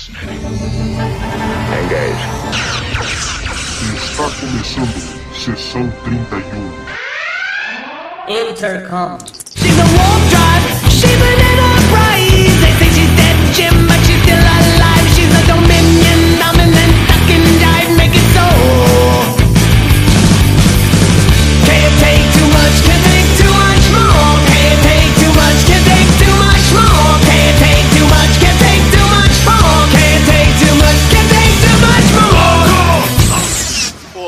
Fascinating. Engage. Está começando Sessão 31. Intercom. She's a warp drive, she's an enterprise. They say she's dead, Jim, but she's still alive. She's a dominion, dominant, duck and dive, make it so.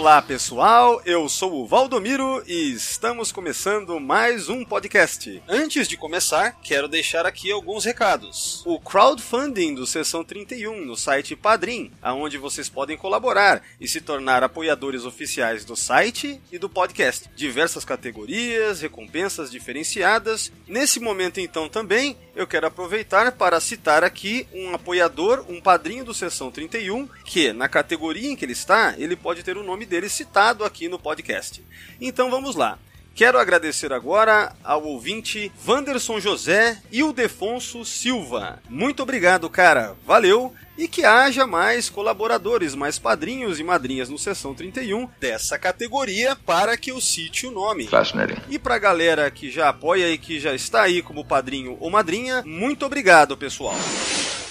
Olá pessoal, eu sou o Valdomiro e estamos começando mais um podcast. Antes de começar, quero deixar aqui alguns recados. O crowdfunding do Sessão 31 no site Padrim, aonde vocês podem colaborar e se tornar apoiadores oficiais do site e do podcast. Diversas categorias, recompensas diferenciadas. Nesse momento então também, eu quero aproveitar para citar aqui um apoiador, um padrinho do Sessão 31, que na categoria em que ele está, ele pode ter o nome dele citado aqui no podcast. Então vamos lá. Quero agradecer agora ao ouvinte Wanderson José e o Defonso Silva. Muito obrigado, cara. Valeu! E que haja mais colaboradores, mais padrinhos e madrinhas no Sessão 31 dessa categoria para que eu cite o nome. Fascinating. E pra galera que já apoia e que já está aí como padrinho ou madrinha, muito obrigado, pessoal.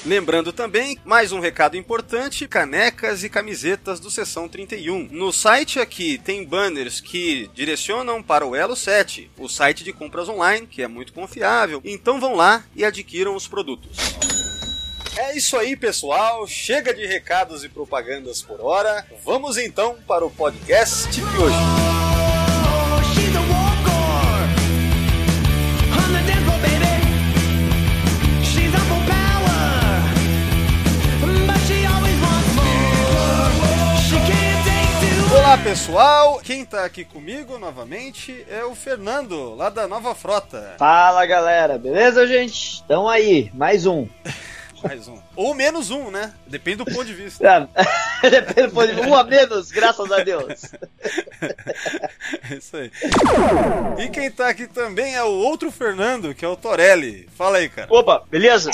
Lembrando também, mais um recado importante: canecas e camisetas do Sessão 31. No site aqui tem banners que direcionam para o Elo 7, o site de compras online, que é muito confiável. Então vão lá e adquiram os produtos. É isso aí, pessoal. Chega de recados e propagandas por hora. Vamos então para o podcast de hoje. Olá pessoal, quem tá aqui comigo novamente é o Fernando, lá da Nova Frota. Fala galera, beleza gente? Então aí, mais um. Mais um. Ou menos um, né? Depende do ponto de vista. Ah, Depende do ponto de- um a menos, graças a Deus. É isso aí. E quem tá aqui também é o outro Fernando, que é o Torelli. Fala aí, cara. Opa, beleza?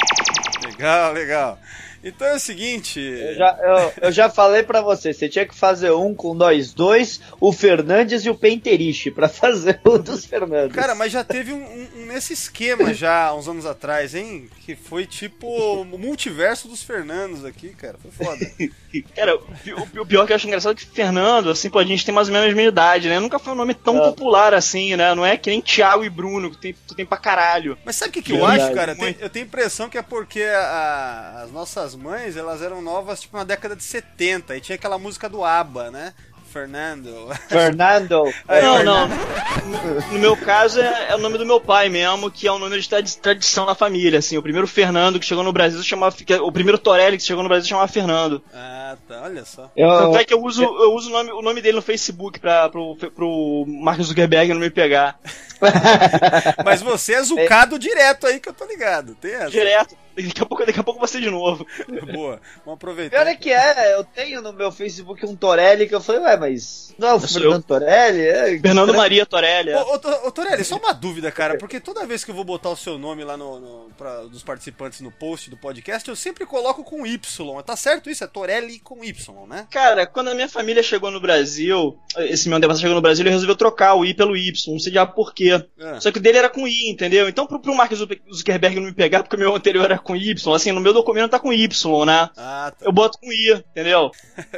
Legal, legal. Então é o seguinte. Eu já, eu, eu já falei pra você, você tinha que fazer um com nós dois, o Fernandes e o Penteriche, pra fazer o dos Fernandes. Cara, mas já teve um, um- um nesse esquema já, uns anos atrás, hein? Que foi tipo o multiverso dos Fernandos aqui, cara. Foi foda. Cara, o, o- pior que eu acho engraçado é que Fernando, assim, pô, a gente tem mais ou menos a mesma idade, né? Nunca foi um nome tão É. popular assim, né? Não é que nem Thiago e Bruno, que tem, tu tem pra caralho. Mas sabe o que, que eu Verdade. acho, cara? Tem- eu tenho a impressão que é porque a- as nossas mães, elas eram novas, tipo, na década de 70, e tinha aquela música do ABBA, né? Fernando. Fernando. Aí, não, Fernando. não. No, meu caso é, é o nome do meu pai mesmo, que é um nome de tradi- tradição na família, assim. O primeiro Fernando que chegou no Brasil chamava. que é- O primeiro Torelli que chegou no Brasil chamava Fernando. Ah, tá, olha só. Eu, Tanto é que eu uso, eu uso o, nome, o nome dele no Facebook pra, pro, pro Mark Zuckerberg não me pegar. Mas você é zucado direto aí que eu tô ligado. Tem essa. Direto. Daqui a pouco, daqui a pouco você de novo. Boa. Vamos aproveitar. Pior é que é, eu tenho no meu Facebook um Torelli que eu falei, ué, mas não é o Fernando Torelli? É, Fernando Maria Torelli. é. Ô, ô, ô, Torelli, só uma dúvida, cara, porque toda vez que eu vou botar o seu nome lá no, no pra, dos participantes no post do podcast, eu sempre coloco com Y. Tá certo isso? É Torelli com Y, né? Cara, quando a minha família chegou no Brasil, esse meu antepassado chegou no Brasil, ele resolveu trocar o I pelo Y, não sei já por quê. Ah. Só que o dele era com I, entendeu? Então pro, pro Mark Zuck- Zuckerberg não me pegar, porque o meu anterior era com Y, assim, no meu documento tá com Y, né? Ah, tá. Eu boto com I, entendeu?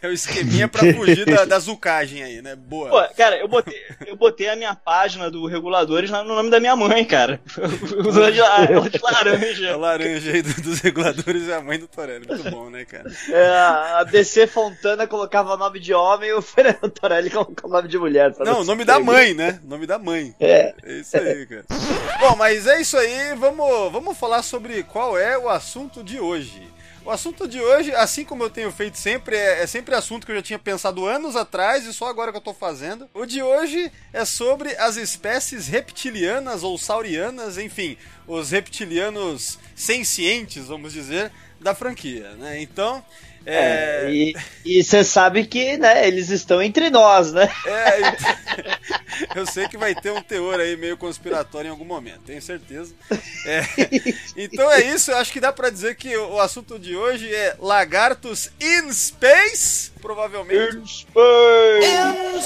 É o esqueminha pra fugir da, da zucagem aí, né? Boa. Pô, cara, eu botei, eu botei a minha página do Reguladores lá no nome da minha mãe, cara. O nome de, ela de A laranja. laranja aí do- dos reguladores é a mãe do Torelli. Muito bom, né, cara? É, a DC Fontana colocava nome de homem e o Fernando Torelli colocava nome de mulher. Não, o nome da mãe, né? O nome da mãe. É. É isso aí, cara. Bom, mas é isso aí. Vamos, vamos falar sobre qual é o assunto de hoje. O assunto de hoje, assim como eu tenho feito sempre, é, é sempre assunto que eu já tinha pensado anos atrás e só agora que eu tô fazendo. O de hoje é sobre as espécies reptilianas ou saurianas, enfim, os reptilianos sencientes, vamos dizer, da franquia, né? Então, é, É, e você sabe que, né, eles estão entre nós, né? É, Eu sei que vai ter um teor aí meio conspiratório em algum momento, tenho certeza. É, então é isso, eu acho que dá pra dizer que o assunto de hoje é lagartos in space, provavelmente. Então,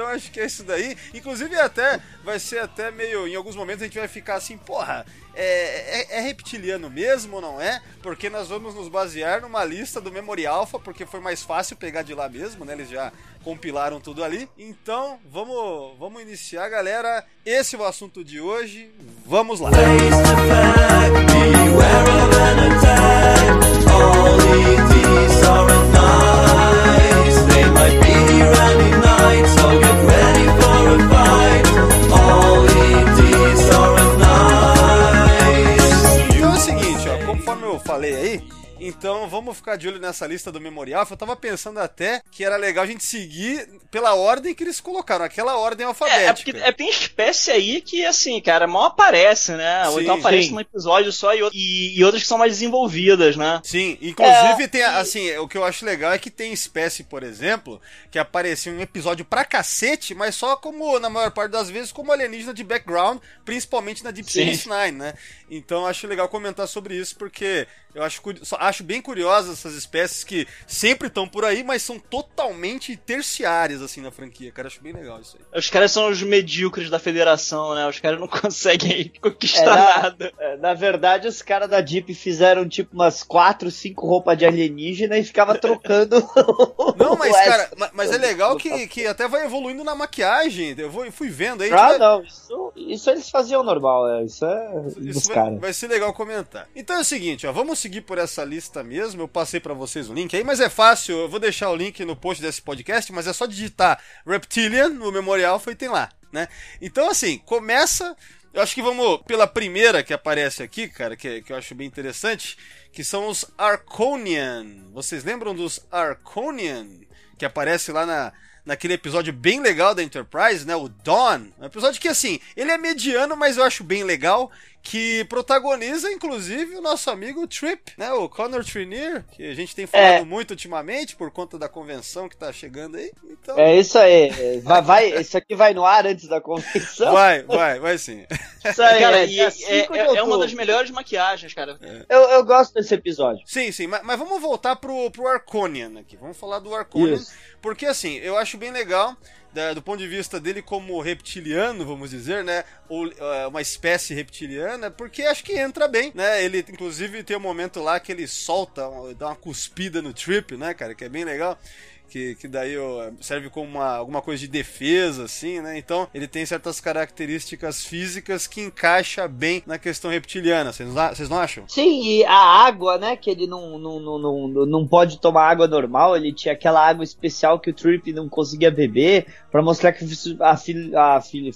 então acho que é isso daí. Inclusive até vai ser até meio. Em alguns momentos a gente vai ficar assim, porra, é, é, é reptiliano mesmo ou não é? Porque nós vamos nos basear numa lista do Memory Alpha, porque foi mais fácil pegar de lá mesmo, né? Eles já compilaram tudo ali. Então, vamos, vamos iniciar, galera. Esse é o assunto de hoje. Vamos lá. Então falei aí, então vamos ficar de olho nessa lista do memorial. Eu tava pensando até que era legal a gente seguir pela ordem que eles colocaram, aquela ordem É, é alfabética. porque é, tem espécie aí que, assim, cara, mal aparece, né? Ou Sim, então aparece sim. num episódio só e, e- e outras que são mais desenvolvidas, né? Sim, inclusive É, tem, assim, o que eu acho legal é que tem espécie, por exemplo, que apareceu em um episódio pra cacete, mas só como, na maior parte das vezes, como alienígena de background, principalmente na Deep. Space Nine, né? Então acho legal comentar sobre isso, porque eu acho, acho bem curiosas essas espécies que sempre estão por aí, mas são totalmente terciárias, assim, na franquia, cara. Acho bem legal isso aí. Os caras são os medíocres da federação, né? Os caras não conseguem conquistar É, na- nada. É, Na verdade, os caras da Jeep fizeram tipo umas 4, 5 roupas de alienígena e ficava trocando. Não, mas, cara, ma- mas é legal que, que até vai evoluindo na maquiagem. Eu vou, fui vendo aí. Ah, vai- não, isso, isso eles faziam normal, é, isso é Isso vai, caras. vai ser legal comentar. Então é o seguinte, ó, vamos seguir por essa lista mesmo. Eu passei pra vocês o link aí, mas é fácil. Eu vou deixar o link no post desse podcast, mas é só digitar Reptilian no Memorial foi tem lá, né? Então assim, começa. Eu acho que vamos pela primeira que aparece aqui, cara, que, que eu acho bem interessante, que são os Arconian. Vocês lembram dos Arconian? Que aparece lá na, naquele episódio bem legal da Enterprise, né? O Dawn. Um episódio que, assim, ele é mediano, mas eu acho bem legal. Que protagoniza, inclusive, o nosso amigo Trip, né? O Connor Trinier, que a gente tem falado É. muito ultimamente por conta da convenção que tá chegando aí. Então, É isso aí. é, Vai, vai, isso aqui vai no ar antes da convenção. vai, vai, vai sim. Isso aí, Cara, é, é, 5 de é- é uma das melhores maquiagens, cara. Eu, eu gosto desse episódio. Sim, sim, mas, mas vamos voltar pro, pro Arconian aqui. Vamos falar do Arconian. Isso. Porque assim, eu acho bem legal. Da- do ponto de vista dele como reptiliano, vamos dizer, né? Ou é, uma espécie reptiliana, porque acho que entra bem, né? Ele, inclusive, tem um momento lá que ele solta, dá uma cuspida no Trip, né, cara? Que é bem legal. Que, que daí serve como uma, alguma coisa de defesa, assim, né? Então ele tem certas características físicas que encaixa bem na questão reptiliana. Vocês não- vocês não acham? Sim, e a água, né? Que ele não, não, não, não, não pode tomar água normal, ele tinha aquela água especial que o Trip não conseguia beber, pra mostrar que a filha. A filha.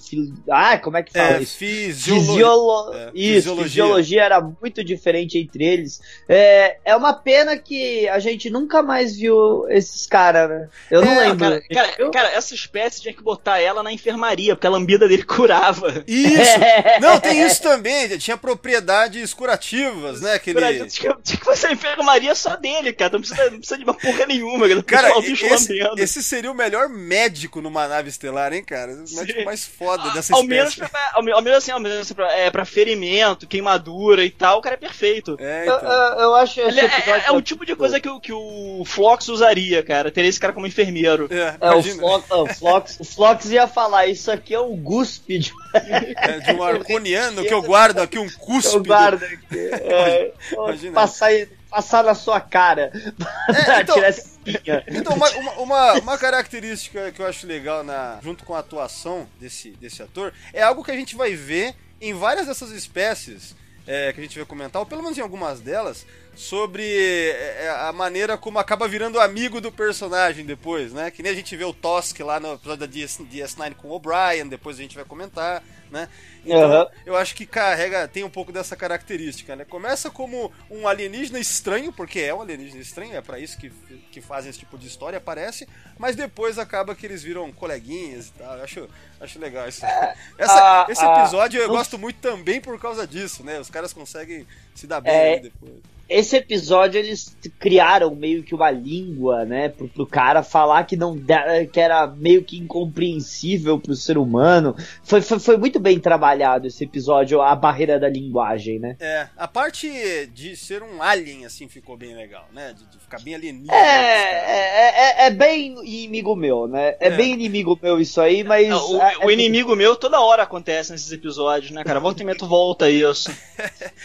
Ah, como é que fala É, isso? fisiologia. Fisiolo... É, Isso, fisiologia. fisiologia. era muito diferente entre eles. É, é uma pena que a gente nunca mais viu esses caras, né? Eu não É, lembro. Cara, cara, cara, essa espécie tinha que botar ela na enfermaria, porque a lambida dele curava. Isso! Não, tem isso também. Tinha propriedades curativas, né? Aquele. Tinha, tinha que fazer a enfermaria só dele, cara. Não precisa, não precisa de uma porra nenhuma, cara. Cara, esse, lambendo. esse seria o melhor médico numa nave estelar, hein, cara? O médico Sim. mais foda dessa ao espécie. menos, pra, ao, me- ao menos assim, ao menos assim, pra, é, pra ferimento, queimadura e tal, o cara é perfeito. É, Eu, então. eu- eu acho esse Ele é, é- é o tipo de coisa que, o- que o Flox usaria, cara. Ter esse cara como enfermeiro. É, É, o Flox, o, Flox, o Flox ia falar, isso aqui é o guspe de é, de um arconiano que eu guardo aqui um eu cúspide. guardo aqui. É, Imagina. passar, passar na sua cara. É, então- Tirar essa espinha. Então, uma, uma, uma, uma característica que eu acho legal na, junto com a atuação desse, desse ator é algo que a gente vai ver em várias dessas espécies é, que a gente vai comentar, ou pelo menos em algumas delas, sobre é, a maneira como acaba virando amigo do personagem depois, né? Que nem a gente vê o Tosk lá no episódio da DS, DS9 com o O'Brien, depois a gente vai comentar, né? Então, Aham. eu acho que carrega, tem um pouco dessa característica, né? Começa como um alienígena estranho, porque é um alienígena estranho, é pra isso que, que fazem esse tipo de história, parece, mas depois acaba que eles viram coleguinhas e tal. Eu acho, acho legal isso. Essa- ah, esse ah, episódio eu não- gosto muito também por causa disso, né? Os caras conseguem se dar bem É. depois. Esse episódio eles criaram meio que uma língua, né, pro, pro cara falar que não que era meio que incompreensível pro ser humano. Foi, foi, foi muito bem trabalhado esse episódio, a barreira da linguagem, né? É, a parte de ser um alien, assim, ficou bem legal, né? De, de ficar bem alienígena. É, é, é, é bem inimigo meu, né? É, É. bem inimigo meu isso aí, mas. É, o, é- o inimigo meu toda hora acontece nesses episódios, né, cara? Volta e meia tu volta isso.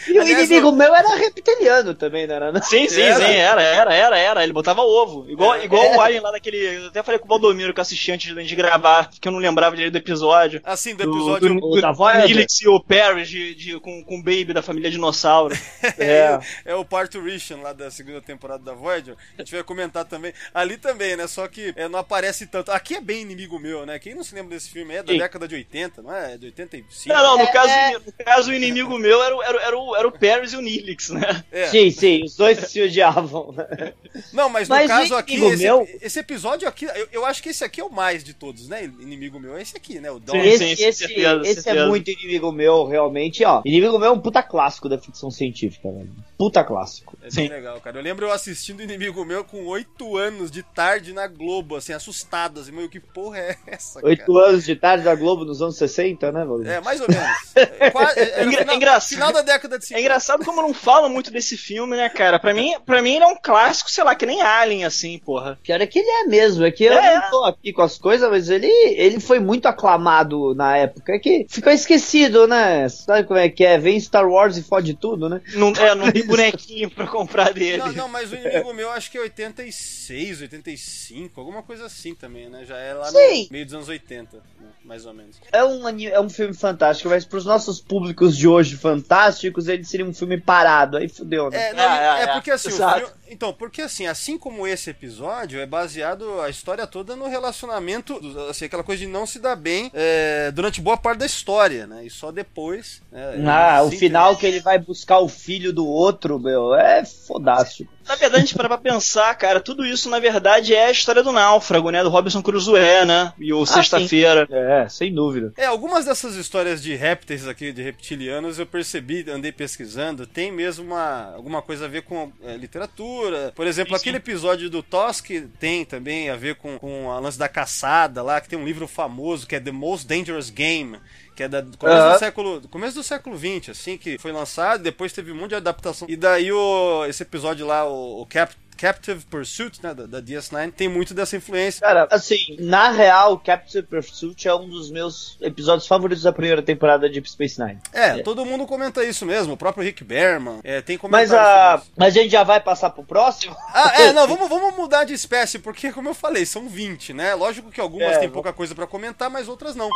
E o Aliás, inimigo eu- meu era reptiliano também, não era? não? Sim, sim, Era? sim, era, era, era, era. Ele botava ovo. Igual, É. igual o Alien lá daquele. Eu até falei com o Valdomiro que eu assisti antes de gravar, que eu não lembrava direito do episódio. Assim, do Do, episódio. do, do, da do Voyager? Neelix e o Paris de, de- com, com o Baby da família Dinossauro. É. É o Parturition lá da segunda temporada da Voyager. A gente vai comentar também. Ali também, né? Só que é, não aparece tanto. Aqui é bem inimigo meu, né? Quem não se lembra desse filme é da Sim. década de 80, não é? É de 85. Não, não, no, É, caso, é. no caso o inimigo meu era, o- era, o- era, o, era o Paris e o Neelix, né? É. Sim, sim, os dois se odiavam. né? Não, mas no Mas caso aqui, esse, meu- esse episódio aqui, eu, eu acho que esse aqui é o mais de todos, né? Inimigo meu é esse aqui, né? O. Sim, esse sim, esse, certeza, esse é certeza. muito inimigo meu, realmente, ó. Inimigo meu é um puta clássico da ficção científica, velho. Puta clássico. É bem Sim. legal, cara. Eu lembro eu assistindo Inimigo Meu com 8 anos de tarde na Globo, assim, assustado, assim, meio que porra é essa, Oito anos de tarde da Globo nos anos 60, né, mano? É, mais ou menos. É, qua- é, É engra- final, é engraçado. final da década de 50. É engraçado como eu não falo muito desse filme, né, cara? Pra mim, pra mim ele é um clássico, sei lá, que nem Alien, assim, porra. Pior é que ele é mesmo, é que eu É. não tô aqui com as coisas, mas ele, ele foi muito aclamado na época, é que ficou esquecido, né? Sabe como é que é? Vem Star Wars e fode tudo, né? Não, é, não tem bonequinho pra comprar dele. Não, não, mas o inimigo meu acho que é 86, 85, alguma coisa assim também, né? Já é lá Sim. no meio dos anos 80, né? mais ou menos. É um, é um filme fantástico, mas pros nossos públicos de hoje fantásticos, ele seria um filme parado, aí fudeu, né? É, não, É, é, é, é. porque assim, o filme- então, porque assim, assim como esse episódio é baseado a história toda no relacionamento, assim, aquela coisa de não se dar bem é, durante boa parte da história, né? E só depois. né, Ah, o final que ele vai buscar o filho do outro, meu, é fodástico. Na verdade, a gente para pra pensar, cara, tudo isso na verdade é a história do náufrago, né? Do Robinson Crusoe, né? E o Sexta-feira. É, sem dúvida. É, algumas dessas histórias de répteis aqui, de reptilianos, eu percebi, andei pesquisando, tem mesmo uma, alguma coisa a ver com é, literatura. Por exemplo, Sim, sim. aquele episódio do Tosk tem também a ver com, com a lance da caçada lá, que tem um livro famoso que é The Most Dangerous Game. Que é da, do começo, Aham. do século, do começo do século XX, assim, que foi lançado, depois teve um monte de adaptação. E daí o, esse episódio lá, o, o Cap- Captive Pursuit, né, da, da DS9, tem muito dessa influência. Cara, assim, na real, Capture Pursuit é um dos meus episódios favoritos da primeira temporada de Deep Space Nine. É, É. todo mundo comenta isso mesmo, o próprio Rick Berman, é, tem Mas comentários a, sobre isso. mas a gente já vai passar pro próximo? Ah, é, não, vamos, vamos mudar de espécie, porque, como eu falei, são 20, né? Lógico que algumas É, têm pouca coisa pra comentar, mas outras não.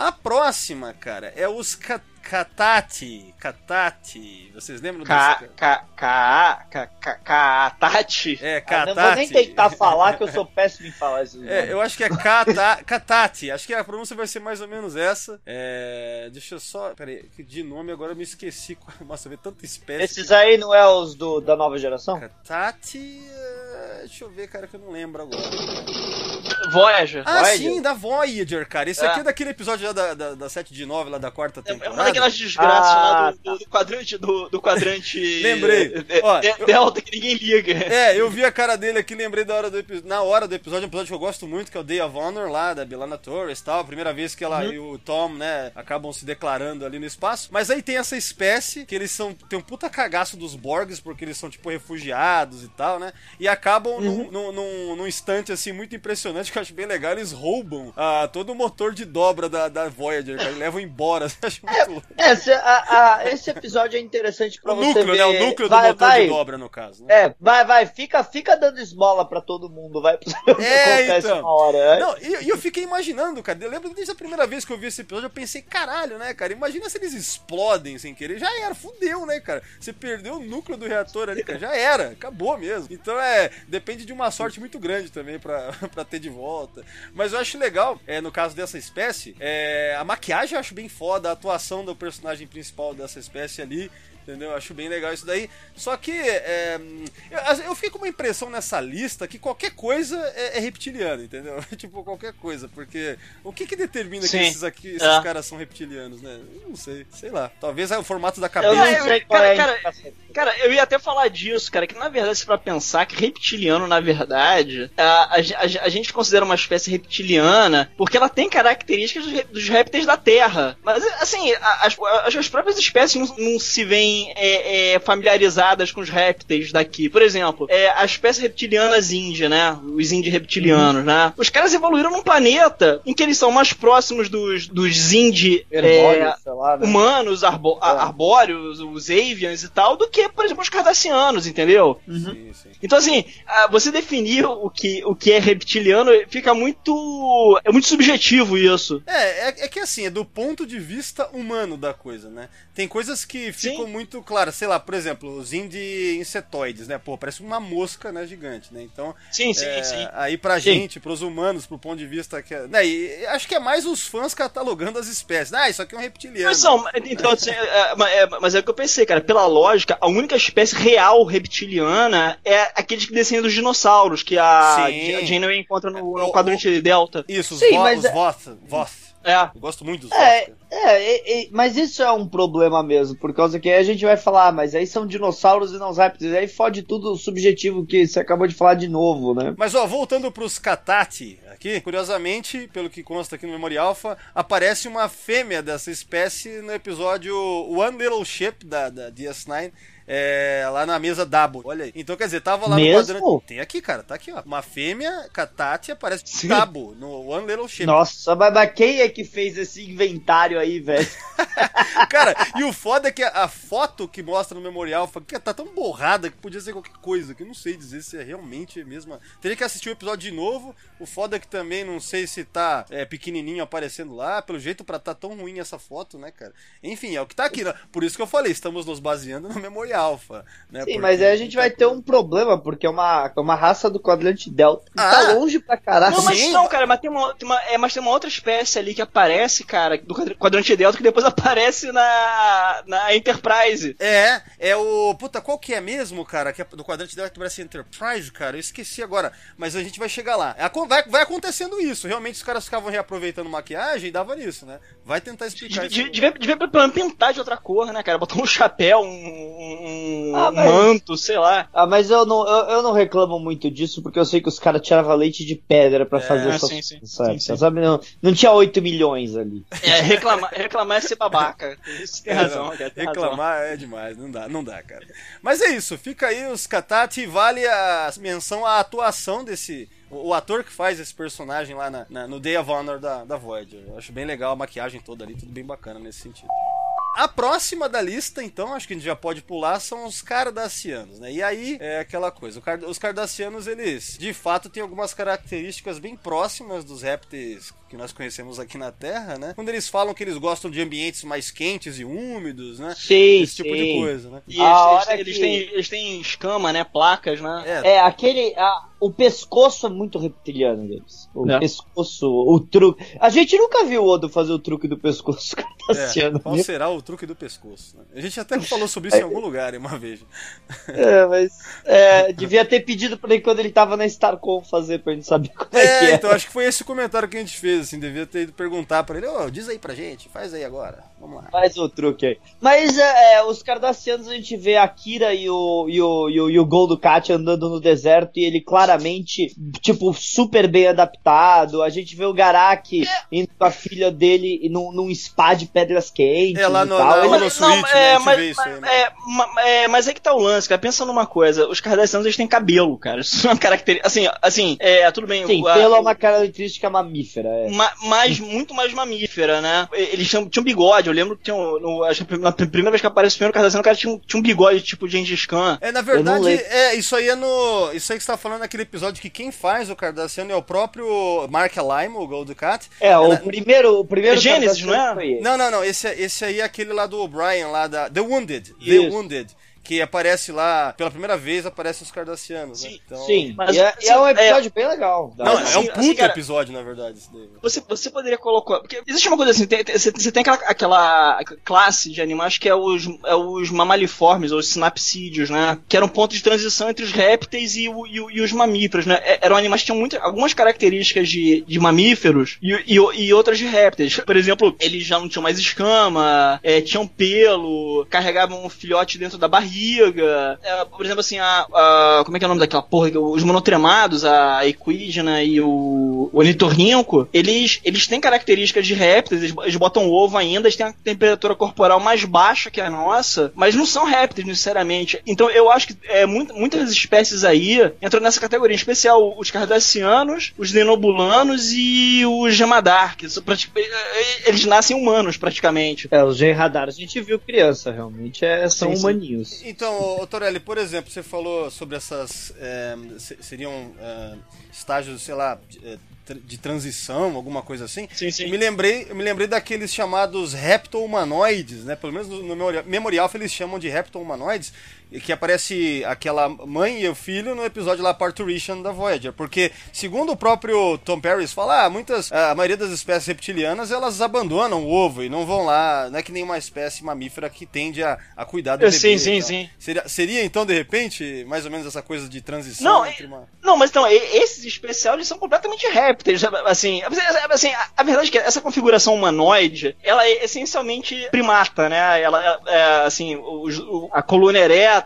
A próxima, cara, é os Ka- Katati. Katati. Vocês lembram Ka, desse? ka, ka, ka, ka, ka, Tati. É, Ah, Katati. não vou nem tentar falar, que eu sou péssimo em falar isso. É, eu acho que é Kata, Katati. Acho que a pronúncia vai ser mais ou menos essa. É, deixa eu só. Peraí, de nome agora eu me esqueci. Nossa, vê tanta espécie. Esses aí não é os do, da nova geração? Katati. é, Deixa eu ver, cara, que eu não lembro agora. Voyager. Ah, Voyager? sim, da Voyager, cara. Esse É. aqui é daquele episódio da, da, da 7 de 9, lá da quarta É temporada. uma daquelas desgraças Ah, lá do, do- do quadrante do, do quadrante. Lembrei. é, Ó, é, eu- Delta que ninguém liga. É, eu vi a cara dele aqui, lembrei da hora do na hora do episódio, um episódio que eu gosto muito, que é o Day of Honor lá, da Belana Torres e tal. A primeira vez que ela e o Tom, né, acabam se declarando ali no espaço. Mas aí tem essa espécie, que eles são. Tem um puta cagaço dos Borgs, porque eles são, tipo, refugiados e tal, né? E acabam num, num, num, num instante, assim, muito impressionante, que eu acho bem legal. Eles roubam ah, todo o motor de dobra da, da Voyager, cara. E levam embora. Louco. Esse, a- a- esse episódio é interessante pra O você núcleo, ver. né? O núcleo do vai, motor vai. de dobra, no caso. Né? É, vai, vai, fica, fica dando esmola pra todo mundo, vai. pra que É, acontece então. uma hora. Não, e e eu fiquei imaginando, cara. Eu lembro desde a primeira vez que eu vi esse episódio, eu pensei, caralho, né, cara? Imagina se eles explodem sem querer. Já era, fudeu, né, cara? Você perdeu o núcleo do reator ali, cara. Já era, acabou mesmo. Então é. Depende de uma sorte muito grande também pra, pra ter de volta. Mas eu acho legal, é, no caso dessa espécie, é, a maquiagem eu acho bem foda, a atuação do personagem principal dessa espécie ali. Entendeu? Eu Acho bem legal isso daí. Só que é, eu, eu fiquei com uma impressão nessa lista que qualquer coisa é, é reptiliano, entendeu? tipo, qualquer coisa. Porque o que que determina que Sim. esses aqui, esses É. caras são reptilianos, né? Eu não sei. Sei lá. Talvez é o formato da Eu cabeça. não É, sei qual é a cara. Cara, eu ia até falar disso, cara, que na verdade, se pra pensar que reptiliano, na verdade, a, a, a- a gente considera uma espécie reptiliana porque ela tem características dos, dos répteis da Terra. Mas, assim, a- as, as, as próprias espécies não, não se veem é, é, familiarizadas com os répteis daqui. Por exemplo, é, as espécies reptilianas índia, né? Os índios reptilianos, né? Os caras evoluíram num planeta em que eles são mais próximos dos, dos. Herbólio, é, né? humanos, arbo- a- arbóreos, os avians e tal, do que, por exemplo, os cardassianos, entendeu? Sim, sim. Então, assim, você definir o que, o que é reptiliano fica muito. É muito subjetivo isso. É, é, é que assim, é do ponto de vista humano da coisa, né? Tem coisas que ficam Sim. Muito claras, sei lá, por exemplo, os indie insetoides, né? Pô, parece uma mosca, né, gigante, né? Então, Sim, sim, é, sim. aí pra Sim. gente, pros humanos, pro ponto de vista que é, né, e acho que é mais os fãs catalogando as espécies. Ah, isso aqui é um reptiliano. Mas são, então, assim, é, é, é, mas é o que eu pensei, cara. Pela lógica, a única espécie real reptiliana é aqueles que descendem dos dinossauros, que a, a Janeway encontra no, no quadrante Delta. Isso, os, Sim, vo mas os é- Voth, Voth. É. Eu gosto muito dos É, é, é, é, mas isso é um problema mesmo, por causa que aí a gente vai falar, ah, mas aí são dinossauros e não os répteis, aí fode tudo o subjetivo que você acabou de falar de novo, né? Mas ó, voltando pros Katati aqui, curiosamente, pelo que consta aqui no Memória Alpha, aparece uma fêmea dessa espécie no episódio One Little Ship da, da DS9. É, lá na mesa Dabo. Olha aí. Então, quer dizer, tava lá Mesmo? no quadrante. Tem aqui, cara, tá aqui, ó. Uma fêmea Katati aparece Sim. Dabo no One Little Ship. Nossa, mas, quem é que fez esse inventário aí, velho? Cara, e o foda é que a, a foto que mostra no memorial que tá tão borrada que podia ser qualquer coisa, que eu não sei dizer se é realmente a mesma. Teria que assistir o episódio de novo. O foda é que também não sei se tá é, pequenininho aparecendo lá. Pelo jeito, pra tá tão ruim essa foto, né, cara? Enfim, é o que tá aqui. Né? Por isso que eu falei, estamos nos baseando no memorial alfa. Né? Sim, Porque mas aí a gente vai ter um problema, porque é uma, é uma raça do quadrante Delta. E Ah! tá longe pra caralho. Não, mas Sim. não, cara, mas tem, uma, tem uma- é, mas tem uma outra espécie ali que aparece, cara, do quadr- quadrante Delta, que depois aparece na, na Enterprise. É, é o. Puta, qual que é mesmo, cara? Que é do quadrante dela que parece Enterprise, cara? Eu esqueci agora. Mas a gente vai chegar lá. É, Vai, vai acontecendo isso. Realmente os caras ficavam reaproveitando maquiagem e dava nisso, né? Vai tentar explicar Devia, isso. devia, devia pelo menos pintar de outra cor, né, cara? Botar um chapéu, um, um Ah, mas- manto, sei lá. Ah, mas eu não, eu, eu não reclamo muito disso, porque eu sei que os caras tiravam leite de pedra pra É, fazer essas sim, sim. coisas, sabe? Sim, sim. Sabe, Não, não tinha 8 milhões ali. É, reclamar, reclamar é ser babaca. Isso tem É, razão, não, cara. Tem razão. reclamar é demais, não dá, não dá, cara. Mas é isso, fica aí os Katati, vale a menção à atuação desse. O, ator que faz esse personagem lá na- na- no Day of Honor da, da Voyager. Eu acho bem legal a maquiagem toda ali, tudo bem bacana nesse sentido. A próxima da lista, então, acho que a gente já pode pular, são os Cardassianos, né? E aí é aquela coisa, os Cardassianos, eles de fato têm algumas características bem próximas dos répteis que nós conhecemos aqui na Terra, né? Quando eles falam que eles gostam de ambientes mais quentes e úmidos, né? Sim, Esse tipo de coisa, né? E A eles, hora eles, eles que- têm, eles têm escama, né? Placas, né? É, É, aquele. a- o pescoço é muito reptiliano deles. O É. pescoço, o truque. A gente nunca viu o Odo fazer o truque do pescoço é, qual viu? será o truque do pescoço? né? A gente até falou sobre isso em algum lugar uma vez. É, mas. é, devia ter pedido pra ele quando ele tava na StarCom fazer pra gente saber como é, que É, é. então acho que foi esse comentário que a gente fez, assim, devia ter ido perguntar pra ele, ô, diz aí pra gente, faz aí agora, vamos lá. Faz o truque aí. Mas é, é, os Cardassianos a gente vê a Kira e o, e o, e o, e o Gol do Kat andando no deserto e ele claramente, tipo, super bem adaptado. A gente vê o Garak indo com a filha dele num, num spa de pedras quentes. É, lá e no- tal. na Mas, não, né, é, a gente mas, vê isso aí, mas- né? é, é, mas é que tá o lance, cara. Pensa numa coisa, os Cardassianos eles têm cabelo, cara. Isso é uma característica. Assim, assim, é, tudo bem. Sim, o- a- pelo é uma característica mamífera. É. ma- mais, muito mais mamífera, né? Eles tinham, tinham bigode, eu lembro que tinham, no, acho que na primeira vez que aparece o primeiro Cardassiano, o cara tinha, um- tinha um bigode tipo Gengis Khan. É, na verdade, é, isso aí é no. Isso aí que você tá falando naquele episódio que quem faz o Cardassiano é o próprio Mark Lime, o Gold Cat. É, o na- primeiro, o primeiro É Gênesis, não é? foi ele. Não, não, não. Esse, esse aí é aquele lá do O'Brien, lá da. The Wounded. The Isso. Wounded. Que aparece lá, pela primeira vez aparece os Cardassianos, né? Sim, Então- Sim, Mas, e é, e é um assim, episódio bem legal. Não, Mas, é assim, um puta assim, cara- episódio, na verdade, daí. Você, você poderia colocar. Porque existe uma coisa assim, tem- tem- você, você tem aquela, aquela classe de animais que é os, é os mamaliformes, ou os sinapsídeos, né? Que eram pontos de transição entre os répteis e, o- e o- e os mamíferos, né? É- Eram animais que tinham muitas, algumas características de, de mamíferos e, e, e outras de répteis. Por exemplo, eles já não tinham mais escama, é, tinham pelo, carregavam um filhote dentro da barriga. É, por exemplo, assim, a, a- Como é que é o nome daquela porra? Os monotremados, a equidna e o, o ornitorrinco, eles, eles têm características de répteis, eles, eles botam ovo ainda, eles têm a temperatura corporal mais baixa que a nossa, mas não são répteis necessariamente. Então eu acho que é, muito- muitas espécies aí entram nessa categoria, em especial os cardassianos, os denobulanos e os gemadar, que são prati- eles nascem humanos praticamente. É, os Gen Radar a gente viu criança, realmente é, são Sim, sim. humaninhos. Então, Torelli, por exemplo, você falou sobre essas. é, se- seriam é, estágios, sei lá, de, tr- de transição, alguma coisa assim. Sim, sim. Eu me lembrei, eu me lembrei daqueles chamados repto-humanoides, né? Pelo menos no, no Memorial, Memorial eles chamam de repto-humanoides, que aparece aquela mãe e o filho no episódio lá Parturition da Voyager, porque segundo o próprio Tom Paris fala, ah, muitas, a maioria das espécies reptilianas elas abandonam o ovo e não vão lá, não é que nem uma espécie mamífera que tende a, a cuidar do Eu- bebê. sim, sim, tal. sim. Seria, seria então de repente mais ou menos essa coisa de transição Não, entre uma Não, mas então, esses especiais eles são completamente répteis. Assim, assim a, a verdade é que essa configuração humanoide, ela é essencialmente primata, né? Ela é, é, assim, o- a coluna ereta,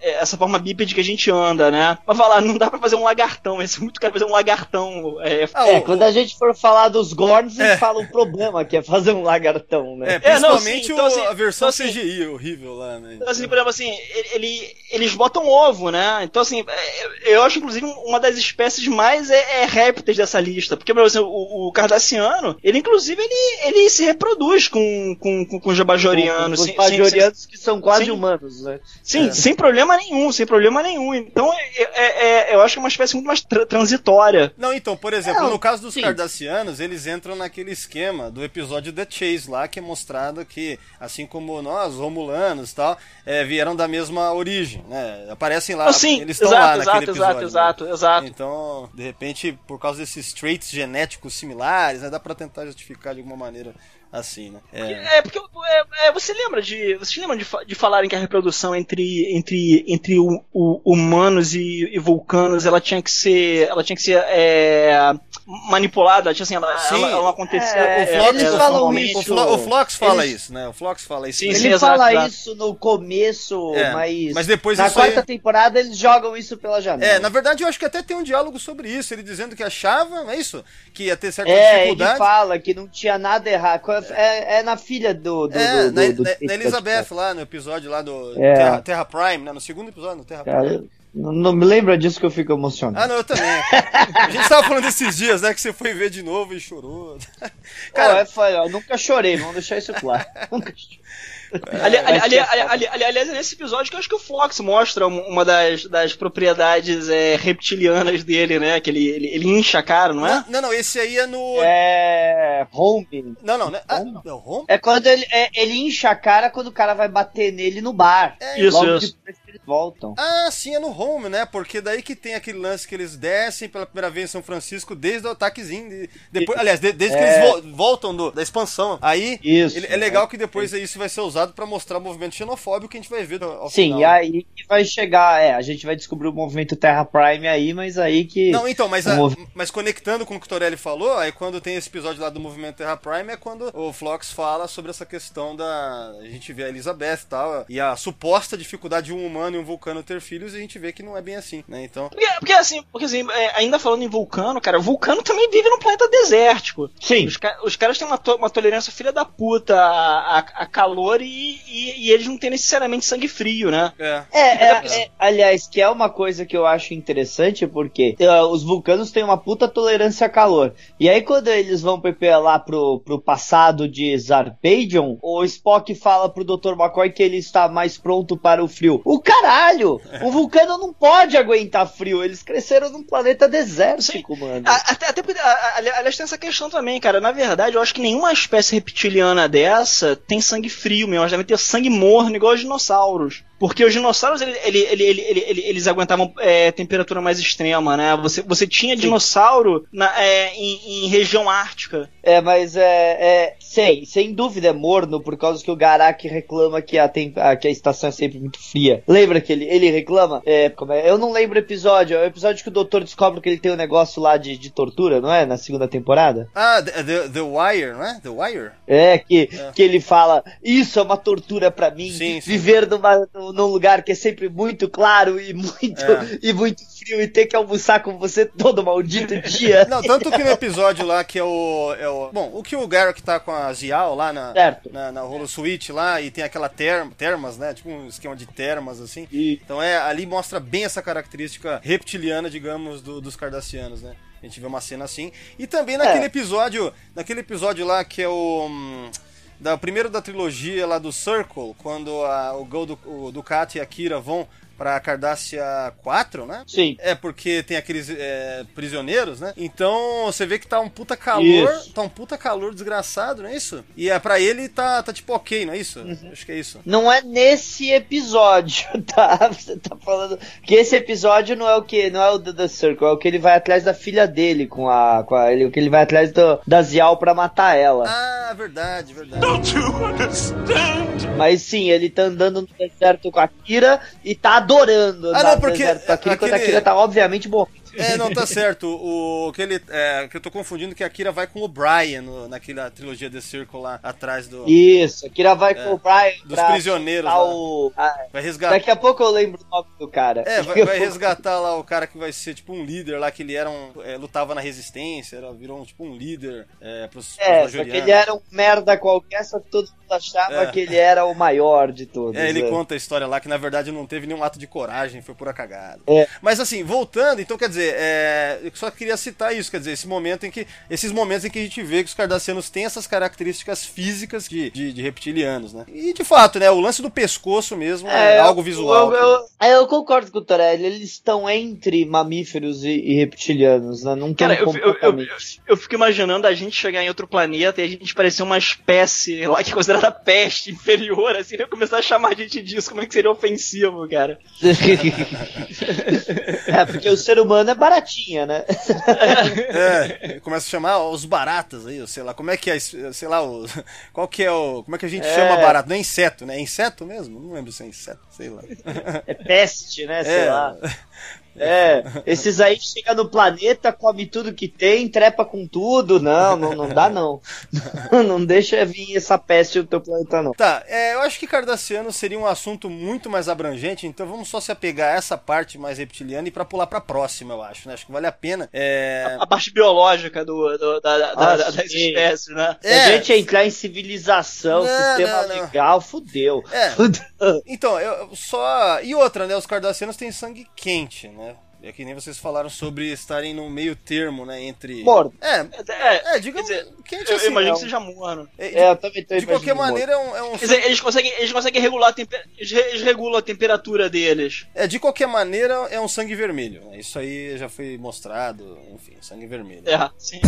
é, essa forma bípede que a gente anda, né? Mas falar, não dá pra fazer um lagartão, esse é muito caro fazer um lagartão. É, Ah, É, o- quando a gente for falar dos Gorns, É. eles falam o problema, que é fazer um lagartão, né? É, É, não, principalmente sim, então, assim, a versão então, assim, CGI horrível lá, né? Então, assim, por exemplo, assim, ele, ele- eles botam ovo, né? Então, assim, é, eu acho, inclusive, uma das espécies mais é, é répteis dessa lista. Porque, por exemplo, o, o cardassiano, ele, inclusive, ele, ele se reproduz com, com, com, com os jabajorianos. Os sem- sem- bajorianos que são quase sim. humanos, né? Sim, É. sem problema nenhum, sem problema nenhum. Então, é, é- é- eu acho que é uma espécie muito mais tra- transitória. Não, então, por exemplo, no caso dos sim. cardassianos, eles entram naquele esquema do episódio The Chase lá, que é mostrado que, assim como nós, romulanos e tal, é, vieram da mesma origem, né? Aparecem lá, Ah, sim, eles estão lá naquele exato, episódio. exato, né? exato, exato. Então, de repente, por causa desses traits genéticos similares, né, dá pra tentar justificar de alguma maneira assim, né? É, É, porque é, é, você lembra de. Você lembra de, de falarem que a reprodução entre, entre, entre o- o- humanos e, e vulcanos ela tinha que ser. Ela tinha que ser é, manipulada, assim, ela, Sim. ela, ela não acontecia. É, o Flox, eles o- falam normalmente. o, isso. Flo- o Flox fala Eles- isso, né? O Flox fala isso. Sim, Ele sim, fala exato. isso no começo, É, mas, mas depois na isso aí- quarta temporada eles jogam isso pela janela. É, na verdade eu acho que até tem um diálogo sobre isso, ele dizendo que achava, é isso? Que ia ter certas É, ele dificuldades. fala que não tinha nada errado. É, é na filha do. do, É, do, na, do- do- na- na Elizabeth lá no episódio lá do É. Terra, Terra Prime, né? No segundo episódio, no Terra Prime. Cara, não, não me lembra disso que eu fico emocionado. Ah, não, eu também. A gente tava falando desses dias, né? Que você foi ver de novo e chorou. Cara, Cara, é, foi, ó, nunca chorei, vamos deixar isso claro. nunca chorei. Ali- ali- Mas ali- que é ali- ali- ali- aliás, é nesse episódio que eu acho que o Fox mostra um- uma das, das propriedades é, reptilianas dele, né? Que ele, ele, ele incha a cara, não é? não, não, esse aí é no. É. Home. Não, não, né? Ah, é o Home? É quando ele, é, ele incha a cara quando o cara vai bater nele no bar. É, Isso, Logo isso. eles voltam. Ah, sim, é no Home, né? Porque daí que tem aquele lance que eles descem pela primeira vez em São Francisco desde o ataquezinho. de- depois, aliás, de- desde que É. eles vo- voltam do- da expansão. Aí Isso. ele- é legal que depois isso vai ser usado pra mostrar o movimento xenofóbico que a gente vai ver ao Sim, final. e aí que vai chegar. É, a gente vai descobrir o movimento Terra Prime aí, mas aí que. Não, então, mas, a- mov- mas conectando com o que o Torelli falou, aí quando tem esse episódio lá do movimento Terra Prime é quando o Flox fala sobre essa questão da. A gente vê a Elizabeth e tal, e a suposta dificuldade de um humano e um vulcano ter filhos, e a gente vê que não é bem assim, né? Então. Porque, porque assim, porque assim é, ainda falando em vulcano, cara, vulcano também vive num planeta desértico. Sim. Os, os caras têm uma, to- uma tolerância filha da puta a, a- a calor e, e- e eles não têm necessariamente sangue frio, né? É. É, é, é, aliás, que é uma coisa que eu acho interessante, porque eh, os vulcanos têm uma puta tolerância a calor. E aí, quando eles vão PP lá pro, pro passado de Zarpedion, o Spock fala pro Dr. McCoy que ele está mais pronto para o frio. O caralho! O vulcano não pode aguentar frio. Eles cresceram num planeta desértico, mano. A- Até, até aliás, tem essa questão também, cara. Na verdade, eu acho que nenhuma espécie reptiliana dessa tem sangue frio mesmo. Elas devem ter sangue morno, igual os dinossauros. Porque os dinossauros, ele- ele- ele- ele- ele- ele- eles aguentavam é, temperatura mais extrema, né? Você, você tinha dinossauro na- é, em, em região ártica. É, mas é, é. Sei, sem dúvida é morno, por causa que o Garak reclama que a, tem- a- que a estação é sempre muito fria. Lembra que ele, ele reclama? É, como é? Eu não lembro o episódio. É o episódio que o doutor descobre que ele tem um negócio lá de, de tortura, não é? Na segunda temporada? Ah, The, The, The Wire, não é? The Wire? É, que, É. que ele fala: Isso é uma tortura pra mim. Sim, sim. Viver numa, num lugar que é sempre muito claro e muito, É. e muito frio e ter que almoçar com você todo maldito dia. Não, tanto que no episódio lá que é o. É o bom, o que o Garrick tá com a Zial lá na, Certo. na, na Holo Switch lá e tem aquela term, termas, né? Tipo um esquema de termas, assim. E- Então é, ali mostra bem essa característica reptiliana, digamos, do- dos cardassianos, né? A gente vê uma cena assim. E também naquele É. episódio. Naquele episódio lá que é o. Da, primeiro da trilogia lá do Circle, quando a- o Gol do, o Ducati e a Kira vão pra Cardassia 4, né? Sim. É, porque tem aqueles é, prisioneiros, né? Então você vê que tá um puta calor, Isso. tá um puta calor desgraçado, não é isso? E é pra ele tá, tá tipo ok, não é isso? Uhum. Acho que é isso. Não é nesse episódio, tá? Você tá falando que esse episódio não é o que, não é o The Circle, é o que ele vai atrás da filha dele com a, com a ele, o que ele vai atrás do, da Zial pra matar ela. Ah, verdade, verdade. Mas sim, ele tá andando no deserto com a Kira e tá adorando andar Ah, não, porque deserto a a aquele- Kira tá obviamente morrendo. É, não, tá certo. O que ele. É, que eu tô confundindo que a Kira vai com o Brian no- naquela trilogia The Circle lá atrás do. Isso, a Kira vai com o Brian É. Dos pra prisioneiros lá. o... ah, Vai resgatar. Daqui a pouco eu lembro o nome do cara. É, vai, vai resgatar lá o cara que vai ser tipo um líder lá, que ele era um. é, lutava na resistência, era, virou um, tipo um líder é, pros, É, pros só que ele era um merda qualquer, só que todo mundo achava É. que ele era o maior de todos. É, ele né? conta a história lá que na verdade não teve nenhum ato de coragem, foi pura cagada. É. Mas assim, voltando, então quer dizer, é, eu só queria citar isso, quer dizer, esse momento em que. Esses momentos em que a gente vê que os cardassianos têm essas características físicas de, de, de reptilianos, né? E de fato, né? O lance do pescoço mesmo é, É, algo eu- visual. Eu, eu, é, eu concordo com o Torelli, eles estão entre mamíferos e, e reptilianos, né? Não estão Cara, eu, eu, eu, eu fico imaginando a gente chegar em outro planeta e a gente parecer uma espécie lá que é considerada peste inferior, assim, né? começar a chamar a gente disso, como é que seria ofensivo, cara? é, porque o ser humano é baratinha, né? É, começa a chamar os baratas aí, sei lá, como é que é, sei lá, o, qual que é o, como é que a gente É. chama barato? Não é inseto, né? É inseto mesmo? Não lembro se é inseto, sei lá. É peste, né? Sei É. lá. É, esses aí chegam no planeta, come tudo que tem, trepa com tudo. Não, não, não dá não. Não deixa vir essa peste no teu planeta, não. Tá, é, eu acho que Cardassiano seria um assunto muito mais abrangente, então vamos só se apegar a essa parte mais reptiliana e pra pular pra próxima, eu acho, né? Acho que vale a pena. É... A parte biológica do, do- da, da- Ah, da- das espécies, né? Se a gente entrar em civilização, Não, sistema não, não. legal, fudeu. É. Fudeu. Então, eu eu só. E outra, né? Os Cardassianos têm sangue quente, né? É que nem vocês falaram sobre estarem no meio termo, né? Entre. Morto. É, É, é, digamos. quer dizer, quente eu, assim. eu imagino é que um- seja morno. é, de, É, eu também tô de qualquer maneira, é um, é um Quer dizer, eles conseguem, eles conseguem regular a tempe- eles re- eles regulam a temperatura deles. É, de qualquer maneira, é um sangue vermelho. né? Isso aí já foi mostrado, enfim, sangue vermelho. É, sim.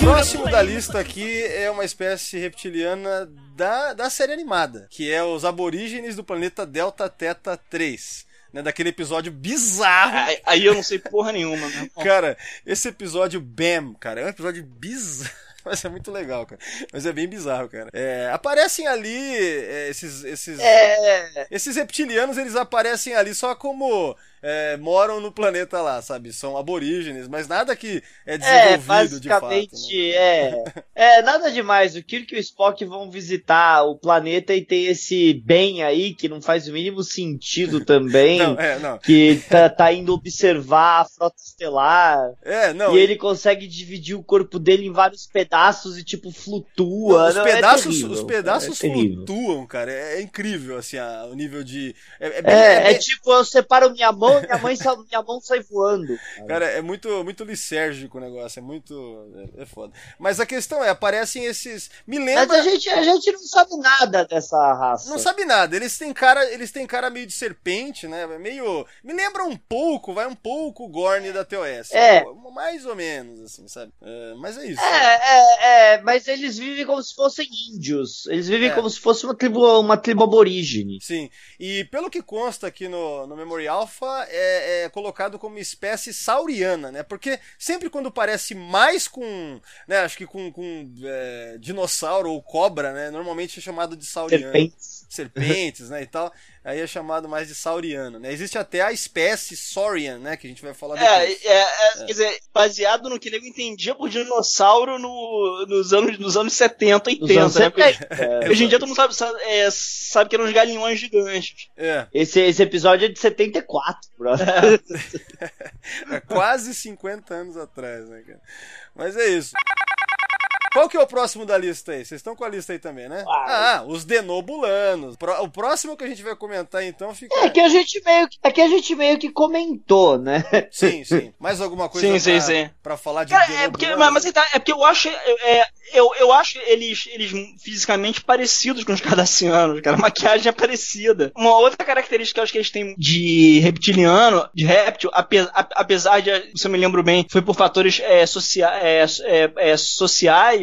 Próximo da lista aqui é uma espécie reptiliana da, da série animada, que é os aborígenes do planeta Delta Theta 3. Né, daquele episódio bizarro. Aí, aí eu não sei porra nenhuma, né? Cara, esse episódio BAM, cara, é um episódio bizarro. Mas é muito legal, cara. Mas é bem bizarro, cara. É, aparecem ali é, esses, esses, É, esses reptilianos, eles aparecem ali só como é, moram no planeta lá, sabe? São aborígenes, mas nada que é é, desenvolvido de fato. né? é. É, nada demais. O Kirk e o Spock vão visitar o planeta e tem esse bem aí que não faz o mínimo sentido também. Não, é, não. Que tá, tá indo observar a frota estelar. É, não. e ele consegue dividir o corpo dele em vários pedaços e tipo flutua. os Não, é pedaços, terrível, os pedaços é flutuam, cara. É, é incrível, assim, a- o nível de. É, é É, bem- é, bem- tipo, eu separo minha mão e minha, mãe minha mão sai voando. Cara, é muito, muito lisérgico o negócio, é muito. É, é foda. Mas a questão é, aparecem esses. Me Mas lembra. a gente, a gente não sabe nada dessa raça. Não sabe nada, eles têm cara, eles têm cara meio de serpente, né? Meio. Me lembra um pouco, vai um pouco o Gorn da TOS. É. Mais ou menos, assim, sabe? É, mas é isso. É, é, é, mas eles vivem como se fossem índios. Eles vivem É. como se fosse uma tribo, uma tribo aborígene. Sim, e pelo que consta aqui no, no Memory Alpha, é, é colocado como espécie sauriana, né? Porque sempre quando parece mais com, né, acho que com, com é, dinossauro ou cobra, né? Normalmente é chamado de sauriano. Serpentes. Serpentes, né, e tal. aí é chamado mais de sauriano, né? Existe até a espécie saurian, né? Que a gente vai falar É, depois. é, é, quer dizer, baseado no que ele entendia por dinossauro no- nos, anos, nos anos 70, 80, Nos anos né? Porque 70. É, hoje em dia todo mundo sabe, sabe, é, sabe que eram uns galinhões gigantes. É, Esse, esse episódio é de 74, brother. é quase 50 anos atrás, né, cara? Mas é isso. Qual que é o próximo da lista aí? Vocês estão com a lista aí também, né? Ah, os denobulanos. O próximo que a gente vai comentar então fica. É que a gente meio que, é que a gente meio que comentou, né? Sim, sim. Mais alguma coisa Sim, pra, sim, sim. pra falar de Cara, é porque, mas, mas então, é porque eu acho, é, eu, eu acho eles, eles fisicamente parecidos com os cardassianos, cara. A maquiagem é parecida. Uma outra característica que eu acho que eles têm de reptiliano, de réptil, apesar de, se eu me lembro bem, foi por fatores é, socia é, é, é,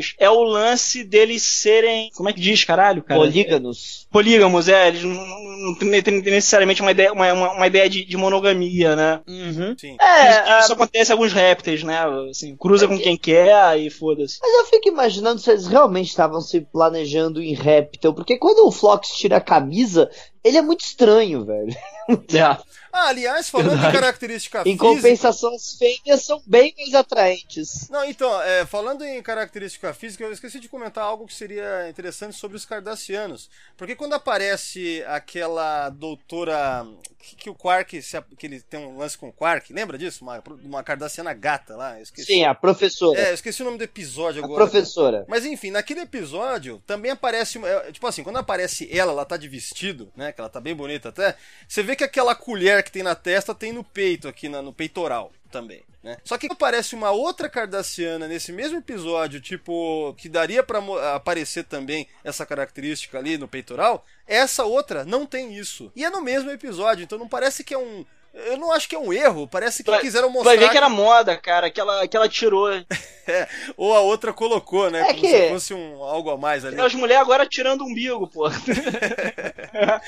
sociais, é o lance deles serem. Como é que diz, caralho, cara? Políganos. Polígamos, é, eles não, não- não têm necessariamente uma ideia, uma, uma, uma ideia de, de monogamia, né? Uhum. Sim. É, isso, a- isso acontece em alguns répteis, né? Assim, cruza com quem quer e foda-se. Mas eu fico imaginando se eles realmente estavam se planejando em réptil, porque quando o Flox tira a camisa, ele é muito estranho, velho. É. Ah, aliás, falando de característica Em física. compensação, as fêmeas são bem mais atraentes. Não, então, é, falando em característica física, eu esqueci de comentar algo que seria interessante sobre os cardassianos. Porque quando aparece aquela doutora. Que, que o Quark. se a- que ele tem um lance com o Quark, lembra disso? Uma, uma cardassiana gata lá? Sim, a professora. É, eu esqueci o nome do episódio a agora. professora. Mas enfim, naquele episódio também aparece. uma- é, Tipo assim, quando aparece ela, ela tá de vestido, né? Que ela tá bem bonita até. Você vê que aquela colher que tem na testa tem no peito, aqui na- no peitoral também, né? Só que aparece uma outra cardassiana nesse mesmo episódio, tipo, que daria mo- aparecer também essa característica ali no peitoral. Essa outra não tem isso. E é no mesmo episódio, então não parece que é um. Eu não acho que é um erro, parece que Vai- quiseram mostrar. vai ver que era moda, cara, que ela, que ela tirou. É, ou a outra colocou, né? É como que- se fosse um, algo a mais ali. As mulheres agora tirando o umbigo, pô.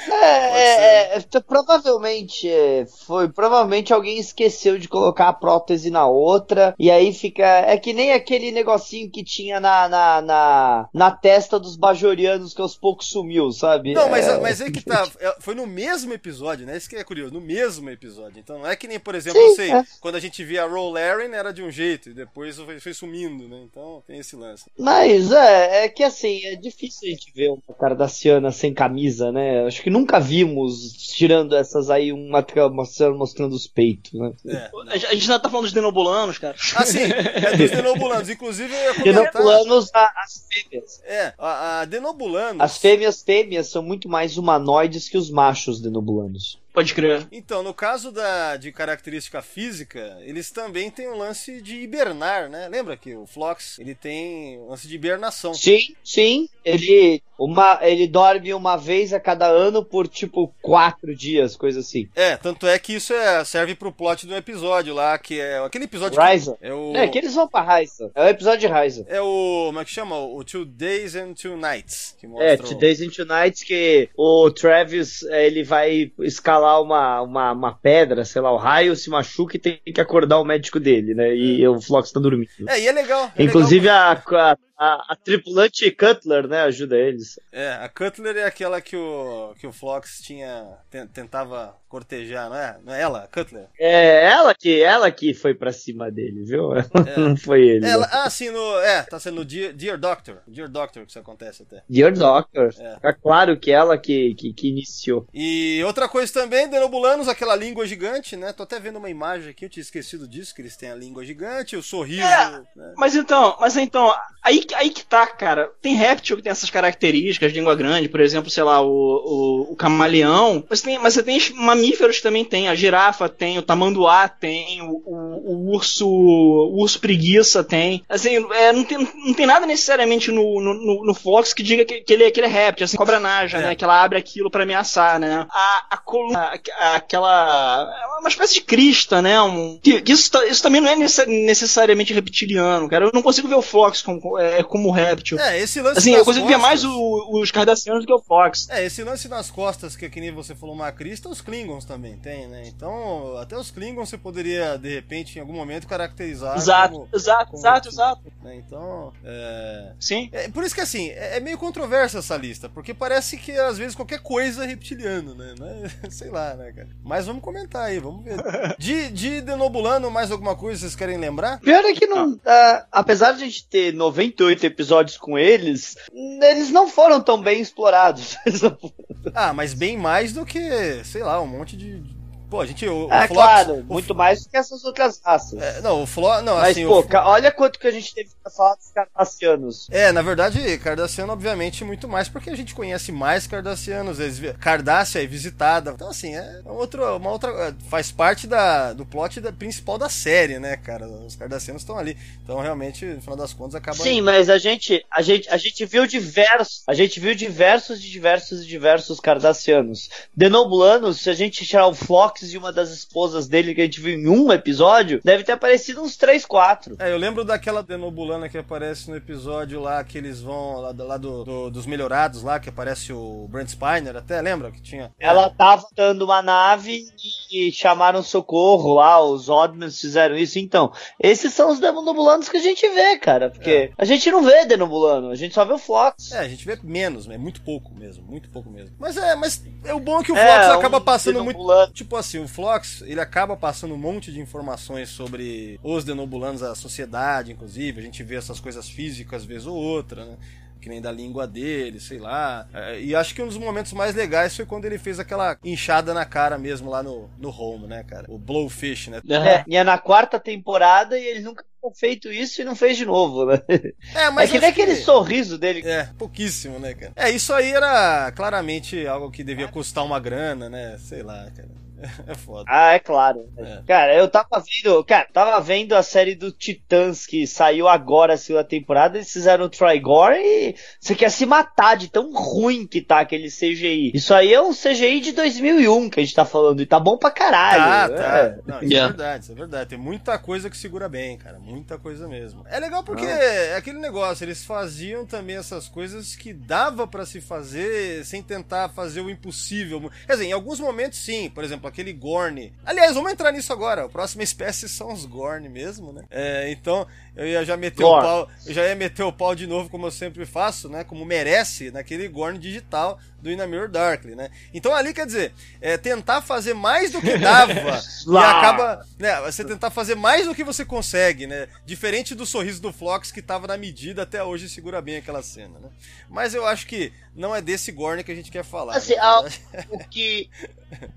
É, é, é, t- provavelmente é, foi. Provavelmente alguém esqueceu de colocar a prótese na outra. E aí fica. É que nem aquele negocinho que tinha na, na, na, na testa dos bajorianos que aos poucos sumiu, sabe? Não, mas, É, mas aí que tá. é, Foi no mesmo episódio, né? Isso que é curioso, no mesmo episódio. Então não é que nem, por exemplo, Sim, eu sei, é. quando a gente via a Roll Laren era de um jeito e depois foi, foi sumindo, né? Então tem esse lance. Mas é, é que assim, é difícil a gente ver uma Cardassiana sem camisa, né? Acho que nunca vimos, tirando essas aí, uma tra- mostrando, mostrando os peitos, né? É. A gente a gente ainda tá falando dos denobulanos, cara. Ah, sim, é dos Denobulanos. Inclusive eu ia comentar. Denobulanos, a- as fêmeas. É, a, a Denobulanos. As fêmeas fêmeas são muito mais humanoides que os machos denobulanos. Pode crer. Então, no caso da, de característica física, eles também têm um lance de hibernar, né? Lembra que o Flox, ele tem um lance de hibernação. Sim, sim. Ele, uma, ele dorme uma vez a cada ano por tipo quatro dias, coisa assim. É, tanto é que isso é, serve pro plot do episódio lá, que é aquele episódio que Raiza. é o É que eles vão pra Raiza. É o episódio de Raiza. é o como é que chama? O Two Days and Two Nights, que mostra É, o- Today's into Nights que o Travis é, ele vai escalar uma, uma, uma pedra, sei lá, o raio se machuca e tem que acordar o médico dele, né? E o Flox tá dormindo. É, e é legal. é Inclusive a, a, a, a tripulante Cutler, né, ajuda eles. É, a Cutler é aquela que o que o Flox tinha ten- tentava cortejar, não é? Não é ela, a Cutler? É ela que, ela que foi pra cima dele, viu? Não foi ele. Ela, ah, sim, no, é, tá sendo Dear, Dear Doctor. Dear Doctor que isso acontece até. Dear Doctor. É. Fica claro que ela que, que, que iniciou. E outra coisa também, Denobulanos, aquela língua gigante, né? Tô até vendo uma imagem aqui, eu tinha esquecido disso, que eles têm a língua gigante, o sorriso. É. né? Mas então, mas então, aí, aí que tá, cara. Tem réptil que tem essas características, língua grande, por exemplo, sei lá, o, o, o camaleão. Mas, tem, mas você tem mamíferos que também tem. A girafa tem, o tamanduá tem, o, o, o urso o urso preguiça tem. Assim, é, não, tem, não tem nada necessariamente no, no, no- Fox que diga que, que ele, que ele é réptil, assim, cobra naja, É. né? Que ela abre aquilo pra ameaçar, né? A, a coluna, aquela. É uma espécie de crista, né? Um, que, que isso, ta- isso também não é necess- necessariamente reptiliano, cara. Eu não consigo ver o Fox como, é, como réptil. É, esse lance Assim, nas eu consigo ver mais o- os cardassianos do que o Fox. É, esse lance nas costas, que, que nem você falou uma crista, os Klingons também tem, né? Então, até os Klingons você poderia, de repente, em algum momento, caracterizar. Exato, como- exato, como exato, exato. né? Então, é... Sim. é. Por isso que, assim, é, é meio controversa essa lista, porque parece que, às vezes, qualquer coisa é reptiliano, né? Não é- Sei lá, né, cara? Mas vamos comentar aí, vamos ver. De, de Denobulano, mais alguma coisa vocês querem lembrar? Pior é que não. ah, apesar de a gente ter 98 episódios com eles, eles não foram tão bem explorados. Ah, mas bem mais do que, sei lá, um monte de... Pô, a gente... O, o é Phlox- claro, o muito mais do que essas outras raças. É, não, o Flo... Não, Mas, assim... pô, o... olha quanto que a gente teve pra falar dos cardassianos. É, na verdade, Cardassiano, obviamente, muito mais porque a gente conhece mais Cardassianos. Eles... Cardassia é visitada. Então, assim, é um outro, uma outra. é, Faz parte da, do plot da, principal da série, né, cara? Os Cardassianos estão ali. Então, realmente, no final das contas, acaba. Sim, mas a gente, a gente, a gente viu diversos, a gente viu diversos de diversos e diversos cardassianos. Denobulanos, se a gente tirar o Flox e uma das esposas dele que a gente viu em um episódio, deve ter aparecido uns 3, 4. É, eu lembro daquela Denobulana que aparece no episódio lá que eles vão lá, lá do, do- dos melhorados lá, que aparece o Brent Spiner, até lembra que tinha? Ela tava dando uma nave e chamaram socorro lá, os Oddmans fizeram isso. Então, esses são os denobulanos que a gente vê, cara. Porque a gente não vê denobulano, a gente só vê o Flox. É, a gente vê menos, é muito pouco mesmo, muito pouco mesmo. Mas é, mas é o bom é que o É, Flox um acaba passando muito. Tipo assim, o Flox, ele acaba passando um monte de informações sobre os denobulanos, a sociedade, inclusive. A gente vê essas coisas físicas vez ou outra, né? Que nem da língua dele, sei lá. É, E acho que um dos momentos mais legais foi quando ele fez aquela inchada na cara mesmo lá no, no home, né, cara? O Blowfish, né? É, e é na quarta temporada e ele nunca tinha feito isso e não fez de novo, né? É, é que nem aquele sorriso dele. É, pouquíssimo, né, cara? É, isso aí era claramente algo que devia custar uma grana, né? Sei lá, cara. É foda. Ah, é claro. É. Cara, eu tava vendo, cara, tava vendo a série do Titãs que saiu agora a segunda temporada, eles fizeram o Trigor e você quer se matar de tão ruim que tá aquele CGI. Isso aí é um CGI de 2001 que a gente tá falando e tá bom pra caralho. tá. é. Não, isso é Yeah. verdade, isso é verdade. Tem muita coisa que segura bem, cara. Muita coisa mesmo. É legal porque é aquele negócio, eles faziam também essas coisas que dava pra se fazer sem tentar fazer o impossível. Quer dizer, em alguns momentos sim. Por exemplo, aquele Gorn. Aliás, vamos entrar nisso agora. A próxima espécie são os Gorn mesmo, né? É, então, eu ia já meter o pau. Eu já ia meter o pau de novo, como eu sempre faço, né? Como merece naquele Gorn digital do Inamir Darkly, né? Então ali quer dizer, é tentar fazer mais do que dava e Lá. acaba, né, você tentar fazer mais do que você consegue, né? Diferente do sorriso do Flox que tava na medida até hoje e segura bem aquela cena, né? Mas eu acho que não é desse Gorn que a gente quer falar. Assim, né? a- o que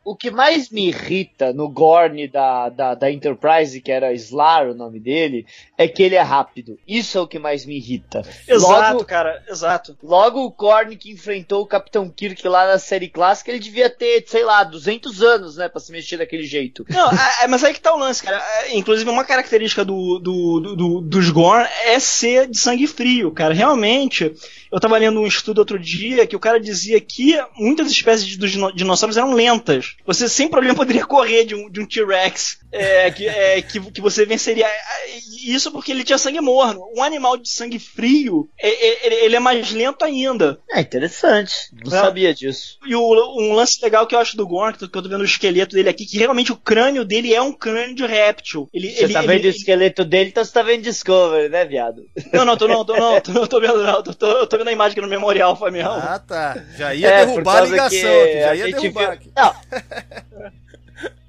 o que mais me irrita no Gorn da, da, da Enterprise, que era Slar o nome dele, é que ele é rápido. Isso é o que mais me irrita. Exato, Logo, cara, exato. logo o Gorn que enfrentou o Capitão Kirk lá na série clássica, ele devia ter, sei lá, 200 anos, né, pra se mexer daquele jeito. Não, é- é, mas aí que tá o lance, cara. É, Inclusive, uma característica do, do, do- do- dos Gorn é ser de sangue frio, cara. Realmente, eu tava lendo um estudo outro dia que o cara dizia que muitas espécies de- dos dino- dinossauros eram lentas. Você sem problema poderia correr de um, de um T-Rex é, que, é, que, que você venceria. É, Isso porque ele tinha sangue morno. Um animal de sangue frio, ele, ele é mais lento ainda. É interessante, não É. sabia disso. E o, um lance legal que eu acho do Gorn, que eu tô vendo o esqueleto dele aqui, que realmente o crânio dele é um crânio de réptil. Ele, Você ele, tá ele- vendo o esqueleto dele, então você tá vendo Discovery, né, viado? Não, não, tô, não, tô, não, tô, não tô vendo, não. Tô, tô, eu tô vendo a imagem aqui no memorial, Fabião. Ah, tá. Já ia É, derrubar a ligação já ia derrubar viu- aqui. Não.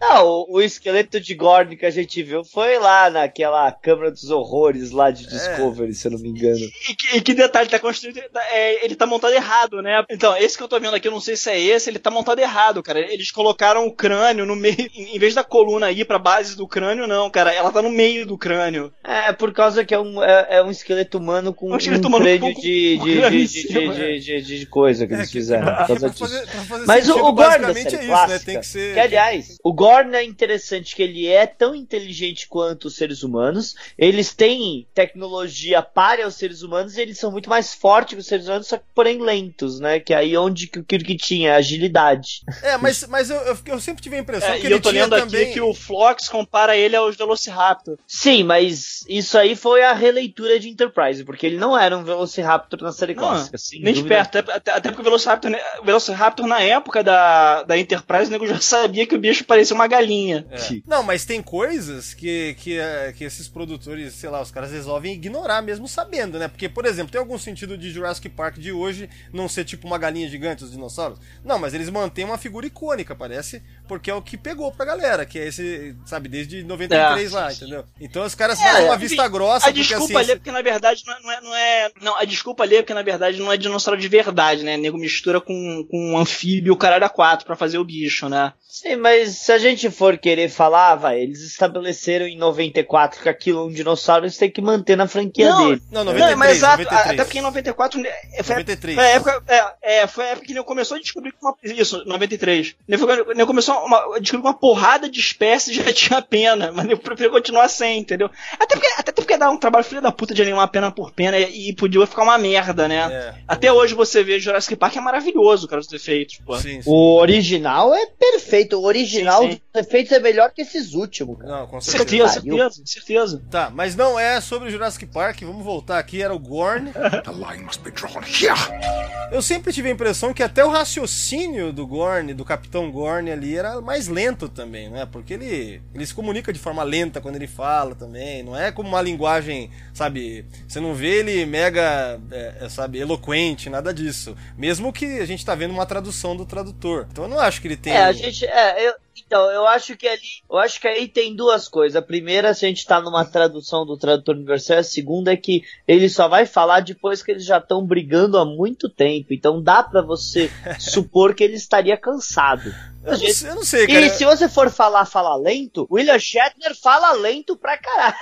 Não, o, o esqueleto de Gordon que a gente viu foi lá naquela Câmara dos Horrores lá de Discovery, se eu não me engano. E, que- e que detalhe, tá construído. é, ele tá montado errado, né? Então, esse que eu tô vendo aqui, eu não sei se é esse, ele tá montado errado, cara. Eles colocaram o crânio no meio. Em vez da coluna ir pra base do crânio, não, cara. Ela tá no meio do crânio. É, por causa que é um, é, é um esqueleto humano com Um um, esqueleto humano de, crânio de, de, de, de, de- de coisa que eles fizeram. Por causa Pra disso. fazer, pra fazer Mas o, sentido, o Gorn da basicamente série é isso, né? Tem que ser. que aliás, o Gorn Gorn é interessante que ele é tão inteligente quanto os seres humanos. Eles têm tecnologia para os seres humanos e eles são muito mais fortes que os seres humanos, só que porém lentos, né? Que é aí onde que o Kirk tinha agilidade. É, mas, mas eu, eu, eu sempre tive a impressão É, que e ele eu tô tinha lendo também... aqui que o Flox compara ele aos Velociraptor. Sim, mas isso aí foi a releitura de Enterprise, porque ele não era um Velociraptor na série Não, clássica. Nem de dúvida. perto, até, até, porque o Velociraptor, né, o Velociraptor na época da, da Enterprise, o nego já sabia que o bicho parecia uma galinha. É. Não, mas tem coisas que, que, eh, que esses produtores, sei lá, os caras resolvem ignorar mesmo sabendo, né? Porque, por exemplo, tem algum sentido de Jurassic Park de hoje não ser tipo uma galinha gigante, os dinossauros? Não, mas eles mantêm uma figura icônica, parece, porque é o que pegou pra galera, que é esse, sabe, desde 93 É. lá, entendeu? Então os caras fazem uma vista grossa, A porque desculpa assim. ali é porque na verdade não é, não é, não é- Não, a desculpa ali é porque na verdade não é dinossauro de verdade, né? O nego mistura com, com um anfíbio, o caralho a quatro pra fazer o bicho, né? Sim, mas se a gente for querer falar, vai, eles estabeleceram em 94 que aquilo é um dinossauro, eles têm que manter na franquia Não, dele. Não, Não, 93, mas exato, 93. até porque em 94 né, foi, 93. foi a época, é, é, foi a época que ele começou a descobrir que uma, isso, 93. Ele, foi, ele começou uma, a descobrir que uma porrada de espécies já tinha pena, mas ele preferiu continuar sem, entendeu? Até porque, até porque dá um trabalho filho da puta de animar pena por pena e, e podia ficar uma merda, né? É. Até hoje você vê Jurassic Park é maravilhoso, cara, os efeitos, pô. Sim, sim. O original é perfeito. O original Sim, dos efeitos é melhor que esses últimos, cara. Não, com certeza. Certeza, certeza, certeza. Tá, mas não é sobre o Jurassic Park, vamos voltar aqui, era o Gorn. The line must be drawn here. Eu sempre tive a impressão que até o raciocínio do Gorn, do Capitão Gorn ali, era mais lento também, né? Porque ele, ele se comunica de forma lenta quando ele fala também. Não é como uma linguagem, sabe? Você não vê ele mega, é, é, sabe, eloquente, nada disso. Mesmo que a gente tá vendo uma tradução do tradutor. Então eu não acho que ele tem. É, a gente. É, eu, então, eu acho que ali. Eu acho que aí tem duas coisas. A primeira, se a gente tá numa tradução do tradutor universal, a segunda é que ele só vai falar depois que eles já estão brigando há muito tempo. Então dá pra você supor que ele estaria cansado. Eu não, sei, eu não sei, cara. E se você for falar, falar lento, William Shatner fala lento pra caralho.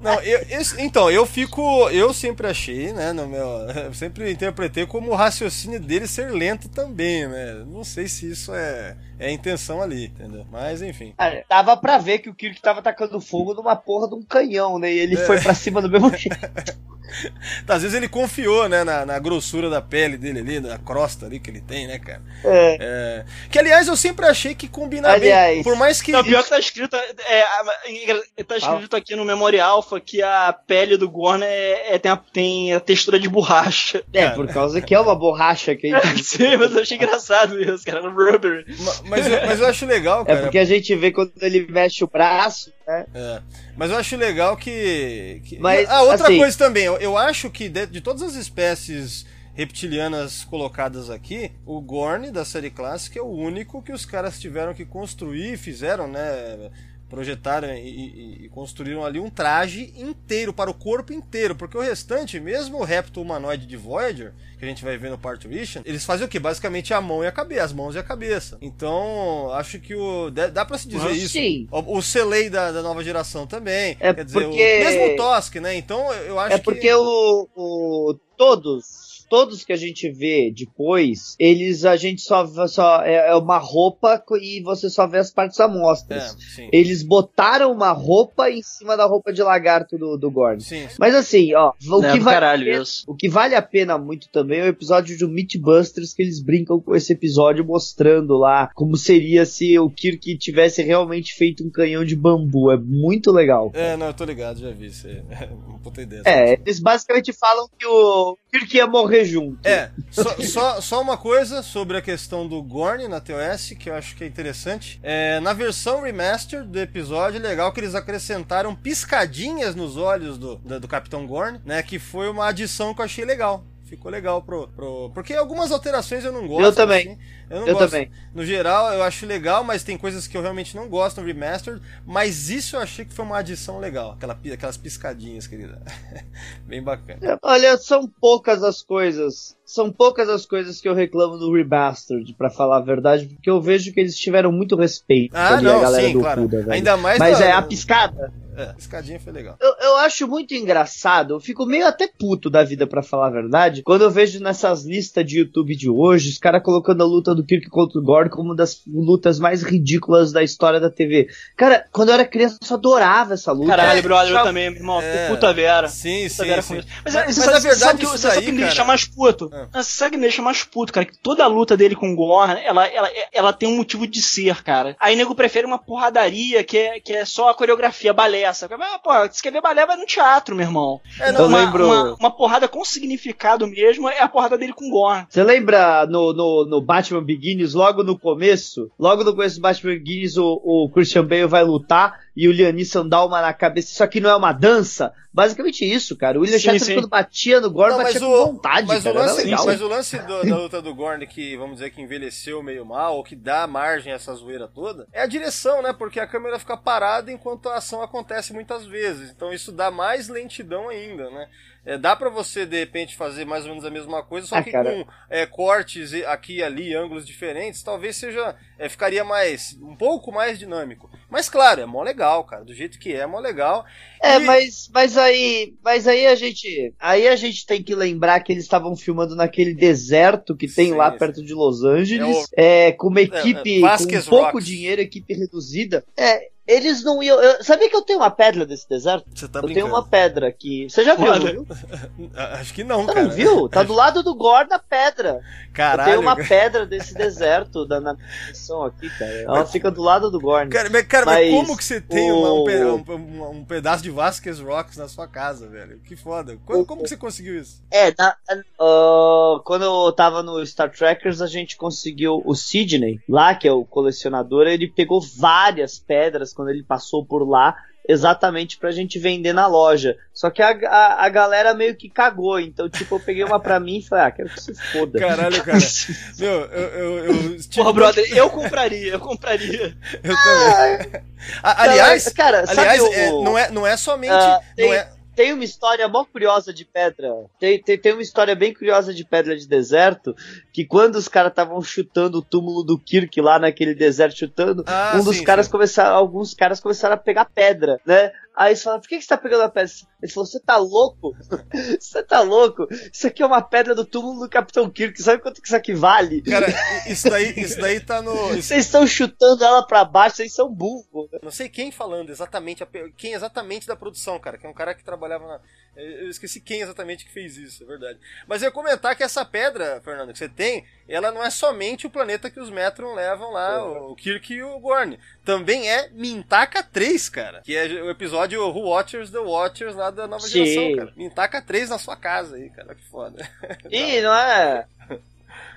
Não, eu, então, eu fico. Eu sempre achei, né? No meu, eu sempre interpretei como o raciocínio dele ser lento também, né? Não sei se isso é, é a intenção ali, entendeu? Mas enfim. Cara, dava pra ver que o Kirk tava tacando fogo numa porra de um canhão, né? E ele É. foi pra cima do mesmo jeito. Às vezes ele confiou, né, na, na grossura da pele dele ali, da crosta ali que ele tem, né, cara? É. É, que aliás eu sempre achei que combina Aliás. bem. Por mais que. Não, pior que tá escrito, é, tá escrito aqui no Memory Alpha que a pele do Gorn é, é- tem, a, tem a textura de borracha. É, por causa que é uma borracha que a gente Sim, mas eu achei engraçado isso, cara, no rubber. Ma- Mas, eu- mas eu acho legal, É cara. porque a gente vê quando ele mexe o braço, né? É, mas eu acho legal que. que- Mas, ah, outra assim- coisa também, eu, eu acho que de, de todas as espécies reptilianas colocadas aqui, o Gorn da série clássica é o único que os caras tiveram que construir, fizeram, né? Projetaram e, e- e construíram ali um traje inteiro, para o corpo inteiro, porque o restante, mesmo o repto humanoide de Voyager, que a gente vai ver no Parturition, eles fazem o que? Basicamente a mão e a cabeça, as mãos e a cabeça. Então, acho que o. dá- pra se dizer Ah, isso. sim. O, o Selei da, da nova geração também. É Quer dizer, porque- o, mesmo o Tosk, né? Então eu acho É porque que. o, o todos todos que a gente vê depois, eles a gente só só é é uma roupa e você só vê as partes É, amostras. sim. Eles botaram uma roupa em cima da roupa de lagarto do, do Gordon. Sim. Mas assim, ó, o É que vai caralho isso. O que vale a pena muito também é o episódio do Mythbusters, que eles brincam com esse episódio mostrando lá como seria se o Kirk tivesse realmente feito um canhão de bambu. É muito legal. É, não, eu tô ligado, já vi isso. Uma puta ideia. É, eles basicamente falam que o Kirk ia morrer junto. É, só, só, só uma coisa sobre a questão do Gorn na TOS, que eu acho que é interessante. É, na versão remaster do episódio, é legal que eles acrescentaram piscadinhas nos olhos do, do, do Capitão Gorn, né? Que foi uma adição que eu achei legal. Ficou legal pro, pro. Porque algumas alterações eu não gosto. Eu também. assim. Eu não Eu gosto. também. No geral, eu acho legal, mas tem coisas que eu realmente não gosto no remastered. Mas isso eu achei que foi uma adição legal. Aquela, aquelas piscadinhas, querida. Bem bacana. É, Olha, são poucas as coisas. São poucas as coisas que eu reclamo do Remastered, pra falar a verdade, porque eu vejo que eles tiveram muito respeito Ah, ali, a não, galera sim, do claro. Ainda mais Mas na- é a piscada. É, piscadinha foi legal. Eu, eu acho muito engraçado, eu fico meio até puto da vida, pra falar a verdade, quando eu vejo nessas listas de YouTube de hoje, os caras colocando a luta do Kirk contra o Gore como uma das lutas mais ridículas da história da TV. Cara, quando eu era criança, eu só adorava essa luta. Caralho, brother, Já- eu também, irmão. É. Puta Vera. Sim, Puta sim, Vera sim. Mas, Mas- mas, mas sabe, a verdade sabe é que, isso você sabe o que me cara. deixa mais puto? Ah, Você sabe o que me deixa mais puto, cara? Que toda a luta dele com o Gorn, ela, ela, ela tem um motivo de ser, cara. Aí nego prefere uma porradaria que é, que é só a coreografia, balé, sabe? Ah, pô, se quer ver balé, vai no teatro, meu irmão. É, não, uma, lembro- uma, uma porrada com significado mesmo é a porrada dele com o Gorn. Você lembra no, no, no Batman Begins, logo no começo? Logo no começo do Batman Begins, o, o Christian Bale vai lutar e o Lianisson dá uma na cabeça. Isso aqui não é uma dança? Basicamente isso, cara. O William Sim, Shatner, sim. quando batia no Gore, Não, batia mas com o- vontade, mas cara. o lance, Era legal. mas o lance do- da luta do Gorn que, vamos dizer, que envelheceu meio mal, ou que dá margem a essa zoeira toda, é a direção, né? Porque a câmera fica parada enquanto a ação acontece muitas vezes. Então isso dá mais lentidão ainda, né? É, dá pra você, de repente, fazer mais ou menos a mesma coisa, só Ah, que cara. com é, cortes aqui e ali, ângulos diferentes, talvez seja. é, ficaria mais. um pouco mais dinâmico. Mas claro, é mó legal, cara. Do jeito que é, é mó legal. É, E- mas, mas aí, mas aí a gente, aí a gente tem que lembrar que eles estavam filmando naquele deserto que tem Sim, lá perto de Los Angeles, é, com uma equipe é, com pouco Rocks. dinheiro, equipe reduzida. É, eles não iam. Eu, sabia que eu tenho uma pedra desse deserto? Você tá eu brincando. tenho uma pedra aqui. Você já viu? Acho que não, Você cara. não viu? Tá do lado do Gore da pedra. Caralho. Eu tenho uma pedra desse deserto da, na descrição aqui, cara. Ela fica do lado do Gorn. Cara, mas, cara, mas Mas como que você tem uma- um, o- um- um- um pedaço de Vasquez Rocks na sua casa, velho? Que foda. Como, como que você conseguiu isso? É, na- ah, quando eu tava no Star Trekkers, a gente conseguiu o Sidney, lá, que é o colecionador, ele pegou várias pedras quando ele passou por lá, exatamente pra gente vender na loja. Só que a, a, a galera meio que cagou, então, tipo, eu peguei uma pra mim e falei, ah, quero que se foda. Caralho, cara. Meu, eu, eu, eu Porra, brother, eu compraria, eu compraria. eu também. A- aliás, cara, aliás o- é, não, é, não é somente. Ah, tem- não é, Tem uma história mó curiosa de pedra. Tem, tem, tem uma história bem curiosa de pedra de deserto. Que quando os caras estavam chutando o túmulo do Kirk lá naquele deserto, chutando, Ah, um dos sim, caras sim. começaram. Alguns caras começaram a pegar pedra, né? Aí eles falaram, por que, que você tá pegando a pedra? Ele falou, você tá louco? Você tá louco? Isso aqui é uma pedra do túmulo do Capitão Kirk. Sabe quanto que isso aqui vale? Cara, isso daí, isso daí tá no. Vocês estão chutando ela pra baixo, vocês são burros. não sei quem falando exatamente, quem exatamente da produção, cara, que é um cara que trabalhava na. Eu esqueci quem exatamente que fez isso, é verdade. Mas eu ia comentar que essa pedra, Fernando, que você tem, ela não é somente o planeta que os Metron levam lá, o Kirk e o Gorn. Também é Mintaka 3, cara. Que é o episódio Who Watchers the Watchers lá da nova Sim. geração, cara. Mintaka 3 na sua casa aí, cara. Que foda. E não é.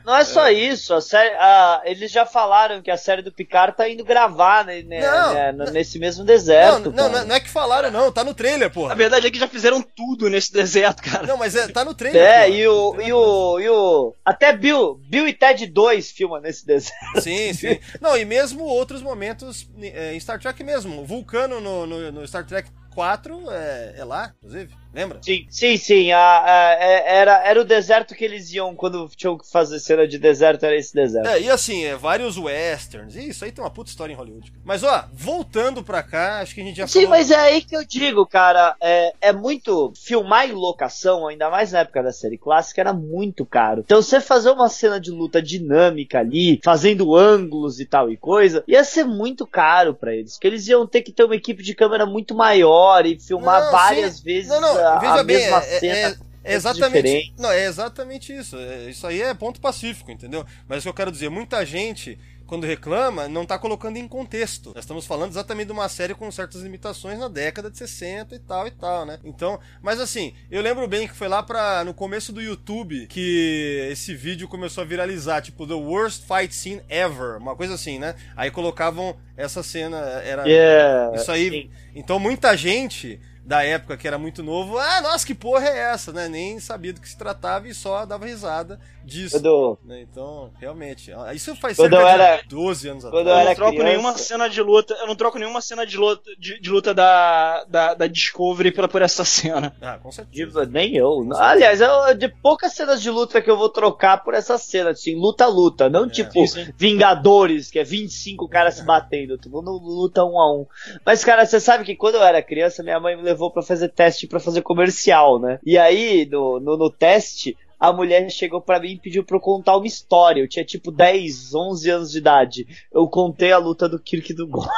Não é só isso, a série, a- eles já falaram que a série do Picard tá indo gravar né, né, Não, né, no- nesse mesmo deserto. não, não, não, não é que falaram, não. Tá no trailer, A porra. verdade é que já fizeram tudo nesse deserto, cara. Não, mas é, tá no trailer. É, porra. e o, e o, e o. Até Bill, Bill e Ted 2 filma nesse deserto. Sim, sim. Não, e mesmo outros momentos é, em Star Trek mesmo. O Vulcano no, no, no Star Trek 4 é, é lá, inclusive. Lembra? Sim, sim, sim. a- a- é- era, era o deserto que eles iam quando tinham que fazer cena de deserto, era esse deserto. É, e assim, é, vários westerns. Isso aí tem uma puta história em Hollywood. Mas ó, voltando pra cá, acho que a gente já Sim, falou. mas é aí que eu digo, cara. É, é muito. Filmar em locação, ainda mais na época da série clássica, era muito caro. Então, você fazer uma cena de luta dinâmica ali, fazendo ângulos e tal e coisa, ia ser muito caro pra eles. Porque eles iam ter que ter uma equipe de câmera muito maior e filmar Não, várias sim. vezes Não, não, a, veja a bem, mesma é- cena. é- É exatamente, não, é exatamente isso. É- isso aí é ponto pacífico, entendeu? Mas o que eu quero dizer, muita gente, quando reclama, não tá colocando em contexto. Nós estamos falando exatamente de uma série com certas limitações na década de 60 e tal e tal, né? Então, mas assim, eu lembro bem que foi lá para no começo do YouTube que esse vídeo começou a viralizar, tipo, The Worst Fight Scene Ever, uma coisa assim, né? Aí colocavam essa cena, era Yeah, isso aí. sim. Então muita gente da época que era muito novo, ah, nossa, que porra é essa, né? Nem sabia do que se tratava e só dava risada disso. Quando, né? Então, realmente, ó, isso faz Quando cerca eu era- de 12 anos quando Eu eu atrás. não troco criança- nenhuma cena de luta. Eu não troco nenhuma cena de luta, de, de luta da, da, da Discovery pela, por essa cena. Ah, com certeza. Nem eu. Aliás, eu, de poucas cenas de luta que eu vou trocar por essa cena, assim, luta-luta, não tipo sim, sim. Vingadores, que é 25 caras se batendo, tipo, no luta um a um. Mas, cara, você sabe que quando eu era criança, minha mãe me levou pra fazer teste pra fazer comercial, né? E aí, no, no, no teste, a mulher chegou pra mim e pediu pra eu contar uma história. Eu tinha tipo 10, 11 anos de idade. Eu contei a luta do Kirk e do Gore.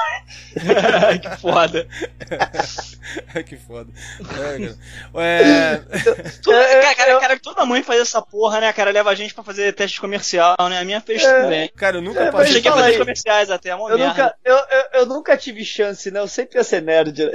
que foda. que foda. É, cara. É, cara, cara, toda mãe faz essa porra, né, cara? Leva a gente pra fazer teste comercial, né? A minha fez também. cara, eu nunca É, Eu passei. cheguei a fazer comerciais até, é uma Eu nunca, eu, eu, eu nunca tive chance, né? Eu sempre ia ser nerd. né?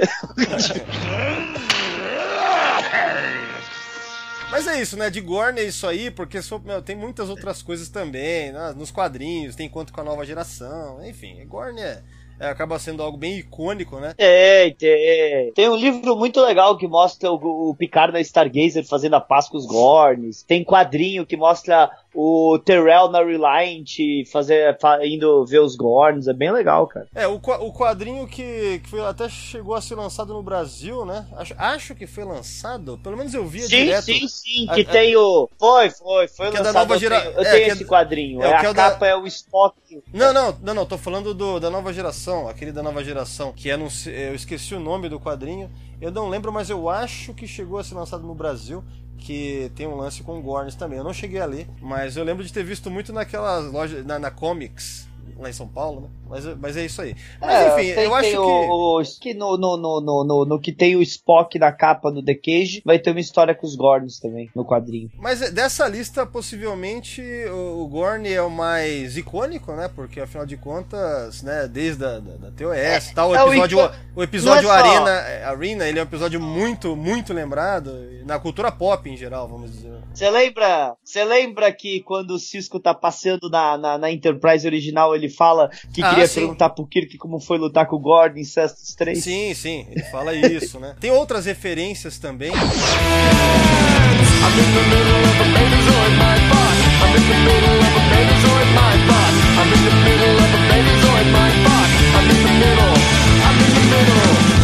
Mas é isso, né? De Gorn é isso aí, porque sou- meu, tem muitas outras coisas também, né? nos quadrinhos, tem encontro com a nova geração, enfim, Gorn é, é, acaba sendo algo bem icônico, né? Tem, tem. Tem um livro muito legal que mostra o, o Picard na Stargazer fazendo a paz com os Gorns. Tem quadrinho que mostra o Terrell na Reliant fazer, fa- indo ver os Gorns. É bem legal, cara. É, o, o quadrinho que, que foi, até chegou a ser lançado no Brasil, né? Acho, acho que foi lançado, pelo menos eu via Sim, direto. sim, sim. Que a- tem o. Foi, foi, foi Que é da lançado. nova eu gera- tenho, eu é, tenho é esse quadrinho. é É, é a o da- capa é o Spock. Não, não, não, não, tô falando do, da nova geração, aquele da nova geração, que é, não eu esqueci o nome do quadrinho, eu não lembro, mas eu acho que chegou a ser lançado no Brasil, que tem um lance com Gorns também. Eu não cheguei a ler, mas eu lembro de ter visto muito naquelas lojas, na, na Comics, lá em São Paulo, né? Mas, mas é isso aí. Mas É, enfim, tem- eu acho que. o, o- que no, no, no, no, no, que tem o Spock na capa do The Cage, vai ter uma história com os Gorns também, no quadrinho. Mas é, dessa lista, possivelmente, o, o Gorn é o mais icônico, né? Porque afinal de contas, né, desde a da, da TOS e tal, o é o episódio, o episódio é Arena, é, Arena, ele é um episódio muito, muito lembrado na cultura pop em geral, vamos dizer. Você lembra? Você lembra que quando o Cisco tá passeando na, na, na Enterprise original, ele fala que Ah, queria sim. perguntar pro Kirk como foi lutar com o Gordon em Cestos 3? Sim, sim, ele fala isso, né? Tem outras referências também.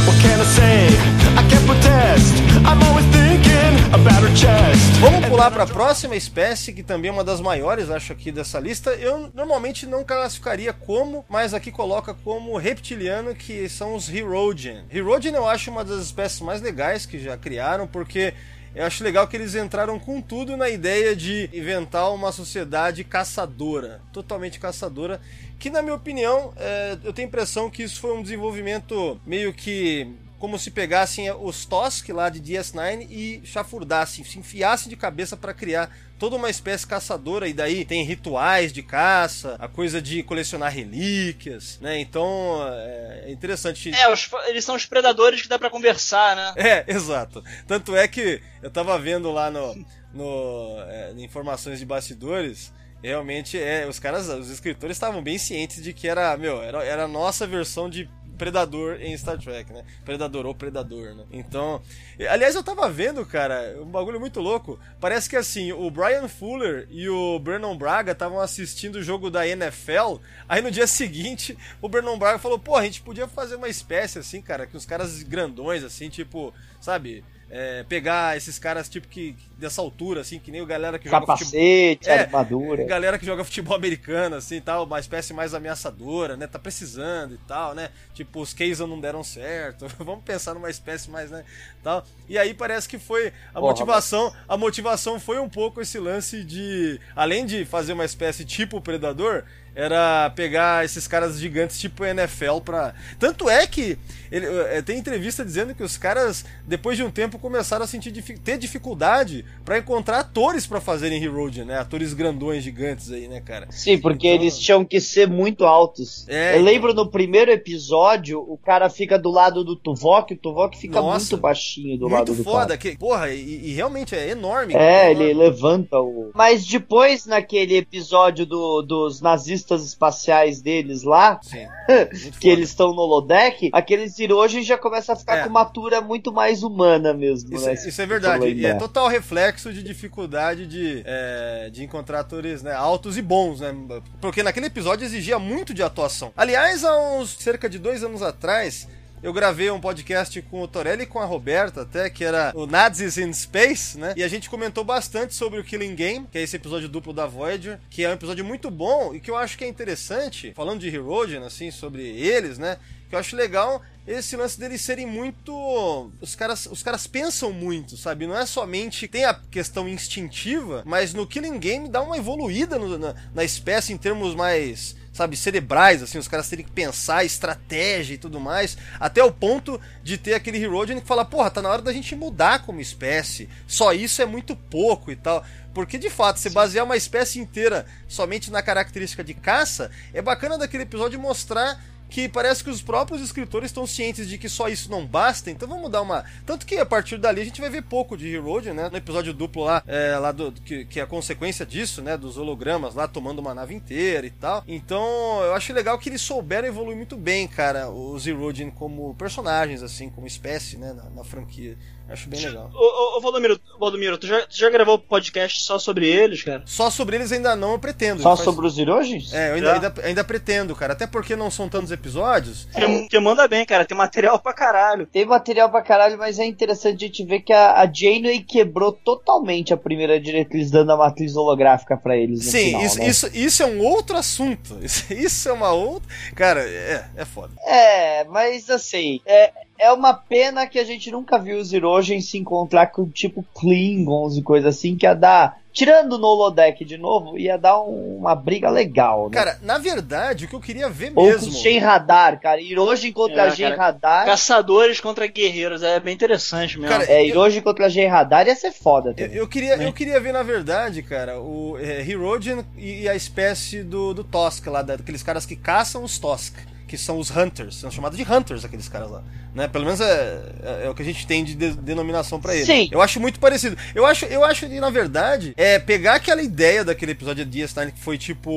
What can I say? I can't protest. I'm always thinking about her chest. Vamos pular para a próxima espécie, que também é uma das maiores, acho, aqui dessa lista. Eu normalmente não classificaria como, mas aqui coloca como reptiliano, que são os Herodian. Herodian eu acho uma das espécies mais legais que já criaram, porque eu acho legal que eles entraram com tudo na ideia de inventar uma sociedade caçadora, totalmente caçadora, que na minha opinião, é, eu tenho a impressão que isso foi um desenvolvimento meio que como se pegassem os Tosk lá de DS9 e chafurdassem, se enfiassem de cabeça para criar toda uma espécie caçadora e daí tem rituais de caça, a coisa de colecionar relíquias, né? Então é interessante. É, os- eles são os predadores que dá pra conversar, né? É, exato. Tanto é que eu tava vendo lá no, no é, em informações de bastidores. Realmente, é, os caras, os escritores estavam bem cientes de que era, meu, era, era a nossa versão de Predador em Star Trek, né? Predador ou Predador, né? Então, aliás, eu tava vendo, cara, um bagulho muito louco. Parece que assim, o Brian Fuller e o Brennan Braga estavam assistindo o jogo da NFL. Aí no dia seguinte, o Brennan Braga falou: pô, a gente podia fazer uma espécie assim, cara, que os caras grandões, assim, tipo, sabe? É, pegar esses caras, tipo, que dessa altura, assim, que nem o galera que joga futebol. Capacete, É, armadura. Galera que joga futebol americano, assim, tal, uma espécie mais ameaçadora, né? Tá precisando e tal, né? Tipo, os Keyson não deram certo. Vamos pensar numa espécie mais, né? Tal. E aí parece que foi a Porra, motivação, a motivação foi um pouco esse lance de, além de fazer uma espécie tipo predador, era pegar esses caras gigantes tipo NFL pra. Tanto é que ele, eh, tem entrevista dizendo que os caras, depois de um tempo, começaram a sentir ter dificuldade pra encontrar atores pra fazerem Herodian, né? Atores grandões, gigantes aí, né, cara? Sim, porque Então- eles tinham que ser muito altos. É, Eu lembro no primeiro episódio, o cara fica do lado do Tuvok, o Tuvok fica Nossa, muito baixinho do lado Muito do foda, cara. que, porra, e, e realmente é enorme. É, enorme. ele levanta o. Mas depois, naquele episódio do- dos nazistas espaciais deles lá, Sim, que foda. eles estão no holodeck, aqueles Hiroji já começam a ficar É. com uma altura muito mais humana mesmo, Isso, né? isso se é verdade. E é lembrar. total reflexo de dificuldade de, é, de encontrar atores né, altos e bons, né? Porque naquele episódio exigia muito de atuação. Aliás, há uns cerca de dois anos atrás. Eu gravei um podcast com o Torelli e com a Roberta, até, que era o Nazis in Space, né? E a gente comentou bastante sobre o Killing Game, que é esse episódio duplo da Voyager, que é um episódio muito bom e que eu acho que é interessante, falando de Herodian, assim, sobre eles, né? Que eu acho legal esse lance deles serem muito. Os caras, os caras pensam muito, sabe? Não é somente. Tem a questão instintiva, mas no Killing Game dá uma evoluída no- na, na espécie em termos mais. Sabe, cerebrais, assim, os caras terem que pensar estratégia e tudo mais, até o ponto de ter aquele Herodian que fala, porra, tá na hora da gente mudar como espécie, só isso é muito pouco e tal. Porque de fato, se basear uma espécie inteira somente na característica de caça, é bacana daquele episódio mostrar que parece que os próprios escritores estão cientes de que só isso não basta, então vamos dar uma. Tanto que a partir dali a gente vai ver pouco de Herodian, né? No episódio duplo lá, é, lá do, que, que é a consequência disso, né? Dos hologramas lá tomando uma nave inteira e tal. Então eu acho legal que eles souberam evoluir muito bem, cara, os Herodian como personagens, assim, como espécie, né? Na, na franquia. Acho bem legal. Ô, ô, ô Valdomiro, Valdomiro tu, já, tu já gravou podcast só sobre eles, cara? Só sobre eles ainda não, eu pretendo. Só Faz- sobre os Hiroshis? É, eu ainda, ainda, ainda pretendo, cara. Até porque não são tantos episódios. Que, que manda bem, cara. Tem material pra caralho. Tem material pra caralho, mas é interessante a gente ver que a, a Janeway quebrou totalmente a primeira diretriz, dando a matriz holográfica pra eles. No Sim, final, isso, né? isso, isso é um outro assunto. Isso, isso é uma outra. Cara, é, é foda. É, mas assim, é, é uma pena que a gente nunca viu os Hirogen se encontrar com tipo Klingons e coisa assim, que ia dar. Tirando no holodeck de novo, ia dar um- uma briga legal, né? Cara, na verdade, o que eu queria ver Ou mesmo. o Shen Radar, cara. Hirogen contra É, Gen. Radar. Caçadores contra guerreiros. É bem interessante mesmo. Cara, É, Hirogen contra Gen Radar ia ser foda Eu, também. eu queria, eu queria ver, na verdade, cara, o é, Herodian e a espécie do, do Tosca lá, daqueles caras que caçam os Tosca, que são os Hunters. São chamados de Hunters aqueles caras lá. Né? Pelo menos é, é, é o que a gente tem de, de- denominação pra eles. Sim. Eu acho muito parecido. Eu acho, eu acho que, na verdade, é pegar aquela ideia daquele episódio de DS9 que foi tipo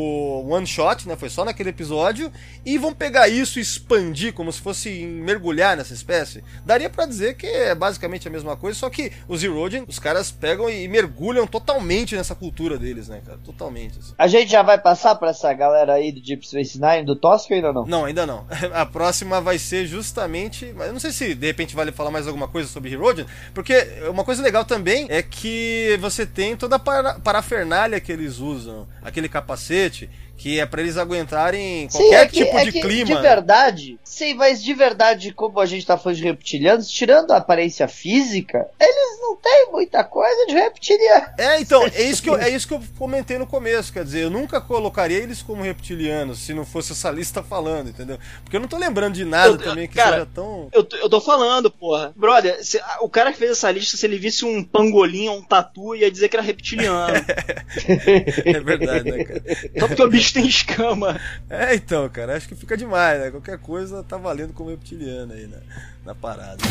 one shot, né? Foi só naquele episódio, e vão pegar isso e expandir como se fosse mergulhar nessa espécie. Daria pra dizer que é basicamente a mesma coisa, só que os Herodian, os caras pegam e mergulham totalmente nessa cultura deles, né, cara? Totalmente. assim. A gente já vai passar pra essa galera aí do Deep Space Nine, do Tosca ainda não? Não, ainda não. A próxima vai ser justamente. Eu não sei se de repente vale falar mais alguma coisa sobre Herodian, porque uma coisa legal também é que você tem toda a para- parafernália que eles usam, aquele capacete, que é pra eles aguentarem qualquer é que- tipo é de que, clima. De verdade, sim, mas de verdade, como a gente tá falando de reptilianos, tirando a aparência física, eles não têm muita coisa de reptiliano. É, então, é isso, que eu, é isso que eu comentei no começo, quer dizer, eu nunca colocaria eles como reptilianos se não fosse essa lista falando, entendeu? Porque eu não tô lembrando de nada Eu- também que cara, seja tão. Eu, tô- eu tô falando, porra. Brother, se- o cara que fez essa lista, se ele visse um pangolim ou um tatu, ia dizer que era reptiliano. É verdade, né, cara? Só porque o bicho tem escama. É, então, cara, acho que fica demais, né? Qualquer coisa tá valendo como reptiliano aí na, na parada.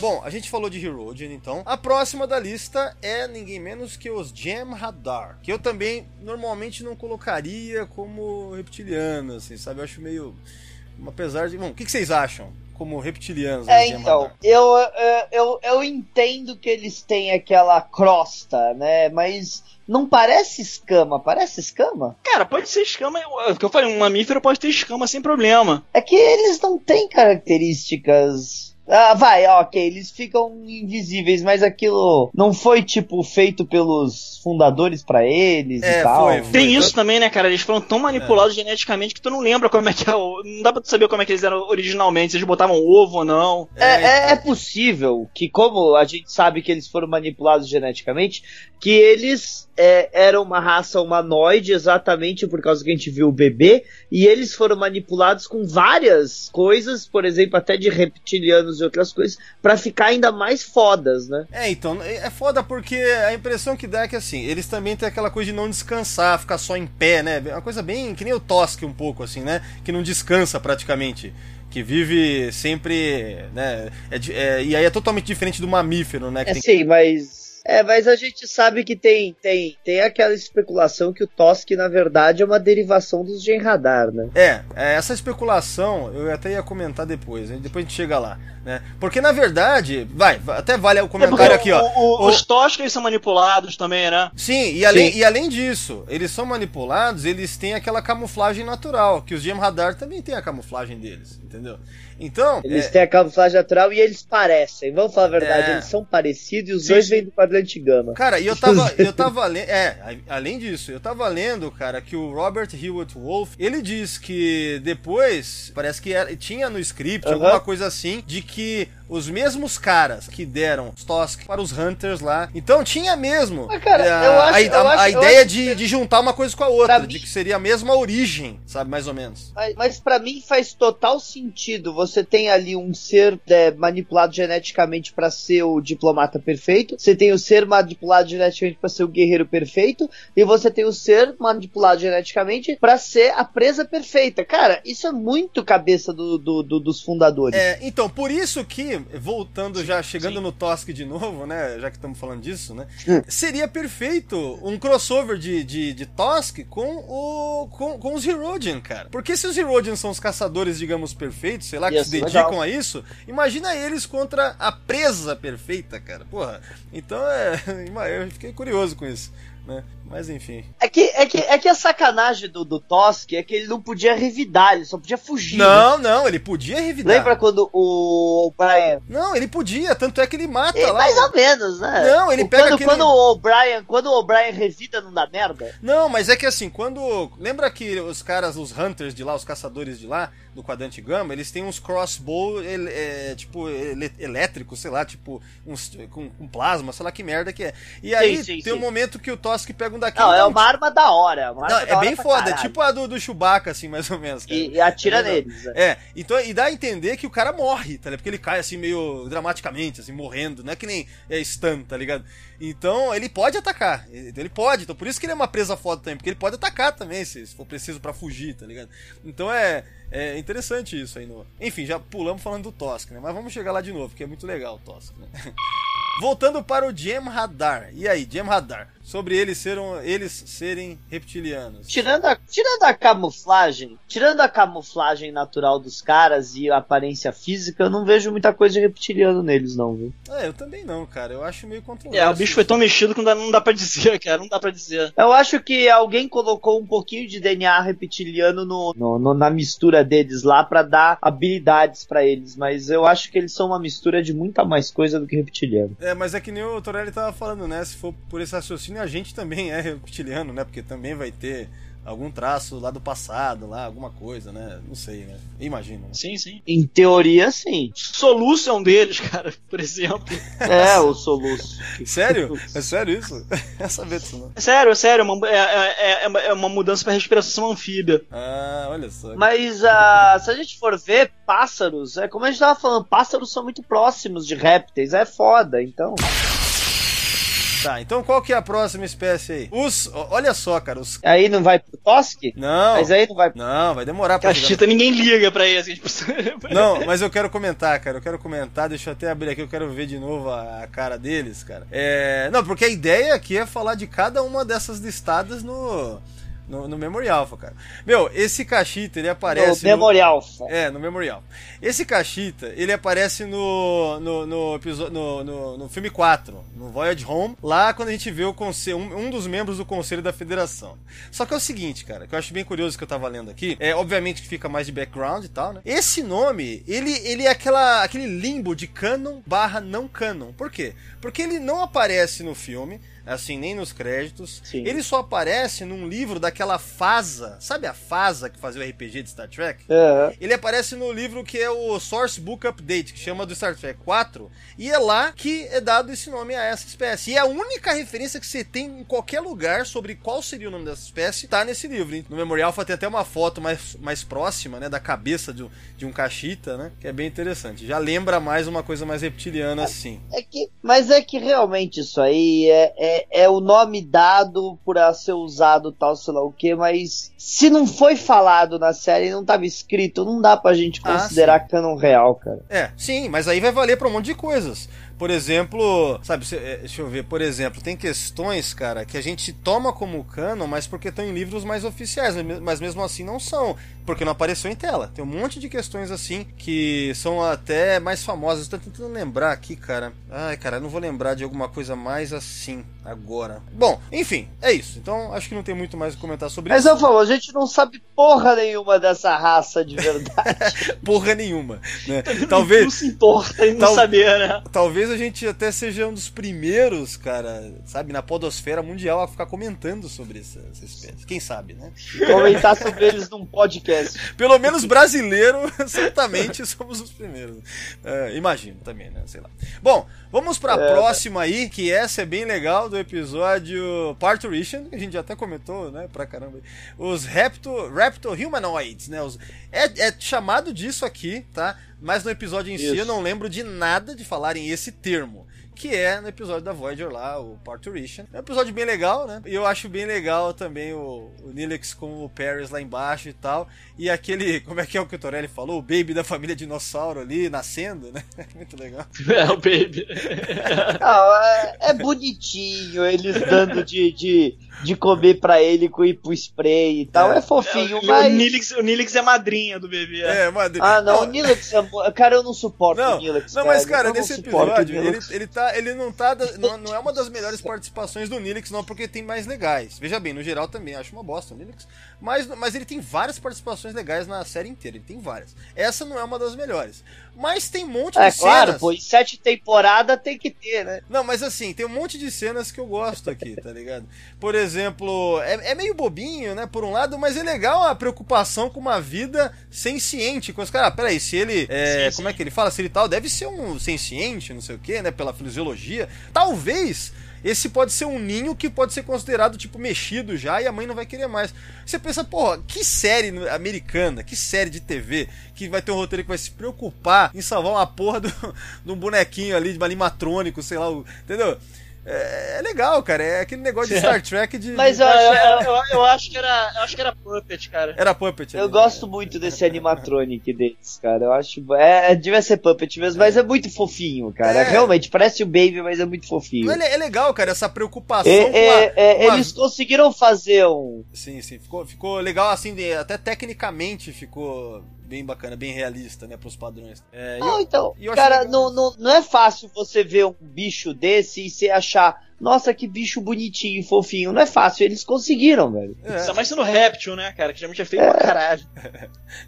Bom, a gente falou de Herodian, então. A próxima da lista é ninguém menos que os Gem Radar, que eu também normalmente não colocaria como reptiliano, assim, sabe? Eu acho meio. Apesar de. Bom, o que vocês acham como reptilianos? É, os Gem então, eu, eu, eu, eu entendo que eles têm aquela crosta, né? Mas não parece escama, parece escama? Cara, pode ser escama. É o que eu falei, um mamífero pode ter escama sem problema. É que eles não têm características. Ah, vai, ok, eles ficam invisíveis, mas aquilo não foi, tipo, feito pelos fundadores pra eles É, e tal. foi, foi. Tem isso também, né, cara? Eles foram tão manipulados geneticamente que tu não lembra como é que é. o- Não dá pra tu saber como é que eles eram originalmente, se eles botavam ovo ou não. É, é, é possível que, como a gente sabe que eles foram manipulados geneticamente, que eles é, eram uma raça humanoide exatamente por causa que a gente viu o bebê, e eles foram manipulados com várias coisas, por exemplo, até de reptilianos e outras coisas, pra ficar ainda mais fodas, né? É, então, é é foda porque a impressão que dá é que assim, eles também têm aquela coisa de não descansar, ficar só em pé, né? É Uma coisa bem que nem o Tosque um pouco, assim, né? Que não descansa praticamente. Que vive sempre, né? é é- e aí é totalmente diferente do mamífero, né? Que É sim, mas. É, mas a gente sabe que tem, tem, tem aquela especulação que o Tosk, na verdade, é uma derivação dos Gen Radar, né? É, é, essa especulação eu até ia comentar depois, hein? depois a gente chega lá, né? Porque na verdade, vai, até vale o É comentário aqui, ó. o- o- O- Os toscos eles são manipulados também, né? Sim, e além, Sim. e além disso, eles são manipulados, eles têm aquela camuflagem natural, que os Gem Radar também têm a camuflagem deles, entendeu? Então, Eles é, têm a camuflagem natural e eles parecem. Vamos falar a verdade, É. eles são parecidos e os Sim, dois vêm do quadrinho gama. Cara, e eu tava, eu tava lendo. É, a- além disso, eu tava lendo, cara, que o Robert Hewitt Wolf, ele diz que depois, parece que era- tinha no script Aham. alguma coisa assim, de que os mesmos caras que deram os Tosk para os Hunters lá. Então tinha mesmo cara, é, a, acho- a- a acho- eu ideia de, que- de juntar uma coisa com a outra, Pra de mim- que seria a mesma origem, sabe, mais ou menos. Mas, mas para mim faz total sentido. Você tem ali um ser é, manipulado geneticamente pra ser o diplomata perfeito. Você tem o ser manipulado geneticamente pra ser o guerreiro perfeito. E você tem o ser manipulado geneticamente pra ser a presa perfeita. Cara, isso é muito cabeça do, do- do- dos fundadores. É, então, por isso que, voltando já, chegando no Tosk de novo, né? Já que estamos falando disso, né? Hum. Seria perfeito um crossover de, de, de Tosk com, o, com, com os Herodian, cara. Porque se os Herodian são os caçadores, digamos, perfeitos, sei lá, que se dedicam legal. a isso, imagina eles contra a presa perfeita, cara. Porra. Então é. Eu fiquei curioso com isso, né? Mas enfim. É que, é, que, é que a sacanagem do, do Tosk é que ele não podia revidar, ele só podia fugir. né? Não, não, ele podia revidar. Lembra quando o Brian. Não, ele podia, tanto é que ele mata É, lá. mais ou menos, né? Não, ele O- pega quando, aquele- quando o Brian, quando o Brian revida não dá merda. Não, mas é que assim, quando. Lembra que os caras, os hunters de lá, os caçadores de lá, do quadrante gama, eles têm uns crossbow ele- é, tipo ele- elétricos, sei lá, tipo, uns, com, com plasma, sei lá que merda que é. E aí sim, tem sim. um momento que o Tosk pega um daquele. Não, é um uma arma da hora. uma Não, arma da é hora bem foda, é caralho. tipo a do, do Chewbacca, assim, mais ou menos. cara. E, e atira É neles. É, então, e dá a entender que o cara morre, tá ligado? Porque ele cai assim meio dramaticamente, assim, morrendo, não é que nem é stun, tá ligado? Então, ele pode atacar, ele ele pode, então por isso que ele é uma presa foda também, porque ele pode atacar também, se, se for preciso pra fugir, tá ligado? Então é, é interessante isso aí. No... Enfim, já pulamos falando do Tosk, né? Mas vamos chegar lá de novo, porque é muito legal o Tosk, né? Voltando para o Gem Radar. E aí, Gem Radar? Sobre eles, seram, eles serem reptilianos. Tirando a, tirando a camuflagem, tirando a camuflagem natural dos caras e a aparência física, eu não vejo muita coisa de reptiliano neles, não, viu? É, eu também não, cara. Eu acho meio controverso. É, o bicho foi tão mexido que não dá, não dá pra dizer, cara. Não dá pra dizer. Eu acho que alguém colocou um pouquinho de DNA reptiliano no, no- no- na mistura deles lá pra dar habilidades pra eles, mas eu acho que eles são uma mistura de muita mais coisa do que reptiliano. É, mas é que nem o Torelli tava falando, né? Se for por esse raciocínio, a gente também é reptiliano, né? Porque também vai ter algum traço lá do passado, lá, alguma coisa, né? Não sei, né? Imagino. né? Sim, sim. Em teoria, sim. Soluço é um deles, cara, por exemplo. É, o soluço. Sério? É sério isso? É saber disso, não. É Sério, é sério, é uma, é, é- é uma- é uma mudança pra respiração anfíbia. Ah, olha só. Mas ah, se a gente for ver pássaros, é como a gente tava falando, pássaros são muito próximos de répteis, é foda, então. Tá, então qual que é a próxima espécie aí? Os. Olha só, cara, os. Aí não vai pro Tosk? Não. Mas aí não vai. Não, vai demorar pra chegar. Cachita, ninguém liga pra isso. Tipo, Não, mas eu quero comentar, cara. Eu quero comentar. Deixa eu até abrir aqui. Eu quero ver de novo a, a cara deles, cara. É, não, porque a ideia aqui é falar de cada uma dessas listadas no. No, no Memory Alpha, cara. Meu, esse Cachita, ele No aparece. no- Memorial. É, no Memorial. Esse Cachita, ele aparece no no, no, no, no, no filme 4, no Voyage Home, lá quando a gente vê o conselho, um, um dos membros do Conselho da Federação. Só que é o seguinte, cara, que eu acho bem curioso que eu tava lendo aqui, é obviamente que fica mais de background e tal, né? Esse nome, ele, ele é aquela, aquele limbo de canon barra não canon. Por quê? Porque ele não aparece no filme, assim, nem nos créditos. Sim. Ele só aparece num livro daquela Fasa, sabe a Fasa que fazia o RPG de Star Trek? É. Ele aparece no livro que é o Source Book Update, que chama do Star Trek 4, e é lá que é dado esse nome a essa espécie. E é a única referência que você tem em qualquer lugar sobre qual seria o nome dessa espécie tá nesse livro. hein? No Memorial Alpha tem até uma foto mais, mais próxima, né, da cabeça de um, de um cachita, né, que é bem interessante. Já lembra mais uma coisa mais reptiliana assim. É que, mas é que realmente isso aí é, é, é o nome dado por a ser usado tal, sei lá o que, mas se não foi falado na série, não tava escrito, não dá pra gente Ah, considerar canon real, cara. É, sim, mas aí vai valer pra um monte de coisas. Por exemplo, sabe, é, deixa eu ver, por exemplo, tem questões, cara, que a gente toma como canon, mas porque estão em livros mais oficiais, mas me- mas mesmo assim não são, porque não apareceu em tela. Tem um monte de questões assim que são até mais famosas. Tô tentando lembrar aqui, cara. Ai, cara, eu não vou lembrar de alguma coisa mais assim. agora. Bom, enfim, é isso. Então acho que não tem muito mais o que comentar sobre Mas isso. eu falo, a gente não sabe porra nenhuma dessa raça de verdade. Porra nenhuma, né? Não Talvez, se importa em não Tal- saber, né? talvez a gente até seja um dos primeiros, cara, sabe, na podosfera mundial a ficar comentando sobre essa, essa espécie. Quem sabe, né? Comentar sobre eles num podcast. Pelo menos brasileiro, certamente somos os primeiros. É, imagino também, né? Sei lá. Bom, vamos pra É. próxima aí, que essa é bem legal do episódio Parturition, que a gente já até comentou, né? Pra caramba. Os Raptor, Raptor Humanoids, né? Os, é, é chamado disso aqui, tá? Mas no episódio em si Isso. eu não lembro de nada de falarem esse termo. Que é no episódio da Voyager lá, o Parturition. É um episódio bem legal, né? E eu acho bem legal também o, o Nilix com o Paris lá embaixo e tal. E aquele, como é que é o que o Torelli falou? O baby da família dinossauro ali nascendo, né? Muito legal. É, o Baby. Não, é, é bonitinho, eles dando de, de, de comer pra ele com ir pro spray e tal. É, fofinho, o, mas. Nilix, o Nilix é madrinha do bebê. é. É, mano. Ah, não, o Nilix é. Cara, eu não suporto Não, o Nilix. não, mas cara, eu não nesse o episódio, ele, ele, tá, ele não tá. não, não é uma das melhores participações do Nilix, não, porque tem mais legais. Veja bem, no geral também acho uma bosta o Nilix. Mas, mas ele tem várias participações legais na série inteira, ele tem várias. Essa não é uma das melhores. Mas tem um monte É de claro, cenas. pô, em sete temporadas tem que ter, né? Não, mas assim, tem um monte de cenas que eu gosto aqui, tá ligado? Por exemplo, é, é meio bobinho, né, por um lado, mas é legal a preocupação com uma vida senciente. Com os caras, ah, peraí, se ele. É, Sim, como é que ele fala? Se ele tal, deve ser um senciente, não sei o que, né, pela fisiologia. Talvez. Esse pode ser um ninho que pode ser considerado, tipo, mexido já e a mãe não vai querer mais. Você pensa, porra, que série americana, que série de TV que vai ter um roteiro que vai se preocupar em salvar uma porra de um bonequinho ali, de animatrônico, sei lá, entendeu? É, é legal, cara. É aquele negócio de Star Trek de. Mas eu, Eu, acho- eu, eu acho que era, eu acho que era Puppet, cara. Era Puppet. eu ali, gosto né? muito desse animatronic deles, cara. Eu acho. É, é, devia ser Puppet mesmo, mas é muito fofinho, cara. É. Realmente, parece o Baby, mas é muito fofinho. Mas é, é legal, cara, essa preocupação É, com a- é, é, com a- eles conseguiram fazer um. Sim, sim. Ficou, ficou legal, assim, de- até tecnicamente ficou bem bacana, bem realista, né, pros padrões. É, Não, eu- então, eu cara, não, não, não é fácil você ver um bicho desse e você achar, nossa, que bicho bonitinho e fofinho. Não é fácil, eles conseguiram, velho. é, Ainda mais sendo réptil, né, cara? Que geralmente é feio pra caralho.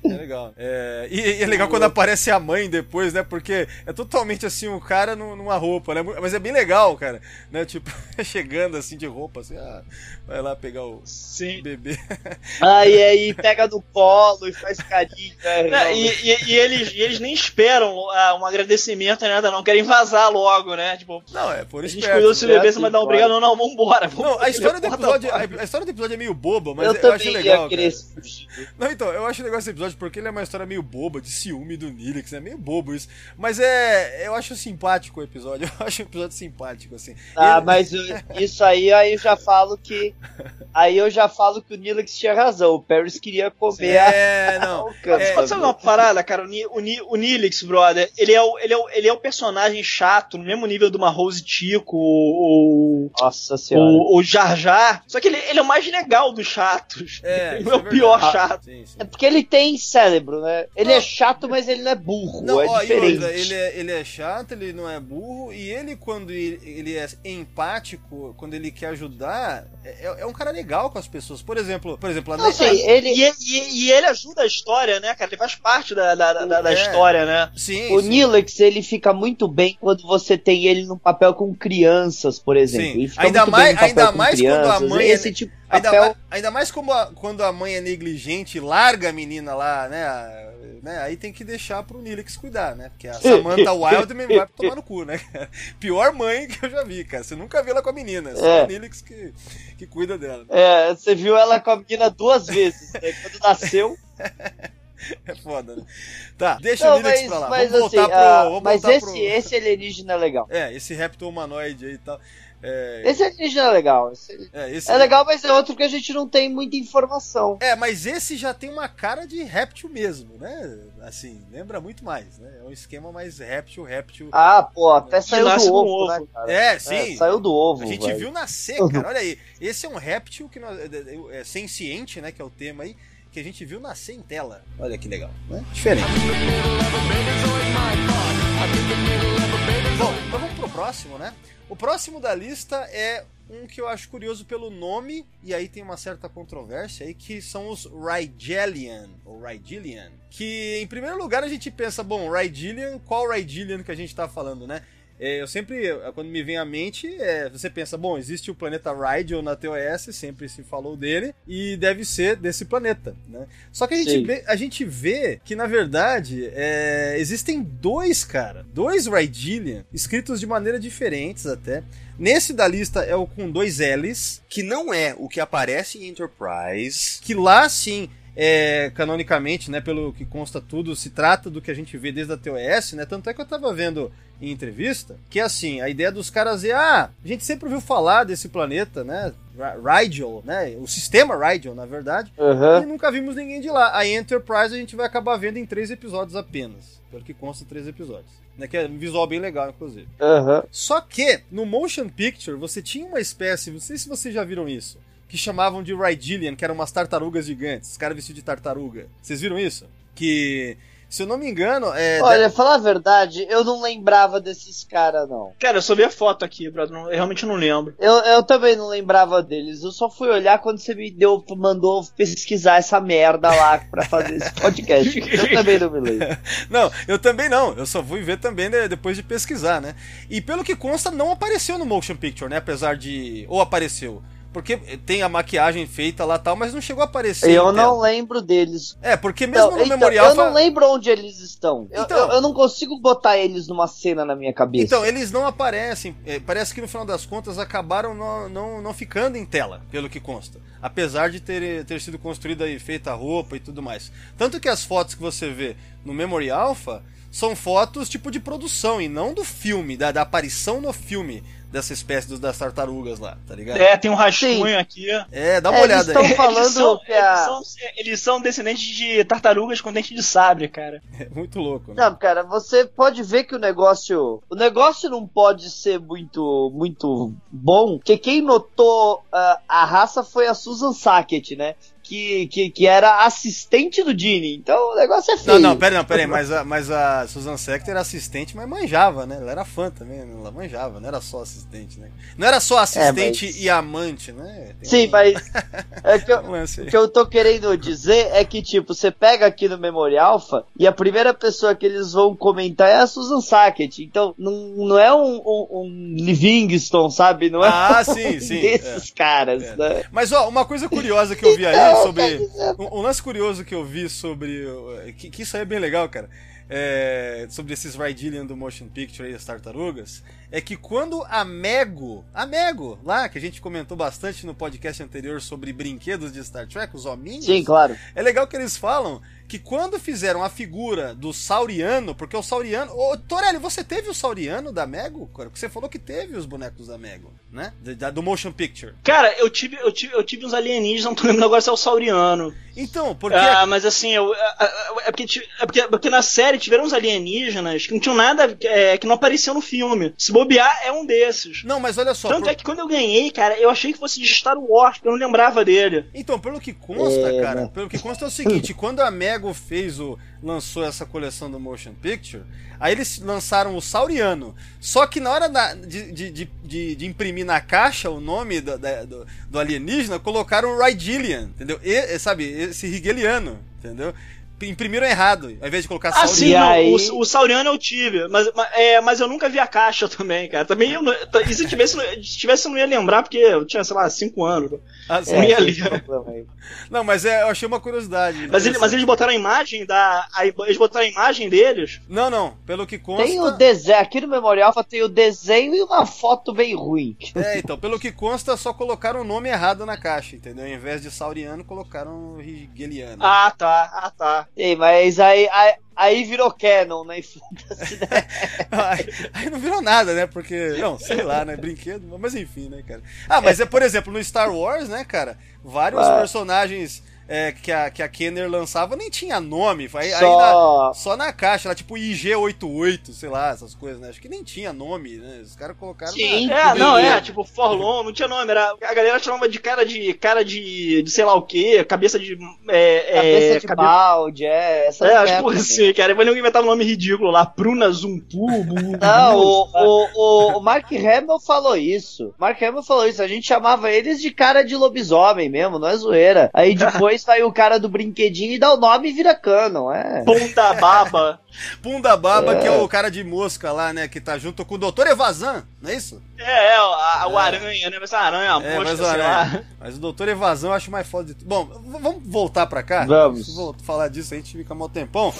É legal. É, e, e é legal quando aparece a mãe depois, né? Porque é totalmente assim, o cara num- numa roupa, né? Mas é bem legal, cara. Né? Tipo, chegando assim de roupa, assim, ah, vai lá pegar o Sim. bebê. Aí aí pega no colo e faz carinho, né? É, realmente. e, e- e eles, e eles nem esperam ah, um agradecimento nem nada, não. Querem vazar logo, né? Tipo, Não, é por a isso gente cuidou né? bebê, você vai dar um Assim, obrigado. Não, não, vambora. vamos Não, a história, do episódio, a, a história do episódio é meio boba, mas eu eu, também acho legal. Não, então, eu acho legal esse episódio porque ele é uma história meio boba, de ciúme do Nilix, é meio bobo isso. Mas é. Eu acho simpático o episódio, eu acho o episódio simpático, assim. Ah, Ele- mas isso aí, aí eu já falo que. Aí eu já falo que o Nilix tinha razão. O Paris queria comer a. É, não. o canto. É, Pode saber uma parada, cara? O, Ni- o, Ni- o Nilix, brother, ele é o, ele, é o, ele é o personagem chato, no mesmo nível do uma Rose Tico ou Nossa senhora. o, o Jar Jar. Só que ele, ele é o mais legal dos chatos. É, ele é é o pior verdade. chato. Sim, sim. É porque ele tem cérebro, né? Ele Não. é chato, mas ele não é burro. Não, é ó, e diferente. outra, ele é, ele é chato, ele não é burro, e ele, quando ele, ele é empático, quando ele quer ajudar, é, é um cara legal com as pessoas. Por exemplo, por exemplo, a Não sei, ele. E, e- e ele ajuda a história, né, cara? Ele faz parte da, da, da, da É. história, né? Sim, O sim. Nilix, ele fica muito bem quando você tem ele num papel com crianças, por exemplo. Sim. Ainda mais- ainda mais quando a crianças. mãe é- Esse tipo de Ainda, papel. ma- ainda mais como a- quando a mãe é negligente, larga a menina lá, né? né, Aí tem que deixar pro Nilix cuidar, né? Porque a Samantha Wildman vai tomar no cu, né? Pior mãe que eu já vi, cara. Você nunca viu ela com a menina, é só É. o Nilix que, que cuida dela. É, você viu ela com a menina duas vezes, né? Quando nasceu. É foda, né? Tá, deixa Não, o Nilix mas, pra lá. mas vamos assim, voltar pro. ah, vamos mas esse, pro... esse alienígena é legal. É, esse repto humanoide aí e tal. É, Esse alienígena é legal. Esse- é, esse- É legal, mas é outro que a gente não tem muita informação. É, mas esse já tem uma cara de réptil mesmo, né? Assim, lembra muito mais, né? É um esquema mais réptil, réptil. Ah, pô, até saiu do ovo, ovo. né, cara? É, sim. É, saiu do ovo. A gente velho. viu nascer, cara. Olha aí. Esse é um réptil que nós, é, é, senciente, né? Que é o tema aí. Que a gente viu nascer em tela. Olha que legal, né? Diferente. Bom, então vamos pro próximo, né? O próximo da lista é um que eu acho curioso pelo nome, e aí tem uma certa controvérsia aí, que são os Rygelian, ou Rygelian. Que, em primeiro lugar, a gente pensa, bom, Rygelian, qual Rygelian que a gente tá falando, né? É, eu sempre, quando me vem à mente, é, você pensa, bom, existe o planeta Rigel na TOS, sempre se falou dele, e deve ser desse planeta, né? Só que a gente, vê, a gente vê que, na verdade, é, existem dois, cara, dois Rygelian, escritos de maneira diferentes até. Nesse da lista é o com dois L's, Que não é o que aparece em Enterprise. que lá sim, é, canonicamente, né, pelo que consta tudo, se trata do que a gente vê desde a TOS, né? Tanto é que eu tava vendo em entrevista que assim, a ideia dos caras é, ah, a gente sempre ouviu falar desse planeta, né? Rigel, né? O sistema Rigel, na verdade, Aham. e nunca vimos ninguém de lá. A Enterprise a gente vai acabar vendo em três episódios apenas, pelo que consta três episódios. Né, que é um visual bem legal, inclusive. Aham. Só que no motion picture você tinha uma espécie, não sei se vocês já viram isso, que chamavam de Rygelian, que eram umas tartarugas gigantes, os caras vestidos de tartaruga. Vocês viram isso? Que, se eu não me engano, é. Olha, falar a verdade, eu não lembrava desses caras, não. Cara, eu só vi a foto aqui, brother. Eu realmente não lembro. Eu, eu também não lembrava deles. Eu só fui olhar quando você me deu, mandou pesquisar essa merda lá pra fazer esse podcast. eu também não me lembro. Não, eu também não. Eu só fui ver também né, depois de pesquisar, né? E pelo que consta, não apareceu no motion picture, né? Apesar de. Ou apareceu. Porque tem a maquiagem feita lá e tal, mas não chegou a aparecer. Eu não lembro deles. É, porque mesmo Então, no então, memorial. eu não lembro onde eles estão. Então. eu, eu não consigo botar eles numa cena na minha cabeça. Então, eles não aparecem. É, parece que no final das contas acabaram não, não, não ficando em tela, pelo que consta. Apesar de ter, ter sido construída e feita a roupa e tudo mais. Tanto que as fotos que você vê no Memory Alpha são fotos tipo de produção e não do filme, da, da aparição no filme dessa espécie dos, das tartarugas lá, tá ligado? É, tem um rascunho Sim. aqui. É, dá uma É, olhada eles aí. falando eles, são, que a- eles, são, eles são descendentes de tartarugas com dente de sabre, cara. É muito louco, né? Não, cara, você pode ver que o negócio. O negócio não pode ser muito, muito bom, porque quem notou ah, a raça foi a Susan Sackett, né? Que, que, que era assistente do Dini. Então o negócio é feio. Não, não, pera, não, pera aí, mas a, mas a Susan Sector era assistente, mas manjava, né? Ela era fã também, né? ela manjava, não era só assistente, né? Não era só assistente É, mas- e amante, né? Tem Sim, um- mas. É que eu, aí. O que eu tô querendo dizer é que, tipo, você pega aqui no Memory Alpha e a primeira pessoa que eles vão comentar é a Susan Sackett. Então, não, não é um, um, um Livingston, sabe? Não é Ah, um sim, sim, desses caras, É. né? Mas ó, uma coisa curiosa que eu vi aí Então, sobre. Um, um lance curioso que eu vi sobre. uh, Que, que isso aí é bem legal, cara. é, sobre esses Rydillian do Motion Picture e as tartarugas. É que quando a Mego. A Mego, lá, que a gente comentou bastante no podcast anterior sobre brinquedos de Star Trek, os hominhos. Sim, claro. É legal que eles falam que quando fizeram a figura do Sauriano, porque o Sauriano. Ô, Torelli, você teve o Sauriano da Mego? cara? Porque você falou que teve os bonecos da Mego, né? Da- do Motion Picture. Cara, eu tive, eu tive, eu tive uns alienígenas, não tô lembrando agora se é o Sauriano. Então, porque. Ah, mas assim, eu, é, é- é porque, é porque, porque na série tiveram uns alienígenas que não tinham nada, é, que não apareciam no filme. Se bobear, é um desses. Não, mas olha só. Tanto por- é que quando eu ganhei, cara, eu achei que fosse de Star Wars, porque eu não lembrava dele. Então, pelo que consta, É, cara, né? pelo que consta é o seguinte, quando a Mego fez o lançou essa coleção do Motion Picture, aí eles lançaram o Sauriano. Só que na hora da- de, de, de, de- imprimir na caixa o nome do, da- do, do alienígena, colocaram o Rygillian, entendeu? E, sabe, esse Rigeliano, entendeu? Imprimiram errado, ao invés de colocar Ah, Sauriano. sim, E não, aí- o, o Sauriano eu tive, mas, mas, é, mas eu nunca vi a caixa também, cara. Também eu não, e se tivesse, se tivesse eu não ia lembrar, porque eu tinha, sei lá, 5 anos. Ah, sim. É, ler. esse problema aí. Não, mas é, eu achei uma curiosidade. Mas, ele- mas eles botaram a imagem da. a- eles botaram a imagem deles. Não, não, pelo que consta. Tem o desenho, aqui no Memorial tem o desenho e uma foto bem ruim. É, então, pelo que consta, só colocaram o nome errado na caixa, entendeu? Ao invés de Sauriano, colocaram Rigeliano. Ah, tá, ah, tá. Sim, mas aí, aí, aí virou canon, né? Né? aí, aí não virou nada, né? Porque, não, sei lá, né? Brinquedo, mas enfim, né, cara? Ah, mas é, por exemplo, no Star Wars, né, cara? Vários Ah. personagens é, que, a, que a Kenner lançava nem tinha nome. Aí, aí Só- na- só na caixa, era tipo IG88, sei lá, essas coisas, né? Acho que nem tinha nome, né? Os caras colocaram. Sim. na- É, não, Sim. é, tipo, Forlon, não tinha nome, era, a galera chamava de cara de, cara de, de sei lá o que, cabeça de, é, Cabeça é, de cabe- balde, é. Essa É, acho que assim, cara, depois ninguém inventava um nome ridículo lá, Pruna Zumpu, Não, o, o, o, o Mark Hamill falou isso. Mark Hamill falou isso. A gente chamava eles de cara de lobisomem mesmo, não é zoeira. Aí depois vai o cara do brinquedinho e dá o nome e vira canon, é. Ponta Baba. Punda Baba, que é o cara de mosca lá, né? Que tá junto com o Dr. Evazan, não é isso? É, é, a- o Aranha, né? Mas a Aranha, a É, mosca, mas, olha, lá. mas o Doutor Evasão eu acho mais foda de tudo. Bom, vamos voltar pra cá? Vamos. Vou falar disso, a gente fica mal tempão.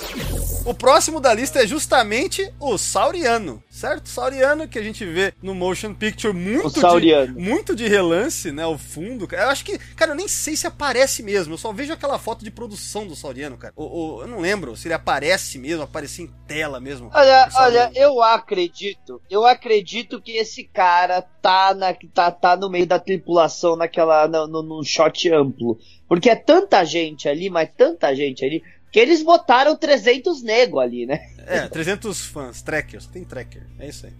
O próximo da lista é justamente o Sauriano, certo? Sauriano que a gente vê no motion picture muito O de muito de relance, né? O fundo. Eu acho que, cara, eu nem sei se aparece mesmo. Eu só vejo aquela foto de produção do Sauriano, cara. O, o- eu não lembro se ele aparece mesmo, aparecia em tela mesmo. Olha, olha, eu acredito, eu acredito que esse cara tá, na, tá, tá no meio da tripulação naquela, no, no, num shot amplo. Porque é tanta gente ali, mas tanta gente ali, que eles botaram 300 nego ali, né? É, 300 fãs, trackers, tem tracker, é isso aí.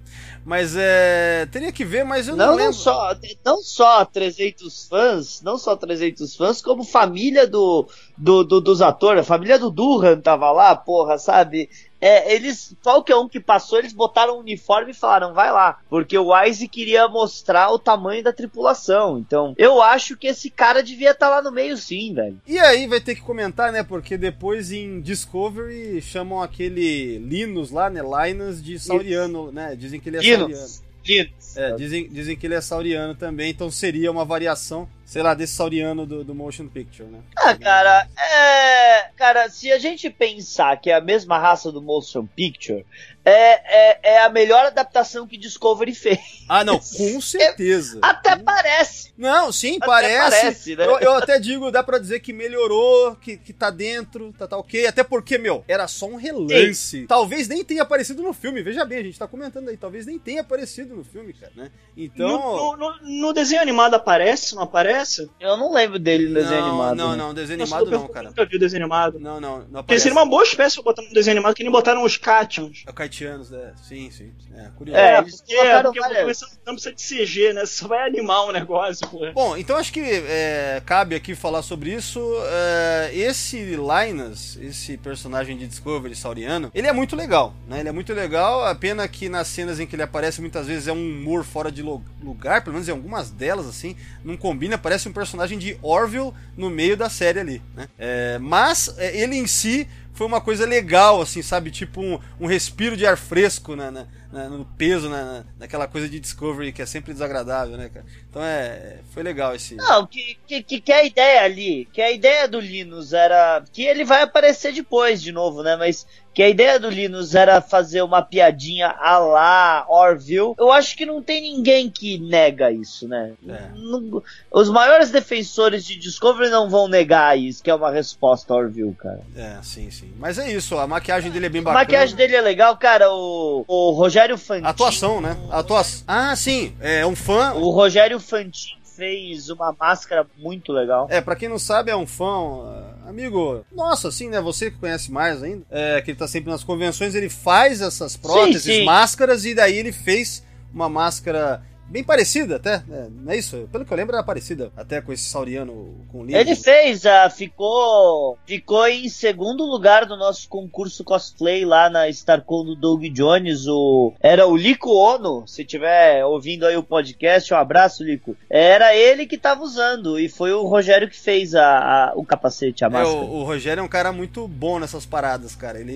Mas é. Teria que ver, mas eu não, Não, não, lembro. só, não só 300 fãs, não só 300 fãs, como família do, do, do- dos atores, a família do Durhan tava lá, porra, sabe? É, eles, qualquer um que passou, eles botaram um uniforme e falaram, vai lá, porque o Wise queria mostrar o tamanho da tripulação, então eu acho que esse cara devia estar lá no meio sim, velho. E aí vai ter que comentar, né? Porque depois em Discovery chamam aquele Linus lá, né? Linus de Sauriano, né? Dizem que ele é Sauriano. Linus, Linus. É, dizem, dizem que ele é Sauriano também, então seria uma variação, sei lá, desse Sauriano do, do Motion Picture, né? Ah, cara, é. Cara, se a gente pensar que é a mesma raça do Motion Picture, é, é, é a melhor adaptação que Discovery fez. Ah, não, com certeza. Até parece. Não, sim, Até parece. parece, né? eu, eu até digo, dá pra dizer que melhorou, que, que tá dentro, tá, tá ok. Até porque, meu, era só um relance. Talvez nem tenha aparecido no filme. Veja bem, a gente tá comentando aí. Talvez nem tenha aparecido no filme, cara, né? Então. No, no- no- no desenho animado aparece, não aparece? Eu não lembro dele no desenho não, animado. Não, né? não, desenho animado não, cara. nunca vi o desenho animado. Não, não, não Porque aparece. seria uma boa espécie botar no desenho animado, que nem botaram os Catians. É o Kaitianos, é. Sim, sim. É, curioso. É, É, porque, colocaram porque várias- começando não precisa de CG, né? Só vai animar o negócio, pô. Bom, então acho que é, cabe aqui falar sobre isso. É, esse Linus, esse personagem de Discovery sauriano, ele é muito legal, né? Ele é muito legal, a pena que nas cenas em que ele aparece muitas vezes é um humor fora de lugar, pelo menos em algumas delas, assim, não combina, parece um personagem de Orville no meio da série ali, né? É, mas é, ele em si foi uma coisa legal, assim, sabe? Tipo um, um respiro de ar fresco na, na- na- no peso, na, na- naquela coisa de Discovery que é sempre desagradável, né, cara? Então é. Foi legal esse. Não, que, que, que, que a ideia ali, que a ideia do Linus era. Que ele vai aparecer depois de novo, né? Mas que a ideia do Linus era fazer uma piadinha a lá Orville. Eu acho que não tem ninguém que nega isso, né? É. Não- os maiores defensores de Discovery não vão negar isso, que é uma resposta a Orville, cara. É, sim, sim. Mas é isso, a maquiagem dele é bem A bacana. maquiagem dele é legal, cara. O, o Rogério Fantini. A atuação, né? A atuação. Ah, sim. É um fã. O Rogério Fantini fez uma máscara muito legal. É, pra quem não sabe, é um fã, amigo nossa, assim, né? Você que conhece mais ainda, é, que ele tá sempre nas convenções, ele faz essas próteses, sim. máscaras, e daí ele fez uma máscara bem parecida até, né? não é isso? Pelo que eu lembro, era parecida até com esse sauriano com livro. Ele fez, ah, ficou, ficou em segundo lugar do nosso concurso cosplay lá na StarCon do Doug Jones. O, era o Lico Ono, se tiver ouvindo aí o podcast, um abraço, Lico. Era ele que tava usando e foi o Rogério que fez a, a- o capacete, a É, máscara. o, o Rogério é um cara muito bom nessas paradas, cara. Ele,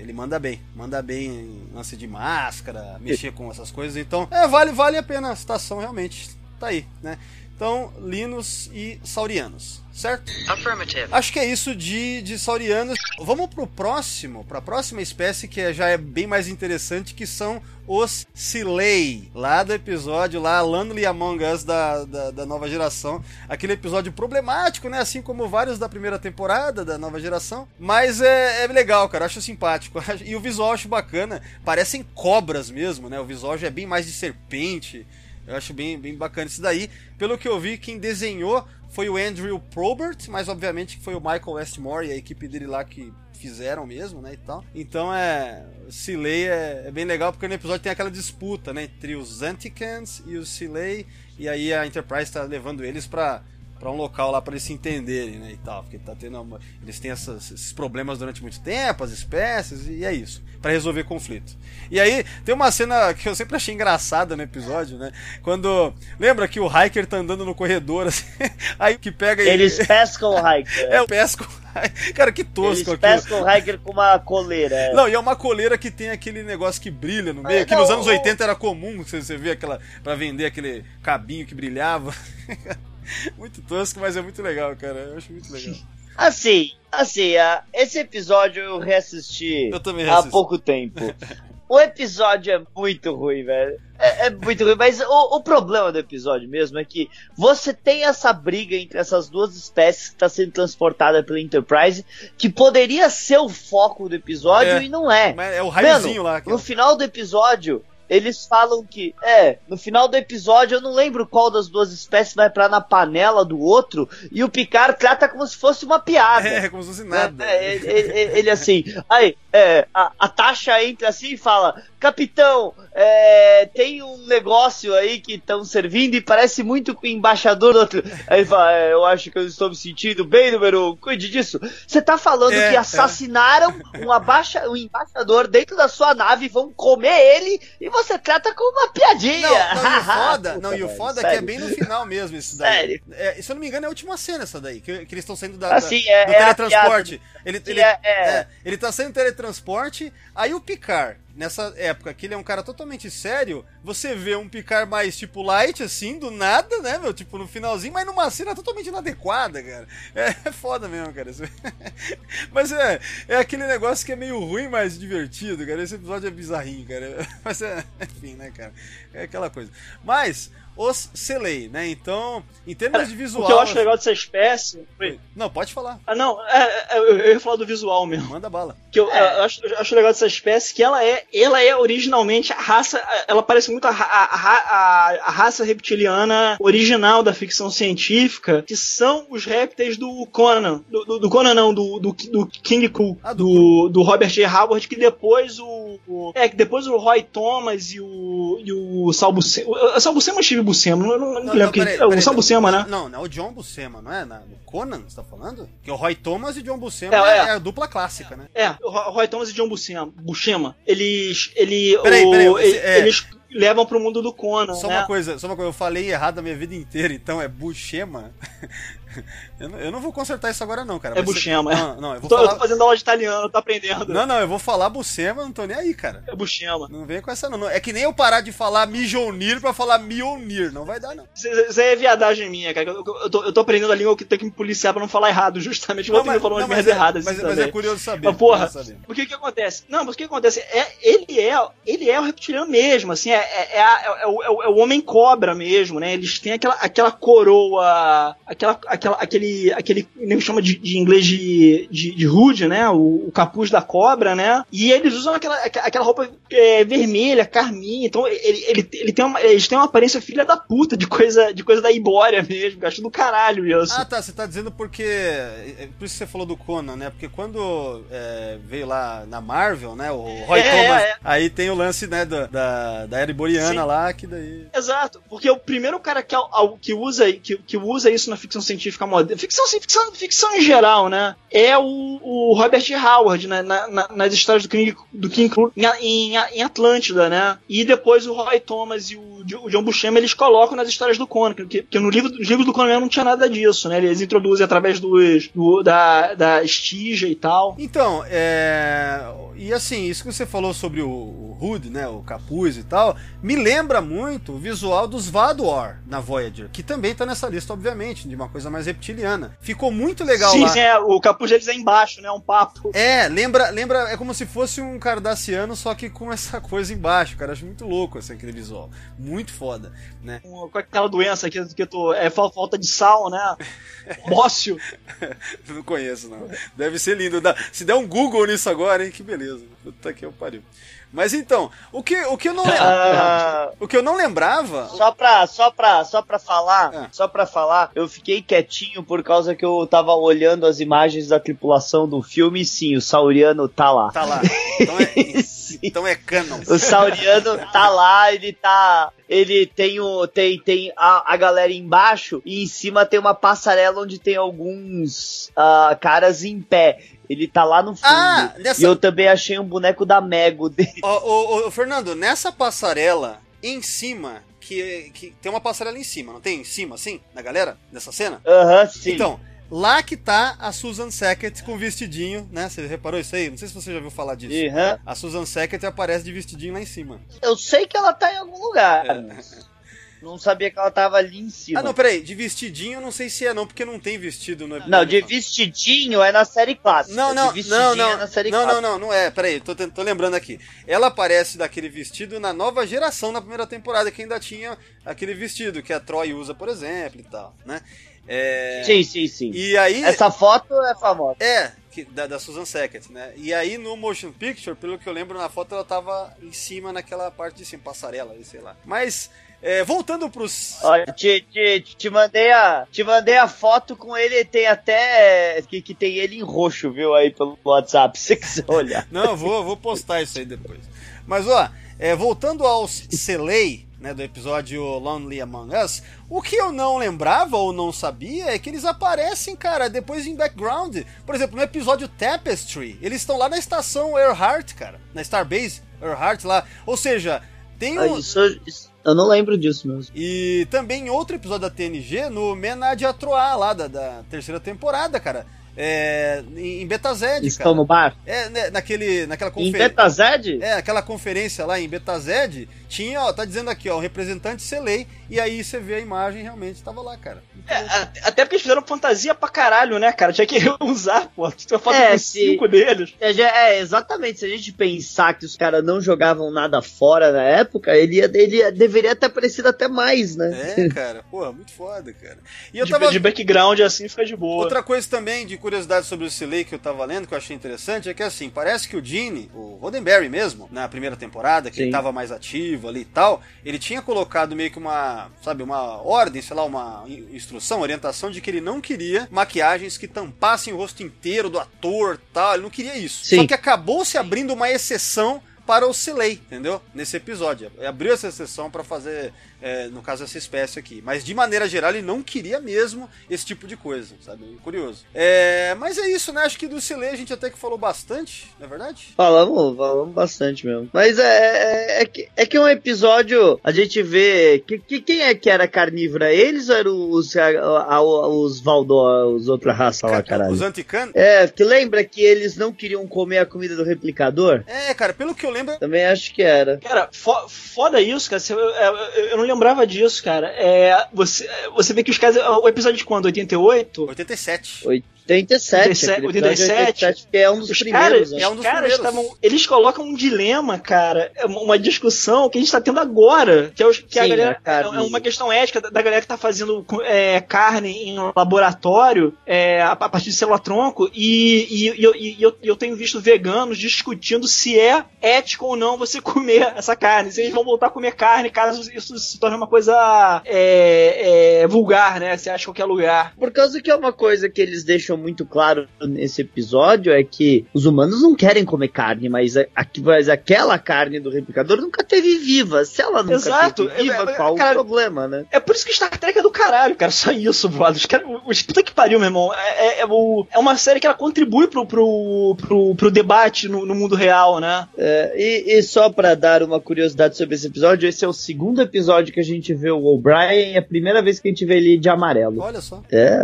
ele manda bem. Manda bem em lance de máscara, mexer com essas coisas. Então, é, vale, vale a pena a citação, realmente. Tá aí, né? Então, Linus e Saurianos, certo? Affirmative. Acho que é isso de, de Saurianos. Vamos pro próximo, pra próxima espécie que é- já é bem mais interessante, que são os Silei, lá do episódio lá, Lonely Among Us da, da, da nova geração. Aquele episódio problemático, né? Assim como vários da primeira temporada da nova geração. Mas é, é legal, cara. Acho simpático. E o visual acho bacana. Parecem cobras mesmo, né? O visual já é bem mais de serpente. Eu acho bem, bem bacana isso daí. Pelo que eu vi, quem desenhou foi o Andrew Probert, mas obviamente foi o Michael Westmore e a equipe dele lá que fizeram mesmo, né, e tal. Então é, Silei é, é bem legal porque no episódio tem aquela disputa, né, entre os Anticans e os Silei, e aí a Enterprise tá levando eles pra para um local lá para eles se entenderem, né, e tal, porque tá tendo uma, eles têm essas- esses problemas durante muito tempo, as espécies e é isso, para resolver conflito. E aí tem uma cena que eu sempre achei engraçada no episódio, né, quando lembra que o Hiker tá andando no corredor assim, aí que pega Eles pescam o Hiker. é o pesco. Cara, que tosco Eles aquilo. pescam o Hiker com uma coleira. é. Não, e é uma coleira que tem aquele negócio que brilha no meio, É, que não, nos anos o- 80 era comum você, você vê aquela. pra vender aquele cabinho que brilhava. muito tosco, mas é muito legal, cara. Eu acho muito legal. Assim, assim, ah, esse episódio eu reassisti Eu há pouco tempo. O episódio é muito ruim, velho. É, é muito ruim, mas o, o problema do episódio mesmo é que você tem essa briga entre essas duas espécies que está sendo transportada pela Enterprise, que poderia ser o foco do episódio É. e não é. Mas é o raiozinho Mano, lá. que- No final do episódio, eles falam que, é, no final do episódio eu não lembro qual das duas espécies vai pra na panela do outro, e o Picard trata como se fosse uma piada. É, como se fosse nada. É, ele, ele- ele assim, aí, é, a, a Tasha entra assim e fala: Capitão, é, tem um negócio aí que estão servindo e parece muito com o embaixador do outro. Aí ele fala: é, Eu acho que eu estou me sentindo bem, número um, cuide disso. Você tá falando É, que é. assassinaram um, abaixa, um embaixador dentro da sua nave, vão comer ele e você trata como uma piadinha. Não, não, e o foda, Puta, não, e o foda é que é bem no final mesmo isso daí. Sério. É, se eu não me engano, é a última cena essa daí, que, que eles estão saindo da, da- Assim, é- do é a teletransporte. Ele, ele, é- é. é, ele tá saindo do teletransporte, aí o Picard, nessa época que ele é um cara totalmente sério, você vê um Picard mais tipo light, assim, do nada, né, meu? Tipo, no finalzinho, mas numa cena totalmente inadequada, cara. É, é foda mesmo, cara. Mas é, é aquele negócio que é meio ruim, mas divertido, cara. Esse episódio é bizarrinho, cara. Mas é, enfim, né, cara? É aquela coisa. Mas, os Selei, né? Então, em termos de visual. O que eu acho legal dessa espécie. Não, pode falar. Ah, não, é, é, eu ia falar do visual mesmo. Manda bala. Que eu, eu acho, eu acho legal dessa espécie que ela é, ela é originalmente a raça, ela parece muito a, a, a, a raça reptiliana original da ficção científica, que são os répteis do Conan, do, do- do Conan não, do, do, do King Cool, Ah, do do, Robert J. Howard, que depois o, o- é, que depois o Roy Thomas e o, e o Sal Buscema, o Sal Buscema Buscema, não, não, não, lembro quem, peraí, é, o Sal Buscema, né? Não, não é o John Buscema, não é? Na, no Conan, você tá falando? Que o Roy Thomas e o John Buscema É, é, é. a dupla clássica, né? É, o Ro- Roy Thomas e John Buscema, Buscema eles, ele, Peraí, o- peraí, ele- é. eles levam pro mundo do Conan, Só né? uma coisa, só uma coisa, eu falei errado a minha vida inteira, então é Buchema. eu, não, eu não vou consertar isso agora não, cara. É ser- é. Não, não, eu vou Tô, eu tô falar... fazendo aula de italiano, tô aprendendo. Não, não, eu vou falar Bucema, eu não tô nem aí, cara. É Buscema. Não vem com essa não. É que nem eu parar de falar Mijonir pra falar Mionir. Não vai dar, não. Isso é viadagem minha, cara. Eu, eu- eu tô, eu tô aprendendo a língua que tenho que me policiar pra não falar errado, justamente. Eu Não, vou ter que falar umas é, erradas. mas, assim mas é curioso saber. Mas, porra, saber. o que que acontece? Não, mas o que acontece? É, ele, é, ele é o reptiliano mesmo, assim, é, é, é, é o, é é o homem cobra mesmo, né? Eles têm aquela, aquela coroa, aquela, aquela, aquele, aquele, nem chama de, de inglês de, de, de hood, né? O, o capuz da cobra, né? E eles usam aquela, aquela roupa é, vermelha, carmim, então ele, ele, ele tem uma, eles têm uma aparência filha da puta, de coisa, de coisa da Ibória mesmo, acho do caralho isso. Ah, tá. Você tá dizendo porque. é Por isso que você falou do Conan, né? Porque quando é, veio lá na Marvel, né? O Roy É, Thomas. é. Aí tem o lance, né? Da, da, da era iboriana Sim. lá, que daí. Exato, porque o primeiro cara que, que, usa, que, que usa isso na ficção científica moderna, ficção, ficção, ficção em geral, né? É o, o Robert Howard, né, na- na- nas histórias do King, do King em, em, em Atlântida, né? E depois o Roy Thomas e o, o John Buscema eles colocam nas histórias do Conan, porque, porque no livro, nos livros do Conan não tinha nada disso, né? Eles introduzem através dos, do, da, da Estigia e tal. Então, é. E assim, isso que você falou sobre o, o Hood, né? O capuz e tal, me lembra muito o visual dos Vador na Voyager, que também tá nessa lista, obviamente, de uma coisa mais reptiliana. Ficou muito legal sim, lá. sim, é, o capuz deles é embaixo, né? Um papo. É, lembra, lembra, é como se fosse um cardassiano, só que com essa coisa embaixo, cara. Acho muito louco assim, aquele visual. Muito foda, né? com com aquela doença que, que eu tô. É fal- falta de sal, né? Mócio. Não conheço, não. Deve ser lindo. Se der um Google nisso agora, hein? Que beleza. Puta que eu pariu. Mas então, o que, o que eu não lem- Ah, o que eu não lembrava. Só pra, só pra, só pra falar, Ah. só pra falar, eu fiquei quietinho por causa que eu tava olhando as imagens da tripulação do filme e sim, o Sauriano tá lá. Tá lá. Então é, então é canon. O Sauriano tá lá, ele tá. Ele tem o. Tem, tem a, a galera embaixo e em cima tem uma passarela onde tem alguns ah, caras em pé. Ele tá lá no fundo. Ah, nessa- E eu também achei um boneco da Mego dele. Ô, ô, ô, Fernando, nessa passarela em cima, que, que tem uma passarela em cima, não tem? Em cima, assim, na galera, nessa cena? Aham, sim. Então, lá que tá a Susan Sackett com vestidinho, né? Você reparou isso aí? Não sei se você já viu falar disso. Aham. A Susan Sackett aparece de vestidinho lá em cima. Eu sei que ela tá em algum lugar. Não sabia que ela tava ali em cima. Ah, não, peraí. De vestidinho eu não sei se é não, porque não tem vestido no Não, de vestidinho é na série clássica. Não, não, não, não, é na série não, não, clássica. não, não é, peraí, tô, tô lembrando aqui. Ela aparece daquele vestido na nova geração na primeira temporada, que ainda tinha aquele vestido que a Troy usa, por exemplo, e tal, né? É... Sim, sim, sim. E aí... Essa foto é famosa. É, que- da, da Susan Sackett, né? E aí no motion picture, pelo que eu lembro na foto, ela tava em cima naquela parte de cima, passarela, sei lá. Mas, é, voltando pros... Olha, te, te, te mandei a, te mandei a foto com ele, tem até que, que tem ele em roxo, viu aí pelo WhatsApp, se quiser olhar. Não, vou, vou postar isso aí depois. Mas, ó, é, voltando ao Celei, né, do episódio Lonely Among Us, o que eu não lembrava ou não sabia é que eles aparecem, cara, depois em background. Por exemplo, no episódio Tapestry, eles estão lá na estação Earhart, cara, na Starbase Earhart lá. Ou seja, tem Ah, um... isso, isso- eu não lembro disso mesmo. E também em outro episódio da TNG, no Menade a Troar, lá da, da terceira temporada, cara. É, em em Betazed, Estão cara. no bar? É, né, naquele, naquela Em conferência. Betazed? É, aquela conferência lá em Betazed, tinha, ó, tá dizendo aqui, ó, o representante Selei, e aí você vê a imagem, realmente tava lá, cara. É, a- até porque eles fizeram fantasia pra caralho, né, cara? Tinha que usar, pô. Tinha foto É, se- cinco deles. É, já- é, exatamente. Se a gente pensar que os caras não jogavam nada fora na época, ele, ia, ele ia- deveria ter aparecido até mais, né? É, cara, porra, muito foda, cara. E eu De, tava... de background assim fica de boa. Outra coisa também de curiosidade sobre o Selei que eu tava lendo, que eu achei interessante, é que assim, parece que o Gene, o Roddenberry mesmo, na primeira temporada, que Sim. ele tava mais ativo ali e tal, ele tinha colocado meio que uma, sabe, uma ordem, sei lá, uma in- instrução, orientação de que ele não queria maquiagens que tampassem o rosto inteiro do ator tal, ele não queria isso. Sim. Só que acabou se abrindo uma exceção para o Selei, entendeu? Nesse episódio. Abriu essa exceção para fazer, é, no caso, essa espécie aqui. Mas de maneira geral, ele não queria mesmo esse tipo de coisa, sabe? Curioso. É, mas é isso, né? Acho que do Selei a gente até que falou bastante, não é verdade? Falamos, falamos bastante mesmo. Mas é, é, é que, é que um episódio a gente vê. Que, que- quem é que era carnívora? Eles ou eram os, a- a- os Valdó, os outra raça lá, caralho? Os Antican. É, que lembra que eles não queriam comer a comida do replicador? É, cara, pelo que eu lembro. Também acho que era. Cara, fo- foda isso, cara. Eu, eu- eu não lembrava disso, cara. É, você, você vê que os caras. O episódio de quando? 88? 87. 87, 87, aquele episódio 87, 87, que é um dos Os primeiros. caras, né? é um os dos caras primeiros. estavam. Eles colocam um dilema, cara. é uma- discussão que a gente tá tendo agora. Que, é os- que a Sim, galera. a carne. É uma questão ética da, galera que tá fazendo é, carne em laboratório é, a, a partir de célula-tronco. E, e, e eu, e eu, eu tenho visto veganos discutindo se é ético ou não você comer essa carne. Se eles vão voltar a comer carne, caso isso se torne uma coisa é, é, vulgar, né? Você acha em qualquer lugar. Por causa que é uma coisa que eles deixam muito claro nesse episódio é que os humanos não querem comer carne, mas, a- mas aquela carne do replicador nunca teve viva. Se ela nunca Exato. teve viva, É, é, qual cara, o problema, né? É por isso que Star Trek é do caralho, cara. Só isso, brother. Os caras. Puta que pariu, meu irmão. É, é, é é uma série que ela contribui pro, pro, pro, pro debate no, no mundo real, né? É, e, e só pra dar uma curiosidade sobre esse episódio, esse é o segundo episódio que a gente vê o O'Brien e é a primeira vez que a gente vê ele de amarelo. Olha só. É,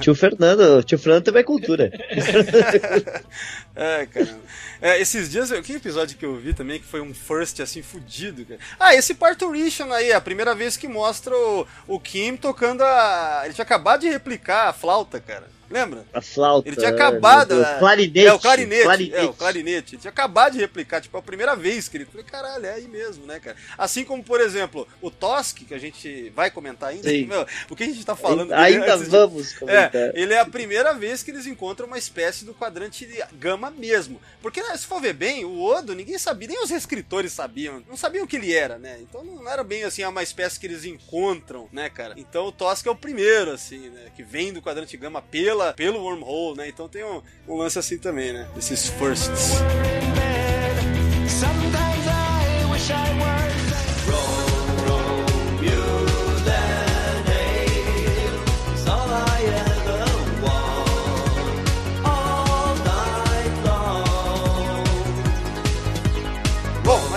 tio Fernando, tio Fernando também é cultura. É, caramba. É, esses dias, que episódio que eu vi também que foi um first assim fudido, cara. Ah, esse Parturition aí, a primeira vez que mostra o, o Kim tocando a. Ele tinha acabado de replicar a flauta, cara. Lembra? A flauta. Ele tinha acabado. O é, clarinete. É, o clarinete. É, o clarinete. Ele tinha acabado de replicar, tipo, a primeira vez que ele. Falei, caralho, é aí mesmo, né, cara? Assim como, por exemplo, o Tosk, que a gente vai comentar ainda. Sim. Meu, o que a gente tá falando Ainda, dele ainda antes de- vamos comentar. É, ele é a primeira vez que eles encontram uma espécie do quadrante gama mesmo. Porque, né, se for ver bem, o Odo, ninguém sabia, nem os escritores sabiam. Não sabiam o que ele era, né? Então não era bem assim uma espécie que eles encontram, né, cara? Então o Tosk é o primeiro, assim, né? Que vem do quadrante gama pela, pelo wormhole, né? Então tem um, um lance assim também, né? Esses firsts.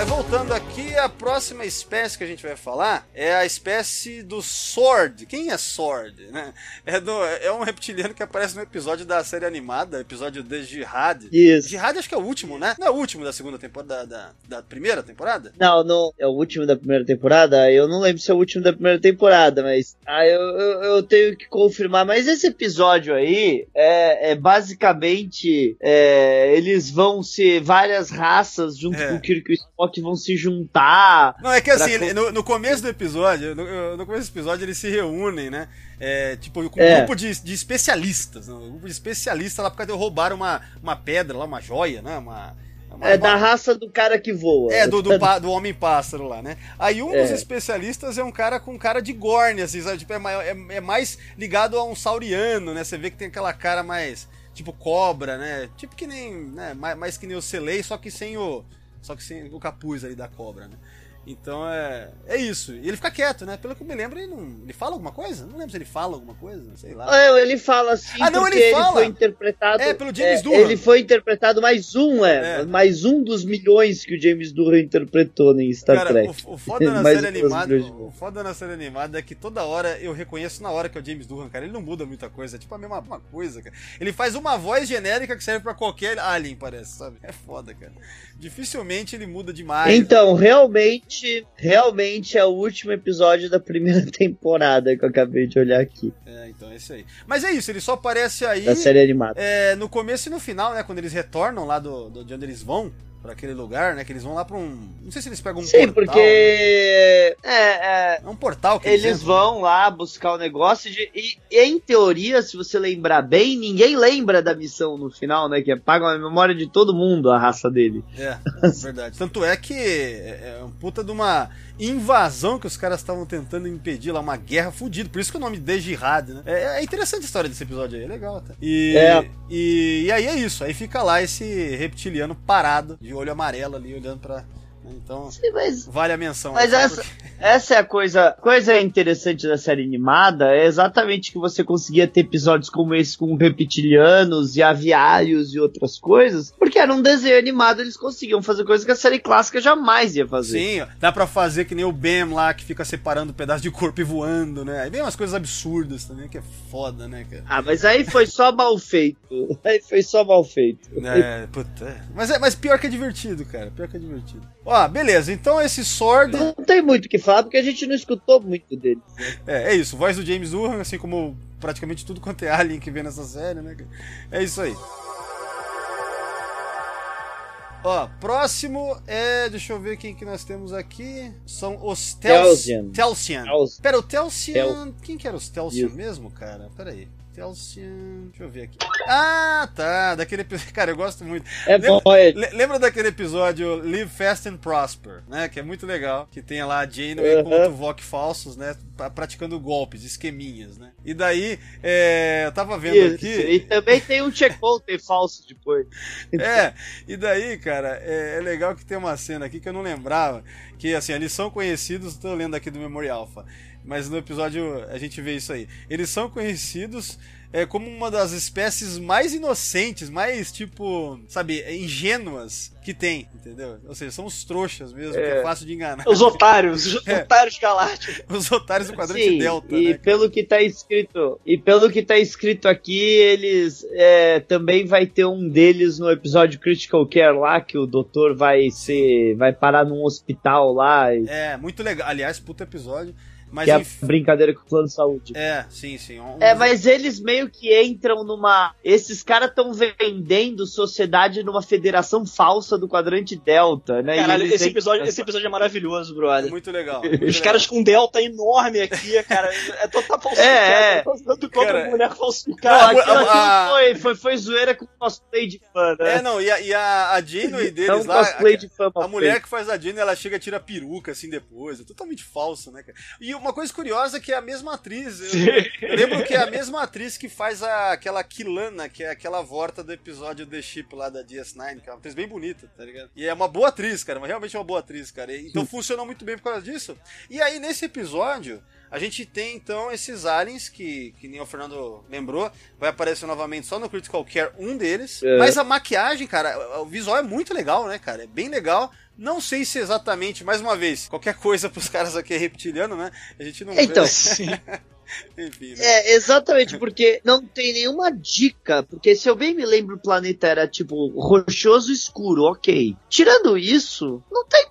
Voltando aqui, a próxima espécie que a gente vai falar é a espécie do Sword. Quem é Sword? Né? É, do, é um reptiliano que aparece no episódio da série animada, episódio de Jihad. Isso. Jihad acho que é o último, né? Não é o último da segunda temporada, da, da, da primeira temporada? Não, não. É o último da primeira temporada? Eu não lembro se é o último da primeira temporada, mas. Ah, eu, eu, eu tenho que confirmar. Mas esse episódio aí é, é basicamente. é, eles vão ser várias raças junto É. com o Kirk e o Spock vão se juntar. Não, é que Pra assim, ele- no, no começo do episódio, no, no começo do episódio eles se reúnem, né? É, tipo, com um É. grupo de, de especialistas. Né? Um grupo de especialistas lá porque roubaram uma, uma pedra lá, uma joia, né? Uma, uma- É uma- da raça do cara que voa. É, do, do, pá- do Homem-Pássaro lá, né? Aí um dos É. especialistas é um cara com cara de Gorn, assim, sabe? Tipo, é, maior- é, é mais ligado a um sauriano, né? Você vê que tem aquela cara mais, tipo, cobra, né? Tipo que nem, né? Mais, mais que nem o Celei, só que sem o... Só que sem o capuz ali da cobra, né? Então é, é isso. E ele fica quieto, né? Pelo que eu me lembro, ele não. Ele fala alguma coisa? Não lembro se ele fala alguma coisa, sei lá. É, ele fala assim Ah, não, porque ele ele, fala. foi interpretado. É, pelo James é, Doohan. Ele foi interpretado mais um, é, É. Mais um dos milhões que o James Doohan interpretou em Star Cara, Trek. o, o foda na série animada, o foda na série animada é que toda hora eu reconheço na hora que é o James Doohan, cara. Ele não muda muita coisa, é tipo a mesma, mesma coisa, cara. Ele faz uma voz genérica que serve pra qualquer alien, parece, sabe? É foda, cara. Dificilmente ele muda demais. Então, realmente, realmente é o último episódio da primeira temporada que eu acabei de olhar aqui, É, então é isso aí. Mas é isso, ele só aparece aí da série animada. é, no começo e no final, né? Quando eles retornam lá do, do- de onde eles vão, pra aquele lugar, né? Que eles vão lá pra um. Não sei se eles pegam um Sim, portal. porque é, é, É um portal que eles vão lá buscar o negócio de, e, em teoria, se você lembrar bem, ninguém lembra da missão no final, né? Que apaga a memória de todo mundo a raça dele. É, é verdade. Tanto é que é é um puta de uma invasão que os caras estavam tentando impedir lá, uma guerra fudida. Por isso que o nome de Jihad, né? É, é interessante a história desse episódio aí, é legal até. E, É. e, e aí é isso, aí fica lá esse reptiliano parado, de olho amarelo ali, olhando pra. Então, Sim, mas vale a menção. Mas aí, essa, porque- essa é a coisa, coisa interessante da série animada, é exatamente que você conseguia ter episódios como esse com reptilianos e aviários e outras coisas, porque era um desenho animado, eles conseguiam fazer coisas que a série clássica jamais ia fazer. Sim, dá pra fazer que nem o Bam lá, que fica separando um pedaço de corpo e voando, né? Aí vem umas coisas absurdas também, que é foda, né, cara? Ah, mas aí foi só mal feito. Aí foi só mal feito. É, puta. é. Mas, é, mas pior que é divertido, cara. Pior que é divertido. Ó, beleza. Então esse Sword. Não tem muito o que falar, porque a gente não escutou muito dele. É, é isso. Voz do James Doohan, assim como praticamente tudo quanto é Alien que vê nessa série, né? É isso aí. Ó, próximo é. Deixa eu ver quem que nós temos aqui. São os Telsian. Telsian. Telsian. Tels- Pera, o Telsian. Tel- Quem que era os Telsian mesmo, cara? Pera aí. Deixa eu ver aqui. Ah, tá. Daquele episódio. Cara, eu gosto muito. É Lembra- bom, é. Le- Lembra daquele episódio Live Fast and Prosper, né? Que é muito legal. Que tem lá a Janeway com Aham. o Tuvok falsos, né? pra- Praticando golpes, esqueminhas, né? E daí, é, eu tava vendo Isso. aqui. E também tem um checkpoint falso depois. É, e daí, cara, é, é legal que tem uma cena aqui que eu não lembrava. Que assim, eles são conhecidos, tô lendo aqui do Memory Alpha. Mas no episódio a gente vê isso aí. Eles são conhecidos é, como uma das espécies mais inocentes, mais, tipo, sabe, ingênuas que tem, entendeu? Ou seja, são os trouxas mesmo, que é fácil de enganar. Os otários, os É. otários galácticos. Os otários do quadrante Sim, Delta, e né? pelo que tá escrito e pelo que tá escrito aqui eles é, também vai ter um deles no episódio Critical Care lá que o doutor vai ser vai parar num hospital lá e- É, muito legal. Aliás, puto episódio. Mas que é a enfim- brincadeira com o plano de saúde. É, sim, sim. Um- É, mas eles meio que entram numa. Esses caras estão vendendo sociedade numa federação falsa do quadrante Delta, né? E Caralho, esse episódio, esse episódio é maravilhoso, brother. Muito legal. muito Os legal. caras com um delta enorme aqui, cara. É total falsificado. É, é. Tô usando contra Cara, mulher Não, falsificada. a- aquilo a- foi, foi, foi zoeira com cosplay de fã, né? É, não, e a, e a, a Janeway É deles um lá. cosplay a- de fã A mulher que faz a Jenny, ela chega e tira a peruca assim depois. É totalmente falso, né, cara? E uma coisa curiosa é que é a mesma atriz. Eu, eu lembro que é a mesma atriz que faz a, aquela Kilana, que é aquela vorta do episódio The Ship lá da DS9, que é uma atriz bem bonita, tá ligado? E é uma boa atriz, cara, mas realmente é uma boa atriz, cara. E- Então funcionou muito bem por causa disso. E aí, nesse episódio. A gente tem então esses aliens que, que nem o Fernando lembrou, vai aparecer novamente só no Critical Care um deles. É. Mas a maquiagem, cara, o visual é muito legal, né, cara? É bem legal. Não sei se exatamente, mais uma vez, qualquer coisa pros caras aqui é reptiliano, né? A gente não Então, vê. Enfim, né? É, exatamente, porque não tem nenhuma dica. Porque se eu bem me lembro, o planeta era tipo rochoso escuro, ok. Tirando isso, não tem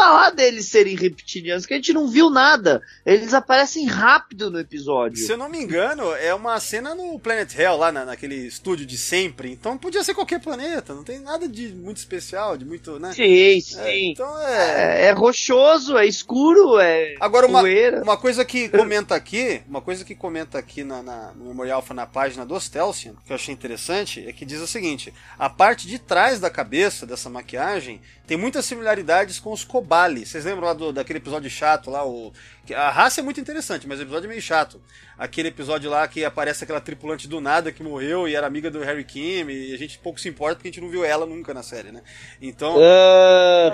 falar deles serem reptilianos, que a gente não viu nada. Eles aparecem rápido no episódio. Se eu não me engano, é uma cena no Planet Hell, lá na- naquele estúdio de sempre. Então podia ser qualquer planeta, não tem nada de muito especial, de muito, né? Sim, É, sim. então é. É, é rochoso, é escuro, é Agora, uma, poeira. uma coisa que comenta aqui, uma coisa que comenta aqui na, na- no Memorial Alpha, na página do Stelcian, que eu achei interessante, é que diz o seguinte: a parte de trás da cabeça dessa maquiagem tem muitas similaridades com os Kobali. Vocês lembram lá do, daquele episódio chato lá? O, que a raça é muito interessante, mas o episódio é meio chato. Aquele episódio lá que aparece aquela tripulante do nada que morreu e era amiga do Harry Kim, e a gente pouco se importa porque a gente não viu ela nunca na série, né? Então. Tá, É,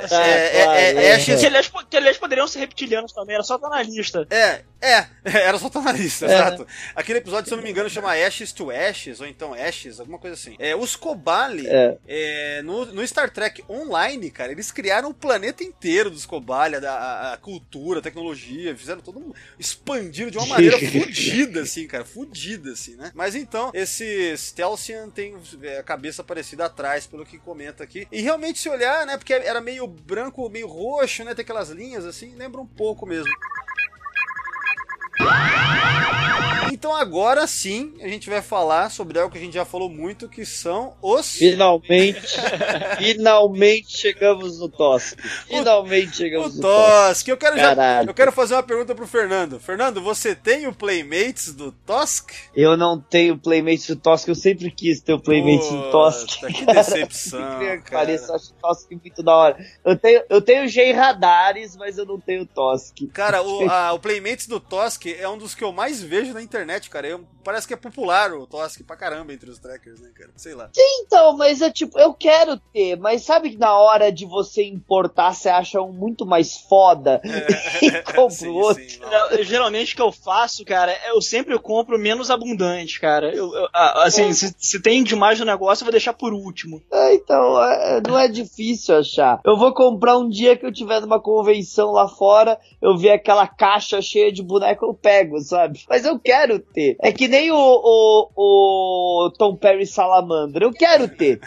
claro, é, é, Que, aliás, po- que aliás poderiam ser reptilianos também, era só estar na lista. É, é, era só na lista, É. exato. Aquele episódio, se eu não me engano, chama Ashes to Ashes, ou então Ashes, alguma coisa assim. É, os Kobali, É. é, no, no Star Trek Online, cara, eles criaram o planeta inteiro dos Kobali, a, a- cultura, a tecnologia, fizeram todo um. expandiram de uma maneira fudida, assim, cara, fudida, assim, né? Mas então, esse Stelcian tem é, a cabeça parecida atrás, pelo que comenta aqui. E realmente, se olhar, né, porque era meio branco, meio roxo, né, tem aquelas linhas assim, lembra um pouco mesmo. Então agora sim a gente vai falar sobre algo que a gente já falou muito, que são os. Finalmente, finalmente chegamos no Tosk. Finalmente O chegamos no Tosk. Tosk. Eu quero, já, eu quero fazer uma pergunta pro Fernando. Fernando, você tem o Playmates do Tosk? Eu não tenho Playmate do Tosk, eu sempre quis ter o Playmate do Tosk. Puta, Que decepção. Pareça, eu acho o Tosk muito da hora. Eu tenho, eu tenho G radares, mas eu não tenho Tosk. Cara, o, a- o Playmates do Tosk é um dos que eu mais vejo na internet, cara. Eu- parece que é popular o Tosk pra caramba entre os trackers, né, cara? Sei lá. Então, mas é tipo, eu quero ter, mas sabe que na hora de você importar, você acha um muito mais foda e compra Sim, o outro. sim, não. Geralmente o que eu faço, cara, é eu sempre compro menos abundante, cara. Eu, eu- ah, assim, se, se tem demais no negócio, eu vou deixar por último. É, então, é, não é difícil achar. Eu vou comprar um dia que eu tiver numa convenção lá fora, eu ver aquela caixa cheia de boneco, eu pego, sabe? Mas eu quero ter. É que nem o, o, o Tom Perry Salamandra, eu quero ter.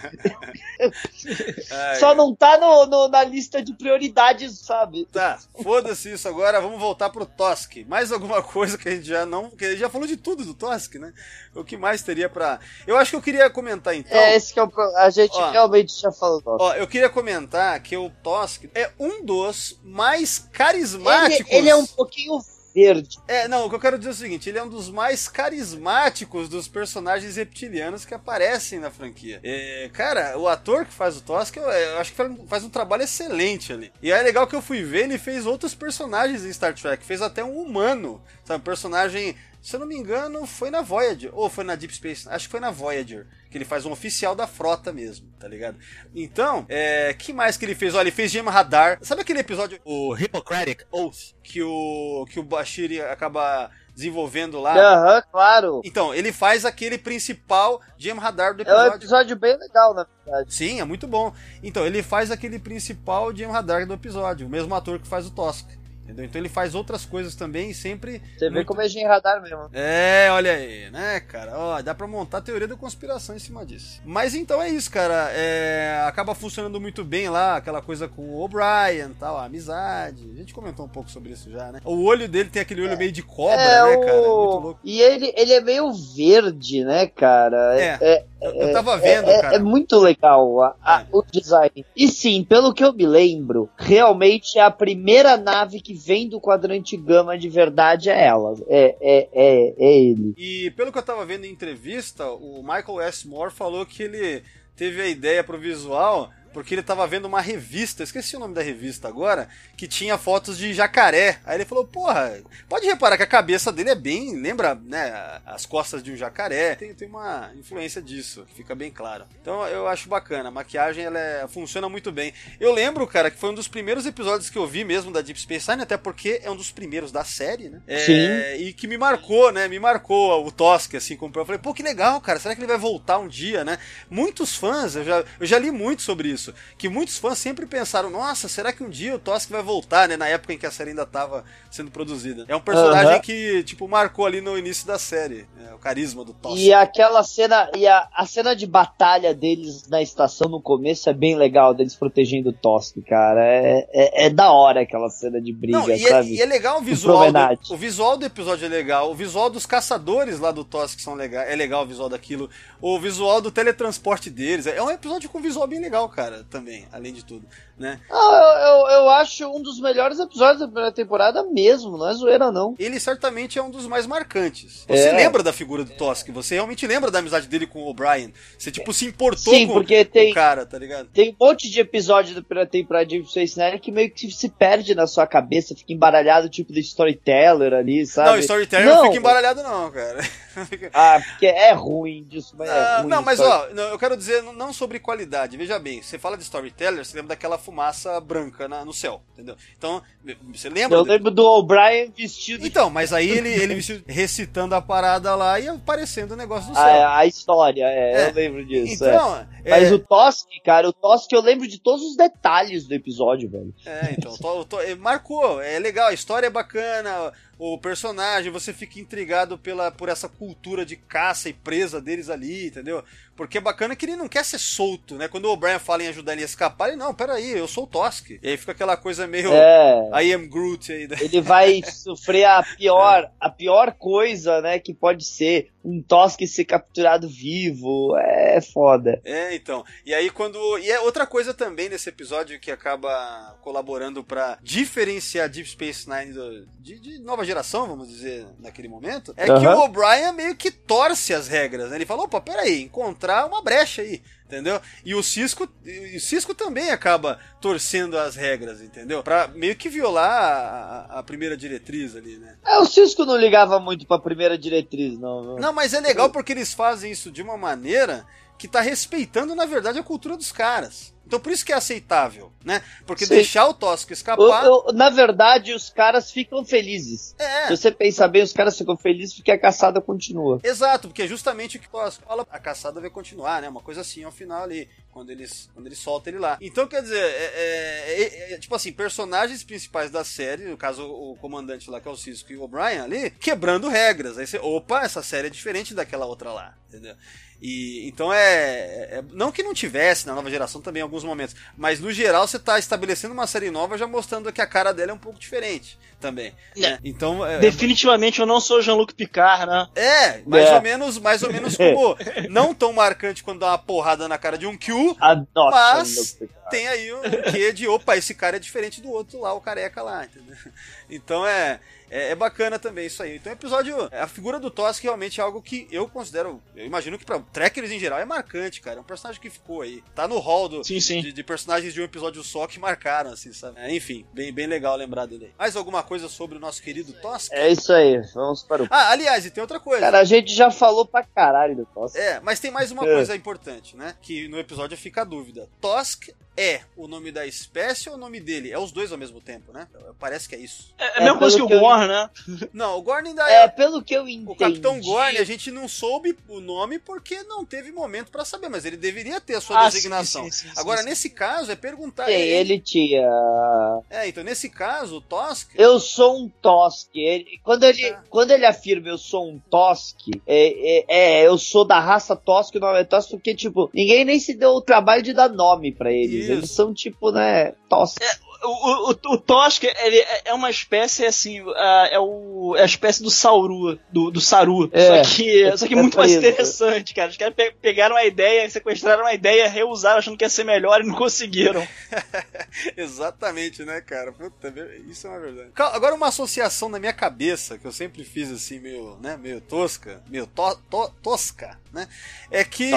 Só não tá no, no- na lista de prioridades, sabe? Tá, foda-se isso agora, vamos voltar pro Tosk. Mais alguma coisa que a gente já não. Que a gente já falou de tudo do Tosk, né? O que mais teria pra. Eu acho que eu queria comentar então. é, esse que é o A gente Ó. realmente já falou. Ó, eu queria comentar que o Tosk é um dos mais Ele, carismáticos. ele é um pouquinho verde. É, não, o que eu quero dizer é o seguinte: ele é um dos mais carismáticos dos personagens reptilianos que aparecem na franquia. É, cara, o ator que faz o Tosk, eu, eu acho que faz um trabalho excelente ali. E é legal que eu fui ver, ele fez outros personagens em Star Trek, fez até um humano, sabe? Um personagem. Se eu não me engano, foi na Voyager. Ou foi na Deep Space. Acho que foi na Voyager. Que ele faz um oficial da frota mesmo, tá ligado? Então, é. que mais que ele fez? Olha, ele fez Gema Radar. Sabe aquele episódio, o Hippocratic Oath? Que o. Que o Bashir acaba desenvolvendo lá. Aham, claro. Então, ele faz aquele principal Gem Radar do É um episódio. episódio bem legal, na verdade. Sim, é muito bom. Então, ele faz aquele principal Gem Radar do episódio, o mesmo ator que faz o Tosk. Entendeu? Então ele faz outras coisas também e sempre. Você vê muito- como é de radar mesmo. É, olha aí, né, cara? Ó, dá pra montar a teoria da conspiração em cima disso. Mas então é isso, cara. É, acaba funcionando muito bem lá, aquela coisa com o O'Brien tal, a amizade. A gente comentou um pouco sobre isso já, né? O olho dele tem aquele olho meio de cobra, é, né, cara? Muito louco. E ele, ele é meio verde, né, cara? É, é, Eu, eu tava vendo, é, cara. é muito legal a- a- É. o design. E sim, pelo que eu me lembro, realmente a primeira nave que vem do quadrante gama de verdade é ela. É, é, é, é ele. E pelo que eu tava vendo em entrevista, o Michael S. Moore falou que ele teve a ideia pro visual porque ele tava vendo uma revista, esqueci o nome da revista agora, que tinha fotos de jacaré. Aí ele falou, porra, pode reparar que a cabeça dele é bem, lembra, né, as costas de um jacaré. Tem, tem uma influência disso, que fica bem claro. Então eu acho bacana, a maquiagem ela é- funciona muito bem. Eu lembro, cara, que foi um dos primeiros episódios que eu vi mesmo da Deep Space Nine, até porque é um dos primeiros da série, né? É, Sim. E que me marcou, né? Me marcou o Tosk, assim, como eu falei, pô, que legal, cara, será que ele vai voltar um dia, né? Muitos fãs, eu já, eu já li muito sobre isso, que muitos fãs sempre pensaram, nossa, será que um dia o Tosk vai voltar, né? Na época em que a série ainda estava sendo produzida. É um personagem Aham. que, tipo, marcou ali no início da série, né, o carisma do Tosk. E aquela cena, e a, a cena de batalha deles na estação no começo é bem legal, deles protegendo o Tosk, cara. É, é, é da hora aquela cena de briga, Não, e, é, sabe? e é legal o visual. Do, o visual do episódio é legal. O visual dos caçadores lá do Tosk são legal. É legal o visual daquilo. O visual do teletransporte deles. É um episódio com visual bem legal, cara, também, além de tudo, né? Ah, eu, eu, acho um dos melhores episódios da primeira temporada mesmo, não é zoeira não. Ele certamente é um dos mais marcantes. Você É. lembra da figura do Tosk, você realmente lembra da amizade dele com o O'Brien. Você, tipo, se importou Sim, com porque tem- o cara, tá ligado? Tem um monte de episódio da primeira temporada de Space Nine que meio que se perde na sua cabeça, fica embaralhado, tipo do storyteller ali, sabe? Não, Storyteller não, Não. fica embaralhado, não, cara. Ah, porque é ruim disso, mas é Ah, ruim. não, mas ó, eu quero dizer não- não sobre qualidade. Veja bem, você fala de storyteller, você lembra daquela fumaça branca na- no céu, entendeu? Então, você lembra? Eu lembro do O'Brien vestido Então, mas aí ele, ele vestido- recitando a parada lá e aparecendo o negócio do céu. a, a história, é, É. eu lembro disso. é. então, é, Mas o Tosk, cara, o Tosk eu lembro de todos os detalhes do episódio, velho. é, então, to- to- marcou, é legal, a história é bacana, o personagem, você fica intrigado pela, por essa cultura de caça e presa deles ali, entendeu? Porque é bacana que ele não quer ser solto, né? Quando o O'Brien fala em ajudar ele a escapar, ele, não, peraí, eu sou o Tosk. E aí fica aquela coisa meio É. I am Groot aí. né? Ele vai sofrer a pior, a pior coisa, né, que pode ser um Tosk ser capturado vivo. É foda. É, então. E aí quando. E é outra coisa também nesse episódio que acaba colaborando pra diferenciar Deep Space Nine do- de, de nova geração, vamos dizer, naquele momento, é que Aham. o O'Brien meio que torce as regras, né? Ele falou, opa, peraí, encontrar uma brecha aí. Entendeu? E o Cisco, o Cisco também acaba torcendo as regras, entendeu? Pra meio que violar a, a- a primeira diretriz ali, né? É, o Cisco não ligava muito pra primeira diretriz, não. Não, mas é legal porque eles fazem isso de uma maneira que tá respeitando, na verdade, a cultura dos caras. Então por isso que é aceitável, né? Porque Sim. deixar o Tosco O- escapar. o- na verdade, os caras ficam felizes. É. Se você pensar bem, os caras ficam felizes porque a caçada continua. Exato, porque é justamente o que o Tosco fala, a caçada vai continuar, né? Uma coisa assim ao final ali, quando eles, quando eles soltam ele lá. Então, quer dizer, é, é- é- é- tipo assim, personagens principais da série, no caso o comandante lá, que é o Cisco e o O'Brien ali, quebrando regras. Aí você, opa, essa série é diferente daquela outra lá, entendeu? E então é, é- Não que não tivesse na nova geração também em alguns momentos, mas no geral você tá estabelecendo uma série nova já mostrando que a cara dela é um pouco diferente também. né? Então. É, Definitivamente eu não sou Jean-Luc Picard, né? é, mais É. ou menos, mais ou menos como não tão marcante quando dá uma porrada na cara de um Q, A, nossa, mas tem aí um quê de opa, esse cara é diferente do outro lá, o careca lá, entendeu? Então é, é, é bacana também isso aí. Então o episódio, a figura do Tosk realmente é algo que eu considero, eu imagino que pra trekkers em geral é marcante, cara. É um personagem que ficou aí. Tá no hall do, Sim, sim. De, de personagens de um episódio só que marcaram, assim, sabe? É, enfim, bem, bem legal lembrar dele aí. Mais alguma coisa sobre o nosso querido Tosk? É isso aí, vamos para o. Ah, aliás, e tem outra coisa. Cara, a gente já falou pra caralho do Tosk. É, mas tem mais uma É. coisa importante, né? Que no episódio fica a dúvida. Tosk é o nome da espécie ou o nome dele? É os dois ao mesmo tempo, né? Parece que é isso. É, é a mesma coisa que o eu- Gorn, né? Não, o Gorn ainda É, é. pelo que eu entendi. O Capitão Gorn, a gente não soube o nome porque não teve momento pra saber, mas ele deveria ter a sua Ah, designação. sim, sim, sim, Agora, sim, nesse caso, é perguntar. Sim, ele tinha. É, então, nesse caso, o Tosk. Eu sou um Tosk. Ele- quando, ele, Ah. quando ele afirma eu sou um Tosk, é, é, é, eu sou da raça Tosk, o nome é Tosk, porque, tipo, ninguém nem se deu o trabalho de dar nome pra eles. Isso. Eles são, tipo, né, Tosk. O, o, o, Tosk, ele é- é uma espécie assim, é, o, é a espécie do Sauru, do, do Saru. É. só que, só que É muito mais interessante, cara. Os caras pe- pegaram a ideia, sequestraram a ideia, reusaram achando que ia ser melhor e não conseguiram. Exatamente, né, cara? Puta, isso é uma verdade. Agora, uma associação na minha cabeça, que eu sempre fiz assim, meio, né, meio tosca, meio to- to- tosca, né? É que,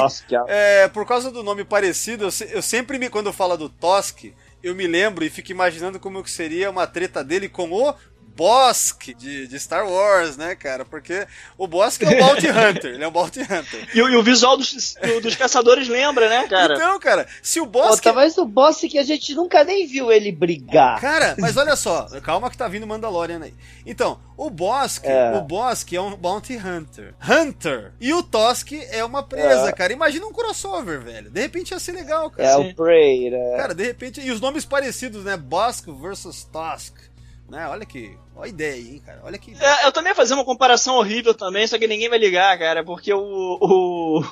é, por causa do nome parecido, eu, se- eu sempre me, quando eu falo do Tosk, eu me lembro e fico imaginando como que seria uma treta dele com o Bosk de, de Star Wars, né, cara? Porque o Bosk é um Bounty Hunter, ele é um Bounty Hunter. E, o- e o visual dos, do- dos caçadores lembra, né, cara? Então, cara, se o Pô, Bosk tá mais o boss que a gente nunca nem viu ele brigar. Cara, mas olha só, calma que tá vindo Mandalorian aí. Então, o Bosk, É. o Bosk é um Bounty Hunter. Hunter. E o Tosk é uma presa, É. cara. Imagina um crossover, velho. De repente ia ser legal, cara. É o Prey, né? Cara, de repente. E os nomes parecidos, né? Bosk versus Tosk. Né? Olha que. Olha a ideia aí, hein, cara. Olha que. É, eu também ia fazer uma comparação horrível também, só que ninguém vai ligar, cara, porque o. o...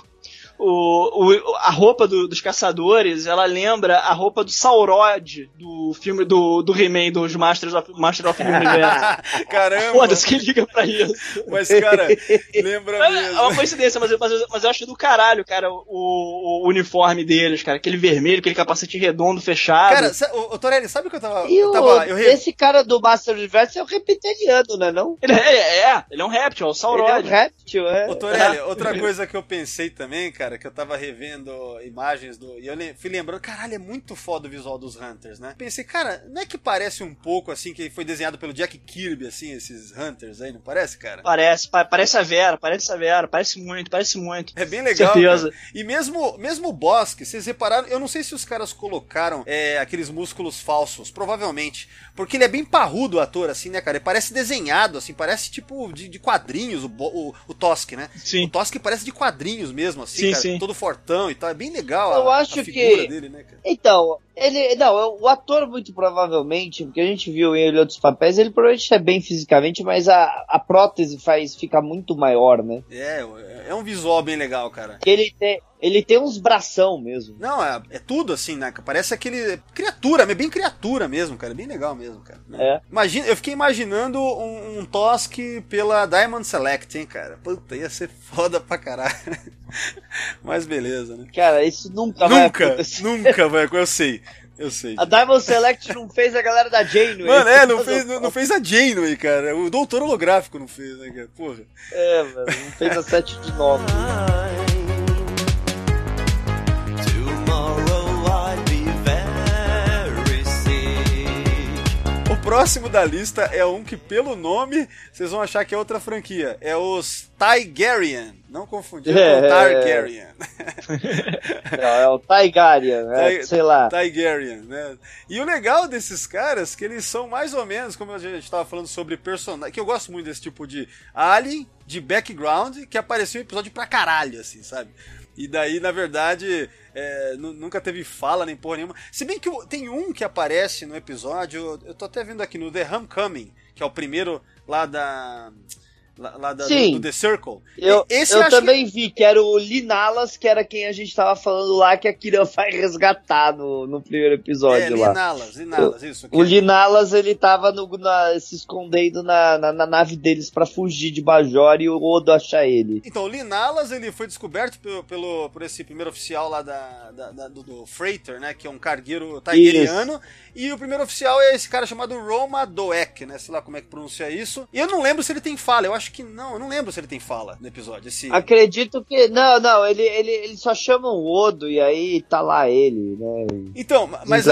O, o- a roupa do- dos caçadores, ela lembra a roupa do Saurod do filme do, do He-Man dos Masters of, Master of the Universe. Caramba! Foda-se, quem liga pra isso? Mas, cara, lembra É mesmo. uma coincidência, mas, eu- mas, mas eu acho do caralho, cara, o, o uniforme deles, cara. Aquele vermelho, aquele capacete redondo, fechado. Cara, ô, ô, Torelli, sabe o que eu tava. E eu o, tava. Eu re- esse cara do Master Universe é o reptiliano, né não? ele é, é, ele é um réptil, é o Ele é Saurod. um réptil, é. Ô, Torelli, outra coisa que eu pensei também, cara, que eu tava revendo imagens do. E eu fui lembrando, caralho, é muito foda o visual dos Hunters, né? Pensei, cara, não é que parece um pouco assim, que foi desenhado pelo Jack Kirby, assim, esses Hunters aí, não parece, cara? Parece, pa- parece a Vera, parece a Vera, parece muito, parece muito. É bem legal. Certeza. cara. E mesmo, mesmo o Bosque, vocês repararam, eu não sei se os caras colocaram é, aqueles músculos falsos, provavelmente. Porque ele é bem parrudo o ator, assim, né, cara? Ele parece desenhado, assim, parece tipo de, de quadrinhos, o, o, o Tosk, né? Sim. O Tosk parece de quadrinhos mesmo, assim, Sim, cara, sim. todo fortão e tal. É bem legal Eu a, acho a figura que- dele, né, cara? Então, ele. Não, o ator, muito provavelmente, porque a gente viu ele em outros papéis, ele provavelmente é bem fisicamente, mas a, a prótese faz fica muito maior, né? É, é um visual bem legal, cara. Ele tem, ele tem uns bração mesmo. Não, é, é tudo assim, né? Parece aquele. Criatura, é bem criatura mesmo, cara. É bem legal mesmo, cara. né? É. Imagina, eu fiquei imaginando um, um Tosk pela Diamond Select, hein, cara. Puta, ia ser foda pra caralho. Mas beleza, né? Cara, isso nunca, vai Nunca, acontecer. nunca vai. Eu sei, eu sei. A Diamond Select não fez a galera da Janeway. Mano, é, não fez, não, não fez a Janeway, cara. O doutor holográfico não fez, né, cara? Porra. É, mano, não fez a 7 de 9. Próximo da lista é um que, pelo nome, vocês vão achar que é outra franquia. É os Tigerian. Não confundir É, com é, Targaryen. Não, é o Tigarian, é, Ti- sei lá. Tigerian, né? E o legal desses caras é que eles são mais ou menos, como a gente estava falando sobre personagem, que eu gosto muito desse tipo de alien, de background, que apareceu em episódio pra caralho, assim, sabe? E daí, na verdade, é, nu- nunca teve fala nem porra nenhuma. Se bem que tem um que aparece no episódio, eu tô até vendo aqui no The Homecoming, que é o primeiro lá da. Lá, lá da, do, Sim. do The Circle. Eu, Esse eu acho que- também vi que era o Linalas, que era quem a gente tava falando lá, que a Kira vai resgatar no, no primeiro É, episódio lá. Linalas, Linalas, isso. O Linalas, ele tava no- na- se escondendo na, na, na nave deles pra fugir de Bajor e o Odo achar ele. Então, o Linalas ele foi descoberto pelo, pelo- por esse primeiro oficial lá da, da- da- do, do Freighter, né? Que é um cargueiro tigeriano. E o primeiro oficial é esse cara chamado Roma Doek, né? Sei lá como é que pronuncia isso. E eu não lembro se ele tem fala, eu acho acho que não, eu não lembro se ele tem fala no episódio. Esse... Acredito que. Não, não, ele, ele, ele só chama o Odo e aí tá lá ele, né? Então, mas,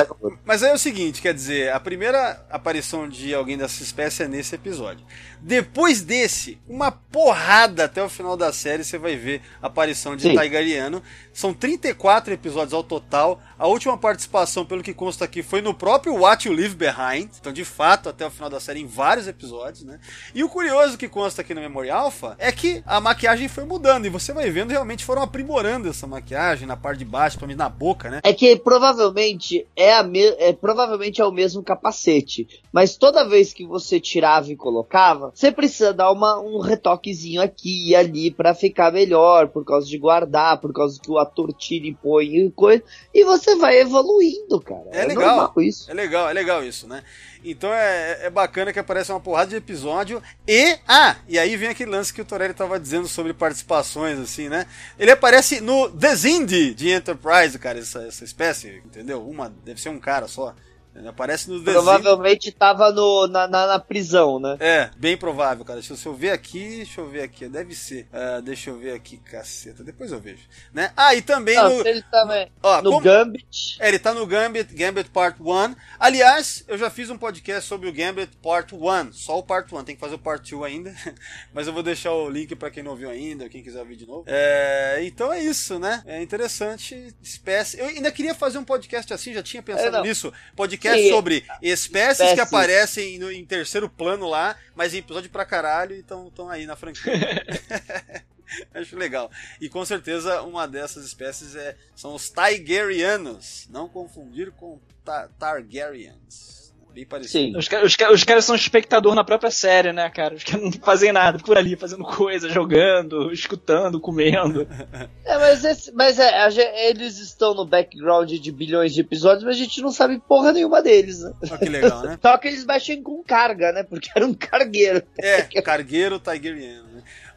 mas aí é o seguinte, quer dizer, a primeira aparição de alguém dessa espécie é nesse episódio. Depois desse, uma porrada até o final da série, você vai ver a aparição de Sim. Taigariano. São 34 episódios ao total. A última participação, pelo que consta aqui, foi no próprio What You Leave Behind. Então, de fato, até o final da série, em vários episódios, né? E o curioso que consta aqui no Memory Alpha é que a maquiagem foi mudando. E você vai vendo, realmente foram aprimorando essa maquiagem na parte de baixo, principalmente na boca, né? É que provavelmente é, a me... é provavelmente é o mesmo capacete, mas toda vez que você tirava e colocava, você precisa dar uma, um retoquezinho aqui e ali pra ficar melhor, por causa de guardar, por causa que o ator tira e põe e coisa, e você vai evoluindo, cara. É legal. normal isso. É legal, é legal isso, né? Então é, é bacana que aparece uma porrada de episódio e. Ah! E aí vem aquele lance que o Torelli tava dizendo sobre participações, assim, né? Ele aparece no The Zindi de Enterprise, cara, essa, essa espécie, entendeu? Uma, deve ser um cara só. Aparece no The Zindi. Provavelmente tava no, na, na, na prisão, né? É, bem provável, cara. Deixa eu ver aqui, deixa eu ver aqui. Deve ser. Ah, deixa eu ver aqui, caceta. Depois eu vejo. Né? Ah, e também Não, no. ele também. Ó, no como- Gambit. É, ele tá no Gambit, Gambit Part 1. Aliás, eu já fiz um podcast sobre o Gambit Part 1, só o Part 1, tem que fazer o Part 2 ainda. Mas eu vou deixar o link pra quem não viu ainda, quem quiser ouvir de novo. É, então é isso, né? É interessante. Espécie. Eu ainda queria fazer um podcast assim, já tinha É, pensado não. nisso. Podcast Sim. sobre espécies, que Espécies. aparecem no- em terceiro plano lá, mas em episódio pra caralho e estão aí na franquia. Acho legal. E com certeza uma dessas espécies é, são os Tigerianos. Não confundir com ta Targaryens. Bem parecido. Sim. Os, os, os caras são espectador na própria série, né, cara? Os caras não fazem nada por ali, fazendo coisa, jogando, escutando, comendo. É, mas, esse- mas é, eles estão no background de bilhões de episódios, mas a gente não sabe porra nenhuma deles, né? Olha que legal, né? Só que eles mexem com carga, né? Porque era um cargueiro. É, cargueiro Tigeriano, né?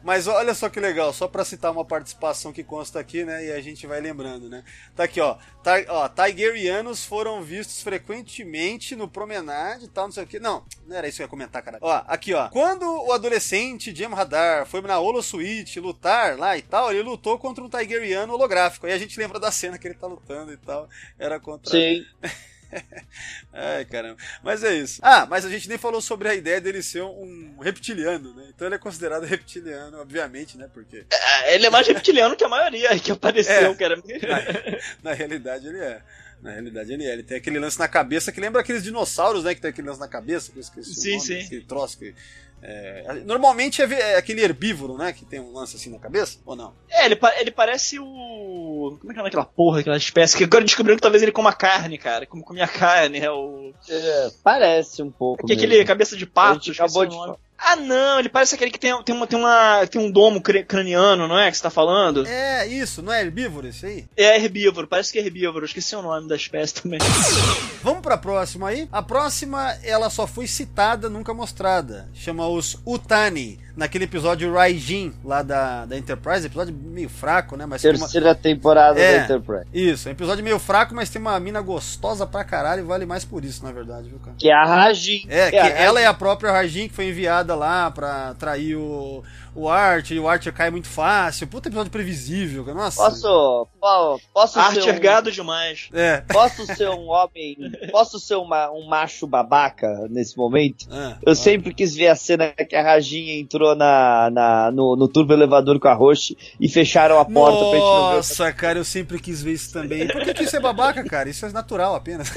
Mas olha só que legal, só pra citar uma participação que consta aqui, né? E a gente vai lembrando, né? Tá aqui, ó. Ti- ó Tigerianos foram vistos frequentemente no promenade e tal, não sei o que. Não, não era isso que eu ia comentar, cara. Ó, aqui, ó. Quando o adolescente Jim Radar foi na Holo Suite lutar lá e tal, ele lutou contra um Tigeriano holográfico. Aí a gente lembra da cena que ele tá lutando e tal. Era contra. Sim. Ai, caramba. Mas é isso. Ah, mas a gente nem falou sobre a ideia dele ser um reptiliano, né? Então ele é considerado reptiliano, obviamente, né? Porque É, ele é mais reptiliano que a maioria que apareceu, É. cara. na realidade ele é. Na realidade ele é. Ele tem aquele lance na cabeça que lembra aqueles dinossauros, né? Que tem aquele lance na cabeça, que eu esqueci Sim, nome, sim. esse troço que... é, normalmente é, é aquele herbívoro, né? Que tem um lance assim na cabeça, ou não? É, ele, pa- ele parece o. Como é que é aquela porra, aquela espécie? Que agora descobriram que talvez ele coma carne, cara. Como comia carne, é o. É, parece um pouco. Que é aquele mesmo. cabeça de pato, acabou de. Ah, não, ele parece aquele que tem, tem, uma, tem, uma, tem um domo craniano, não é? Que você tá falando? É, isso, não é herbívoro esse aí? É herbívoro, parece que é herbívoro. Esqueci o nome da espécie também. Vamos pra próxima aí? A próxima, ela só foi citada, nunca mostrada. Chama os Utani, naquele episódio Raijin, lá da, da Enterprise. Episódio meio fraco, né? Mas tem uma... Terceira temporada É. da Enterprise. Isso, é um episódio meio fraco, mas tem uma mina gostosa pra caralho e vale mais por isso, na verdade, viu, cara? Que é a Rajin. É, que a ela é a própria Rajin que foi enviada lá pra atrair o, o Archer, e o Archer cai muito fácil. Puta episódio previsível, cara. Nossa. Posso, po- posso Arte ser um, ergado demais. É. posso ser um homem, posso ser uma, um macho babaca nesse momento? Ah, Eu sempre quis ver a cena que a Rajinha entrou na, na, no, no turbo elevador com a Roche e fecharam a porta pra gente não ver. Nossa, cara, eu sempre quis ver isso também. Por que, que isso é babaca, cara? Isso é natural apenas.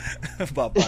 babaca.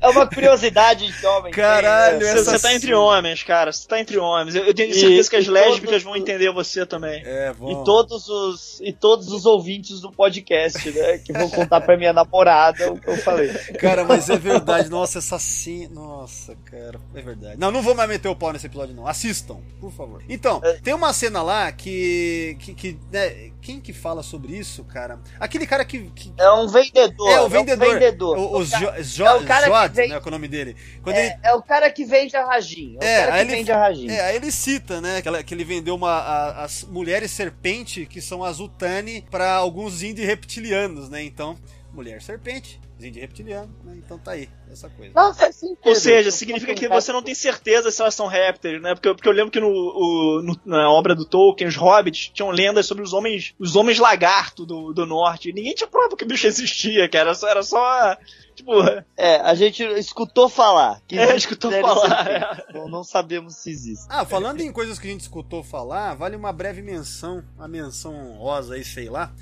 É uma curiosidade de homem. Caralho, tem, né? Você, essa você tá entre homens, cara. Você tá entre homens. Eu, eu tenho E- certeza que as e lésbicas todos- vão entender você também. É, bom. E todos os e todos os ouvintes do podcast, né, que vão contar pra minha namorada o que eu falei. Cara, mas é verdade. Nossa, essa sim. Nossa, cara, é verdade. Não, não vou mais meter o pau nesse episódio, não. Assistam, por favor. Então, tem uma cena lá que. que, que, né, quem que fala sobre isso, cara? Aquele cara que. que- É um vendedor. é, o vendedor. um vendedor. O, o Jo- Jo- é o cara que Jod, vem- né? Que é o nome dele. Quando ele. É, é o cara que vende a Rajin. É, É, o cara aí que ele- vende a Rajin. É, aí ele cita, né, que, ela- que ele vendeu uma, a- as mulheres serpente, que são as Utani, pra alguns indie reptilianos, né? Então, mulher serpente, de reptiliano, né? Então tá aí, essa coisa. Não, faz sentido. Ou seja, significa que você não tem certeza se elas são répteis, né? Porque, eu- porque eu lembro que no, o- no- na obra do Tolkien, os hobbits tinham lendas sobre os homens, os homens lagarto do, do norte. Ninguém tinha prova que o bicho existia, cara. Era só, era só tipo, É, a gente escutou falar. Que é, escutou falar. é. Não, não sabemos se existe. Ah, falando em coisas que a gente escutou falar, vale uma breve menção, uma menção honrosa aí, sei lá.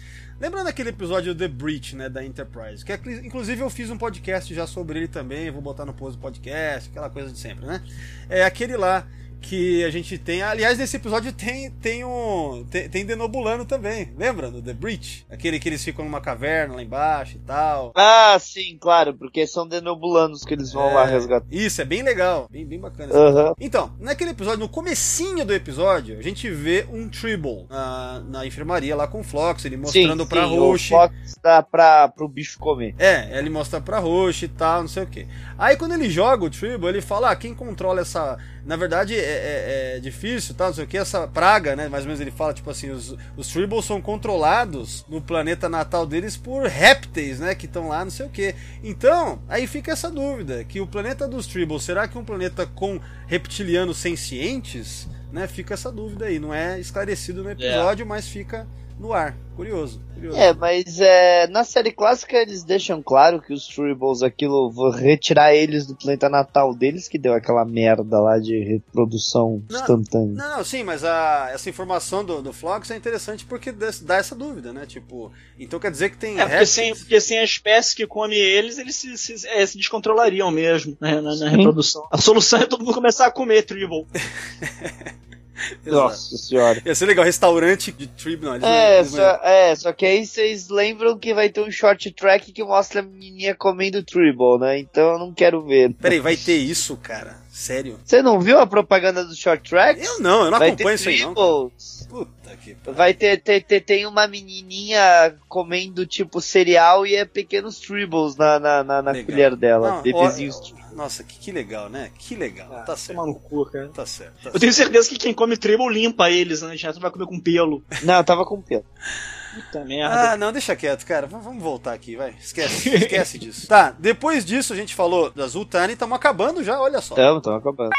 Lembrando aquele episódio The Breach, né, da Enterprise, que é, inclusive eu fiz um podcast já sobre ele também, vou botar no post do podcast, aquela coisa de sempre, né? É aquele lá que a gente tem, aliás, nesse episódio tem tem um tem, tem Denobulano também, lembra do The Breach? Aquele que eles ficam numa caverna lá embaixo e tal. Ah, sim, claro, porque são denobulanos que eles vão lá É, resgatar. Isso, é bem legal, bem, bem bacana. Aham. então, naquele episódio, no comecinho do episódio, a gente vê um Tribble na, na enfermaria lá com o Flox, ele mostrando sim, pra sim, Roche. O Fox dá pra, pro bicho comer. É, ele mostra pra Roche e tal, não sei o que. Aí quando ele joga o Tribble, ele fala, ah, quem controla essa... Na verdade é, é- é difícil, tal, não sei o que, essa praga, né? Mais ou menos ele fala, tipo assim, os, os Tribbles são controlados no planeta natal deles por répteis, né? Que estão lá, não sei o que. Então, aí fica essa dúvida, que o planeta dos Tribbles, será que é um planeta com reptilianos sencientes? Né? Fica essa dúvida aí, não é esclarecido no episódio, mas fica no ar. Curioso, curioso. É, mas é, na série clássica eles deixam claro que os Tribbles, aquilo, vou retirar eles do planeta natal deles, que deu aquela merda lá de reprodução Não, instantânea. Não, não, sim, mas a, essa informação do, do Flox é interessante porque dá essa dúvida, né? Tipo, então quer dizer que tem É, porque répteis- sem, porque sem a espécie que come eles, eles se, se- é, se descontrolariam mesmo né, na, na reprodução. A solução é todo mundo começar a comer Tribble. Nossa senhora. Ia ser legal, restaurante de Trib, não, eles não- É só, é, só que aí vocês lembram que vai ter um short track que mostra a menininha comendo Tribble, né? Então eu não quero ver. Peraí, vai ter isso, cara? Sério? Você não viu a propaganda do short track? Eu não, eu não vai acompanho isso aí não. Tribbles. Puta que pariu. Vai ter, ter, ter- tem uma menininha comendo tipo cereal e é pequenos Tribbles na, na, na, na colher dela. Não, bebezinhos. ó, Nossa, que, que legal, né? Que legal. tá certo. Toma no cu, cara. Tá certo. Tá Eu certo. tenho certeza que quem come Tribble limpa eles, né? Já vai comer com pelo. Não, eu tava com pelo. Puta merda. Ah, não, deixa quieto, cara. V- Vamos voltar aqui, vai. Esquece, esquece disso. Tá, depois disso a gente falou da Zultani e estamos acabando já, olha só. Tamo, tamo acabando.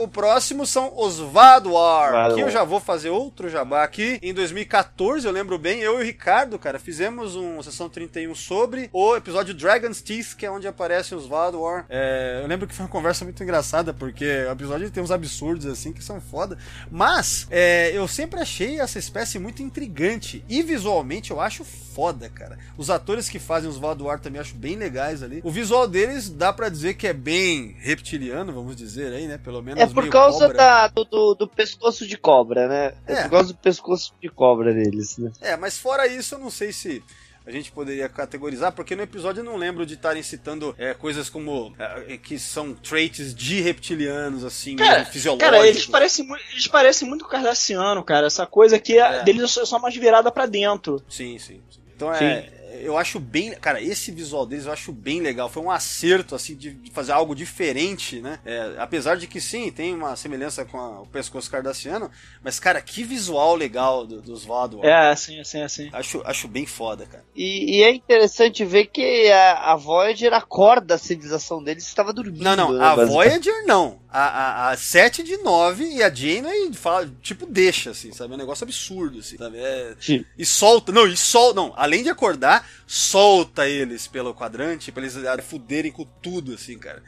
O próximo são os Vaduar. Aqui eu já vou fazer outro jabá aqui. Em 2014, eu lembro bem, eu e o Ricardo, cara, fizemos uma sessão 31 sobre o episódio Dragon's Teeth, que é onde aparecem os Vaduar. É, eu lembro que foi uma conversa muito engraçada, porque o episódio tem uns absurdos assim que são foda. Mas é, eu sempre achei essa espécie muito intrigante. E visualmente eu acho foda, cara. Os atores que fazem os Vaduar também acho bem legais ali. O visual deles dá pra dizer que é bem reptiliano, vamos dizer aí, né? Pelo menos É por causa da, do, do, do pescoço de cobra, né? É. É. por causa do pescoço de cobra deles, né? É, mas fora isso, eu não sei se a gente poderia categorizar, porque no episódio eu não lembro de estarem citando é, coisas como é, que são traits de reptilianos, assim, Cara, fisiológicos. Cara, eles parecem, eles parecem muito cardassiano, cara. Essa coisa que É. é. deles é só- mais virada pra dentro. Sim, sim. sim. Então é. Eu acho bem. Cara, esse visual deles eu acho bem legal. Foi um acerto, assim, de, de fazer algo diferente, né? É, apesar de que sim, tem uma semelhança com a- o pescoço cardassiano. Mas, cara, que visual legal do- dos Vador. É, assim, assim, assim. Acho, acho bem foda, cara. E, e é interessante ver que a, a Voyager acorda a civilização deles estava dormindo. Não, não, né, a. Voyager não. A, a, a 7 de 9 e a Janeway fala, tipo, deixa, assim, sabe? É um negócio absurdo, assim, sabe? É- e solta, não, e solta, não, além de acordar, solta eles pelo quadrante pra eles ah, fuderem com tudo, assim, cara.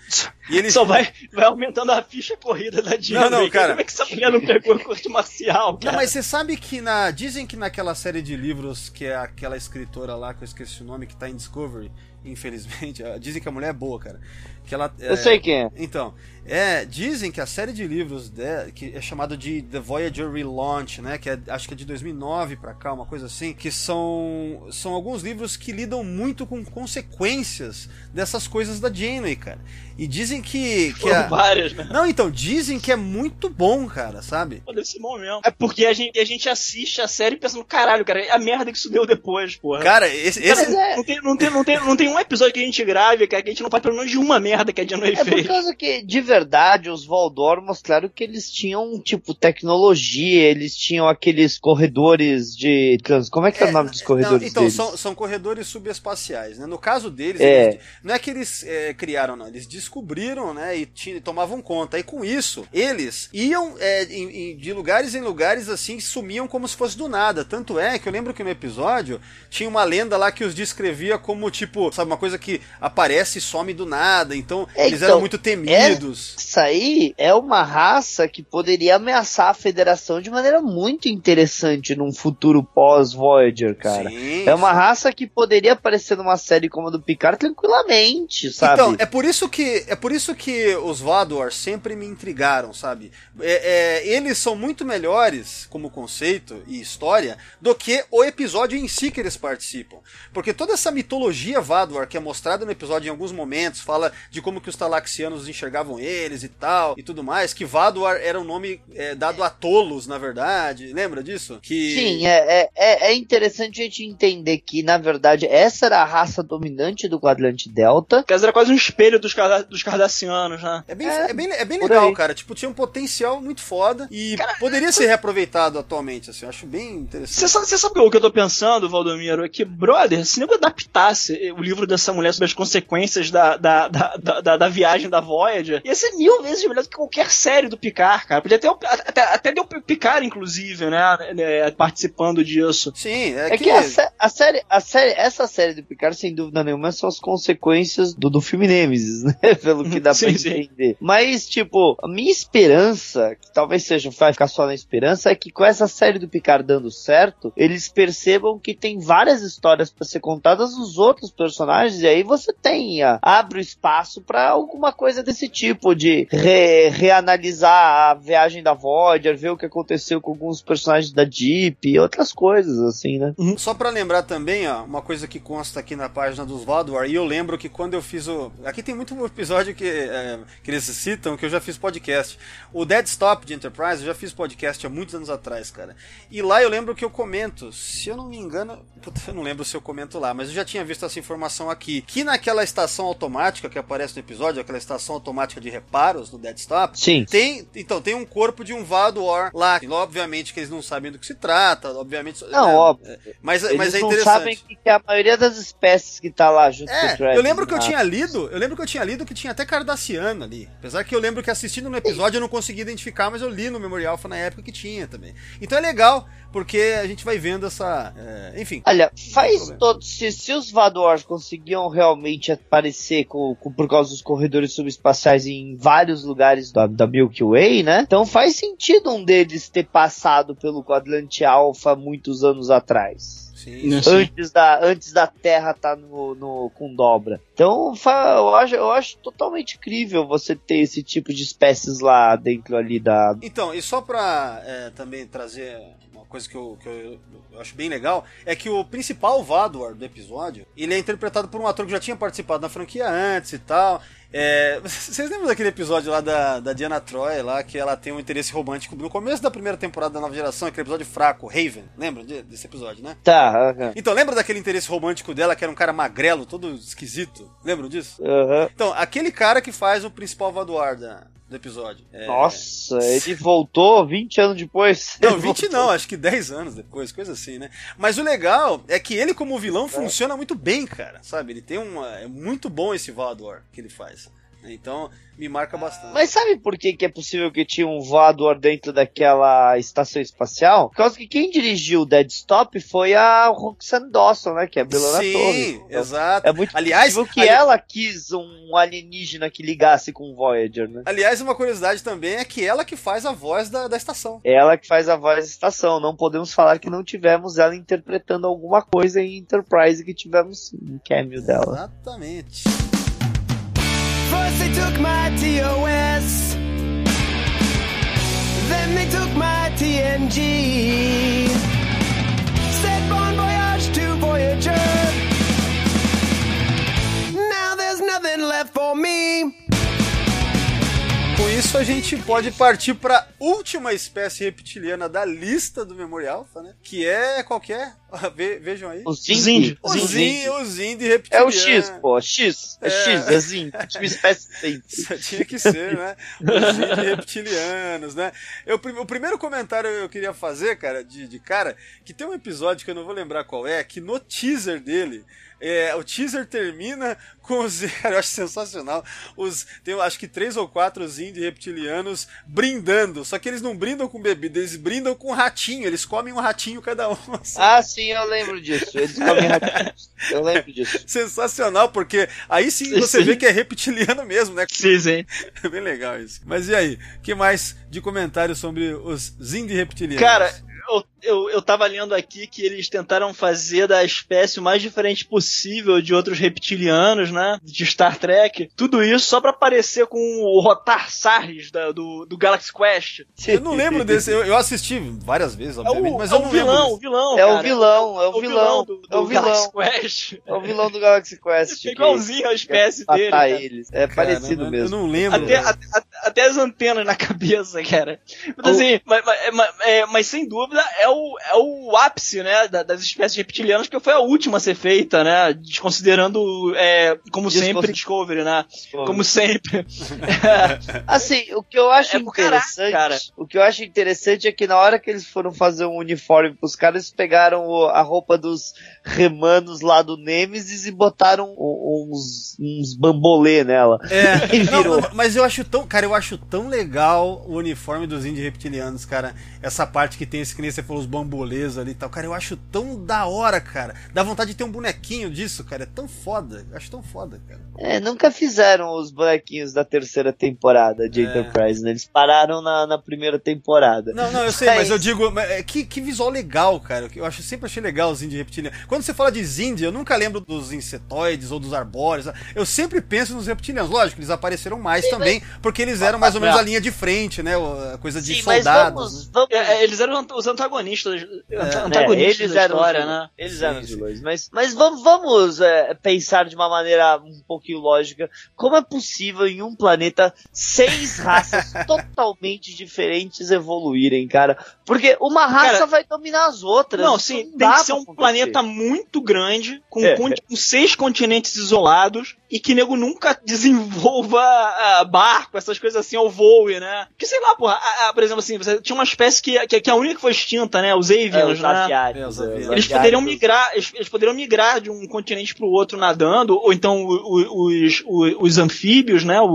E eles. Só vai, vai aumentando a ficha corrida da Disney. Não, não, cara. Como é que essa mulher não pegou corte marcial, Não, cara? mas você sabe que na. Dizem que naquela série de livros que é aquela escritora lá, que eu esqueci o nome, que tá em Discovery, infelizmente. Dizem que a mulher é boa, cara. Que ela, Eu é, sei quem é. Então, é, dizem que a série de livros de, que é chamada de The Voyager Relaunch, né, que é, acho que é de 2009 pra cá, uma coisa assim, que são são alguns livros que lidam muito com consequências dessas coisas da Janeway, cara. E dizem que que a... várias, né? Não, então, dizem que é muito bom, cara, sabe? Pô, desse bom mesmo. É porque a gente, a gente assiste a série pensando, caralho, cara, é a merda que isso deu depois, porra. Cara, esse, esse Mas é, Não tem, não, tem, não, tem, não tem um episódio que a gente grave, cara, que a gente não faz pelo menos de uma merda que a Janeway é por fez. causa que, de verdade, verdade, os Valdor mostraram que eles tinham, tipo, tecnologia, eles tinham aqueles corredores de. Como é que é, o nome dos corredores Não, então, deles? são, são corredores subespaciais, né? No caso deles, É. eles- não é que eles é, criaram, não. Eles descobriram, né? E ti- tomavam conta. E com isso, eles iam é, em- em- de lugares em lugares assim, sumiam como se fosse do nada. Tanto é que eu lembro que no episódio tinha uma lenda lá que os descrevia como, tipo, sabe, uma coisa que aparece e some do nada. Então, É, eles então, eram muito temidos. Essa aí é uma raça que poderia ameaçar a federação de maneira muito interessante num futuro pós-Voyager, cara. Sim, É uma raça que poderia aparecer numa série como a do Picard tranquilamente, sabe? Então, é por isso que é por isso que os Vador sempre me intrigaram, sabe? É, é, eles são muito melhores como conceito e história do que o episódio em si que eles participam. Porque toda essa mitologia Vador que é mostrada no episódio em alguns momentos, fala de como que os Talaxianos enxergavam eles e tal, e tudo mais, que Vador era um nome é, dado a tolos, na verdade. Lembra disso? Que Sim, é, é, é é interessante a gente entender que, na verdade, essa era a raça dominante do quadrante Delta. Porque era quase um espelho dos, Carda- dos Cardassianos, né? É bem, É, é bem, é bem legal, aí. cara. Tipo, tinha um potencial muito foda e poderia ser reaproveitado atualmente, assim. Eu acho bem interessante. Você sabe, sabe o que eu tô pensando, Valdomiro? É que, brother, se nego adaptasse o livro dessa mulher sobre as consequências da, da, da, da, da- da viagem da Voyager, ia ser mil vezes melhor do que qualquer série do Picard, cara. Podia ter até, até deu o Picard, inclusive, né, né, participando disso. Sim, é, É que a, sé- a série, a série, essa série do Picard, sem dúvida nenhuma, são as consequências do, do filme Nemesis, né? Pelo que dá pra Sim, sim. entender. Mas, tipo, a minha esperança, que talvez seja, vai ficar só na esperança, é que com essa série do Picard dando certo, eles percebam que tem várias histórias pra ser contadas dos outros personagens, e aí você tem, abre o espaço pra alguma coisa desse tipo, de re- reanalisar a viagem da Voyager, ver o que aconteceu com alguns personagens da Jeep e outras coisas, assim, né? Só pra lembrar também, ó, uma coisa que consta aqui na página dos Valdor, e eu lembro que quando eu fiz o. Aqui tem muito episódio que, é, que eles citam que eu já fiz podcast. O Dead Stop de Enterprise, eu já fiz podcast há muitos anos atrás, cara. E lá eu lembro que eu comento, se eu não me engano, eu não lembro se eu comento lá, mas eu já tinha visto essa informação aqui, que naquela estação automática que aparece no episódio, aquela estação automática de reparos do Dead Stop, Sim. tem, então, tem um corpo de um Vador lá. Obviamente que eles não sabem do que se trata, obviamente. Não, é, óbvio. Mas, Eles mas é não sabem que, que a maioria das espécies que tá lá junto com o É, Travis, eu lembro que eu tinha lido, eu lembro que eu tinha lido que tinha até Cardassiano ali. Apesar que eu lembro que assistindo no episódio eu não consegui identificar, mas eu li no Memorial foi na época que tinha também. Então é legal, porque a gente vai vendo essa. é, enfim. Olha, faz todo. Se, se os Vadors conseguiam realmente aparecer com, com- por causa dos corredores subespaciais em vários lugares da, da Milky Way, né? Então faz sentido um deles ter passado pelo quadrante Alpha muitos anos atrás. Sim. Antes da, antes da Terra estar no, no, com dobra. Então, fa- eu acho, eu acho totalmente incrível você ter esse tipo de espécies lá dentro ali da, Então, e só pra é, também trazer coisa que, eu, que eu, acho bem legal, é que o principal Vador do episódio, ele é interpretado por um ator que já tinha participado da franquia antes e tal. É, vocês lembram daquele episódio lá da, da Diana Troy, lá, que ela tem um interesse romântico no começo da primeira temporada da nova geração, aquele episódio fraco, Raven? Lembram de- desse episódio, né? Tá, aham. Então, lembra daquele interesse romântico dela, que era um cara magrelo, todo esquisito? Lembram disso? aham. Então, aquele cara que faz o principal Vadoar da, do episódio. É, Nossa, ele voltou 20 anos depois. Não, Ele 20 voltou. não, acho que 10 anos depois, coisa assim, né? Mas o legal é que ele, como vilão, funciona muito bem, cara. Sabe? Ele tem uma. É muito bom esse Vador que ele faz. Então, me marca bastante. Mas sabe por que, que é possível que tinha um voador dentro daquela estação espacial? Por causa que quem dirigiu o Dead Stop foi a Roxanne Dawson, né? Que é a Belana Sim, Torres. exato. É muito Aliás, possível que ali- ela quis um alienígena que ligasse com o Voyager, né? Aliás, uma curiosidade também é que ela que faz a voz da, da estação. É ela que faz a voz da estação. Não podemos falar que não tivemos ela interpretando alguma coisa em Enterprise que tivemos sim, um cameo dela. Exatamente. First they took my TOS. Then they took my TNG. Said bon voyage to Voyager. Now there's nothing left for me. Com isso, a gente pode partir para última espécie reptiliana da lista do Memorial, né? Que é qualquer Ve- Vejam aí. O Zindi. Zindi. O Zindi. Zindi, o Zindi É reptiliano. o X, pô. X. É, É. X, é Zindi. Uma espécie de Isso Tinha que ser, né? Os Zindi reptilianos, né? Eu, o primeiro comentário eu queria fazer, cara, de, de cara, que tem um episódio que eu não vou lembrar qual é, que no teaser dele, é, o teaser termina com os. Cara, eu acho sensacional. Os, tem acho que três ou quatro Zindi reptilianos brindando. Só que eles não brindam com bebida, eles brindam com ratinho. Eles comem um ratinho cada um. assim. Ah, sim, eu lembro disso. Eles comem ratinhos. Eu lembro disso. Sensacional, porque aí sim você Sim. vê que é reptiliano mesmo, né? Sim, sim. É bem legal isso. Mas e aí? que mais de comentário sobre os Zindi reptilianos? Cara, eu, eu, eu tava lendo aqui que eles tentaram fazer da espécie o mais diferente possível de outros reptilianos, né? De Star Trek. Tudo isso só pra parecer com o Rotar Saris da- do, do Galaxy Quest. eu não lembro desse. Eu, eu assisti várias vezes, É obviamente, o, mas é eu o não vilão, o lembro. vilão. É o cara. vilão, é o vilão. do, É o do Galaxy vilão. Quest. É o vilão do Galaxy Quest. É igualzinho a espécie dele. cara. eles. É parecido Caramba, mesmo. Eu não lembro. Até, até, até as antenas na cabeça, cara. Mas, assim, mas, mas- mas- é, mas sem dúvida é o, é o ápice, né, da- das espécies reptilianas, porque foi a última a ser feita, né, desconsiderando, é, como sempre, Discovery, né, como sempre. Assim, o que eu acho É interessante, cara. o que eu acho interessante é que na hora que eles foram fazer um uniforme pros caras, eles pegaram o- a roupa dos remanos lá do Nemesis e botaram uns, uns bambolê nela. É, E não, mas eu acho tão, cara, eu acho tão legal o uniforme dos índios reptilianos, cara. Essa parte que tem esse que nem você falou, os bambolês ali e tal. Cara, eu acho tão da hora, cara. Dá vontade de ter um bonequinho disso, cara. É tão foda. Eu acho tão foda, cara. É, nunca fizeram os bonequinhos da terceira temporada de É. Enterprise, né? Eles pararam na, na primeira temporada. Não, não, eu sei, mas eu digo, mas, é, que, que visual legal, cara. Eu acho sempre achei legal os índios reptilianos. Quando você fala de Zindi, eu nunca lembro dos insetoides ou dos arbóreos. Eu sempre penso nos reptilianos. Lógico, eles apareceram mais também, porque eles eram mais ou menos a linha de frente, né? A coisa de Sim, mas soldados. vamos, né? vamos É, é, eles eram os antagonistas, É, antagonistas eles da eram história, os, né. Eles Sim, eram os vilões. Mas, mas vamos, vamos é, pensar de uma maneira um pouquinho lógica. Como é possível em um planeta seis raças totalmente diferentes evoluírem, cara? Porque uma raça Cara, vai dominar as outras. Não, sim, tem dá que ser um acontecer. planeta muito grande, com, É. con- com seis continentes isolados, e que nego nunca desenvolva ah, barco, essas coisas assim, ou voe, né? Porque sei lá, porra, a- a- por exemplo assim, você tinha uma espécie que, que, que a única que foi extinta, né? Os É, Avians, os né? aviários, É, os é, os. Eles aviários. poderiam migrar, eles, eles poderiam migrar de um continente pro outro nadando, ou então o- o- os, os, os anfíbios, né? O,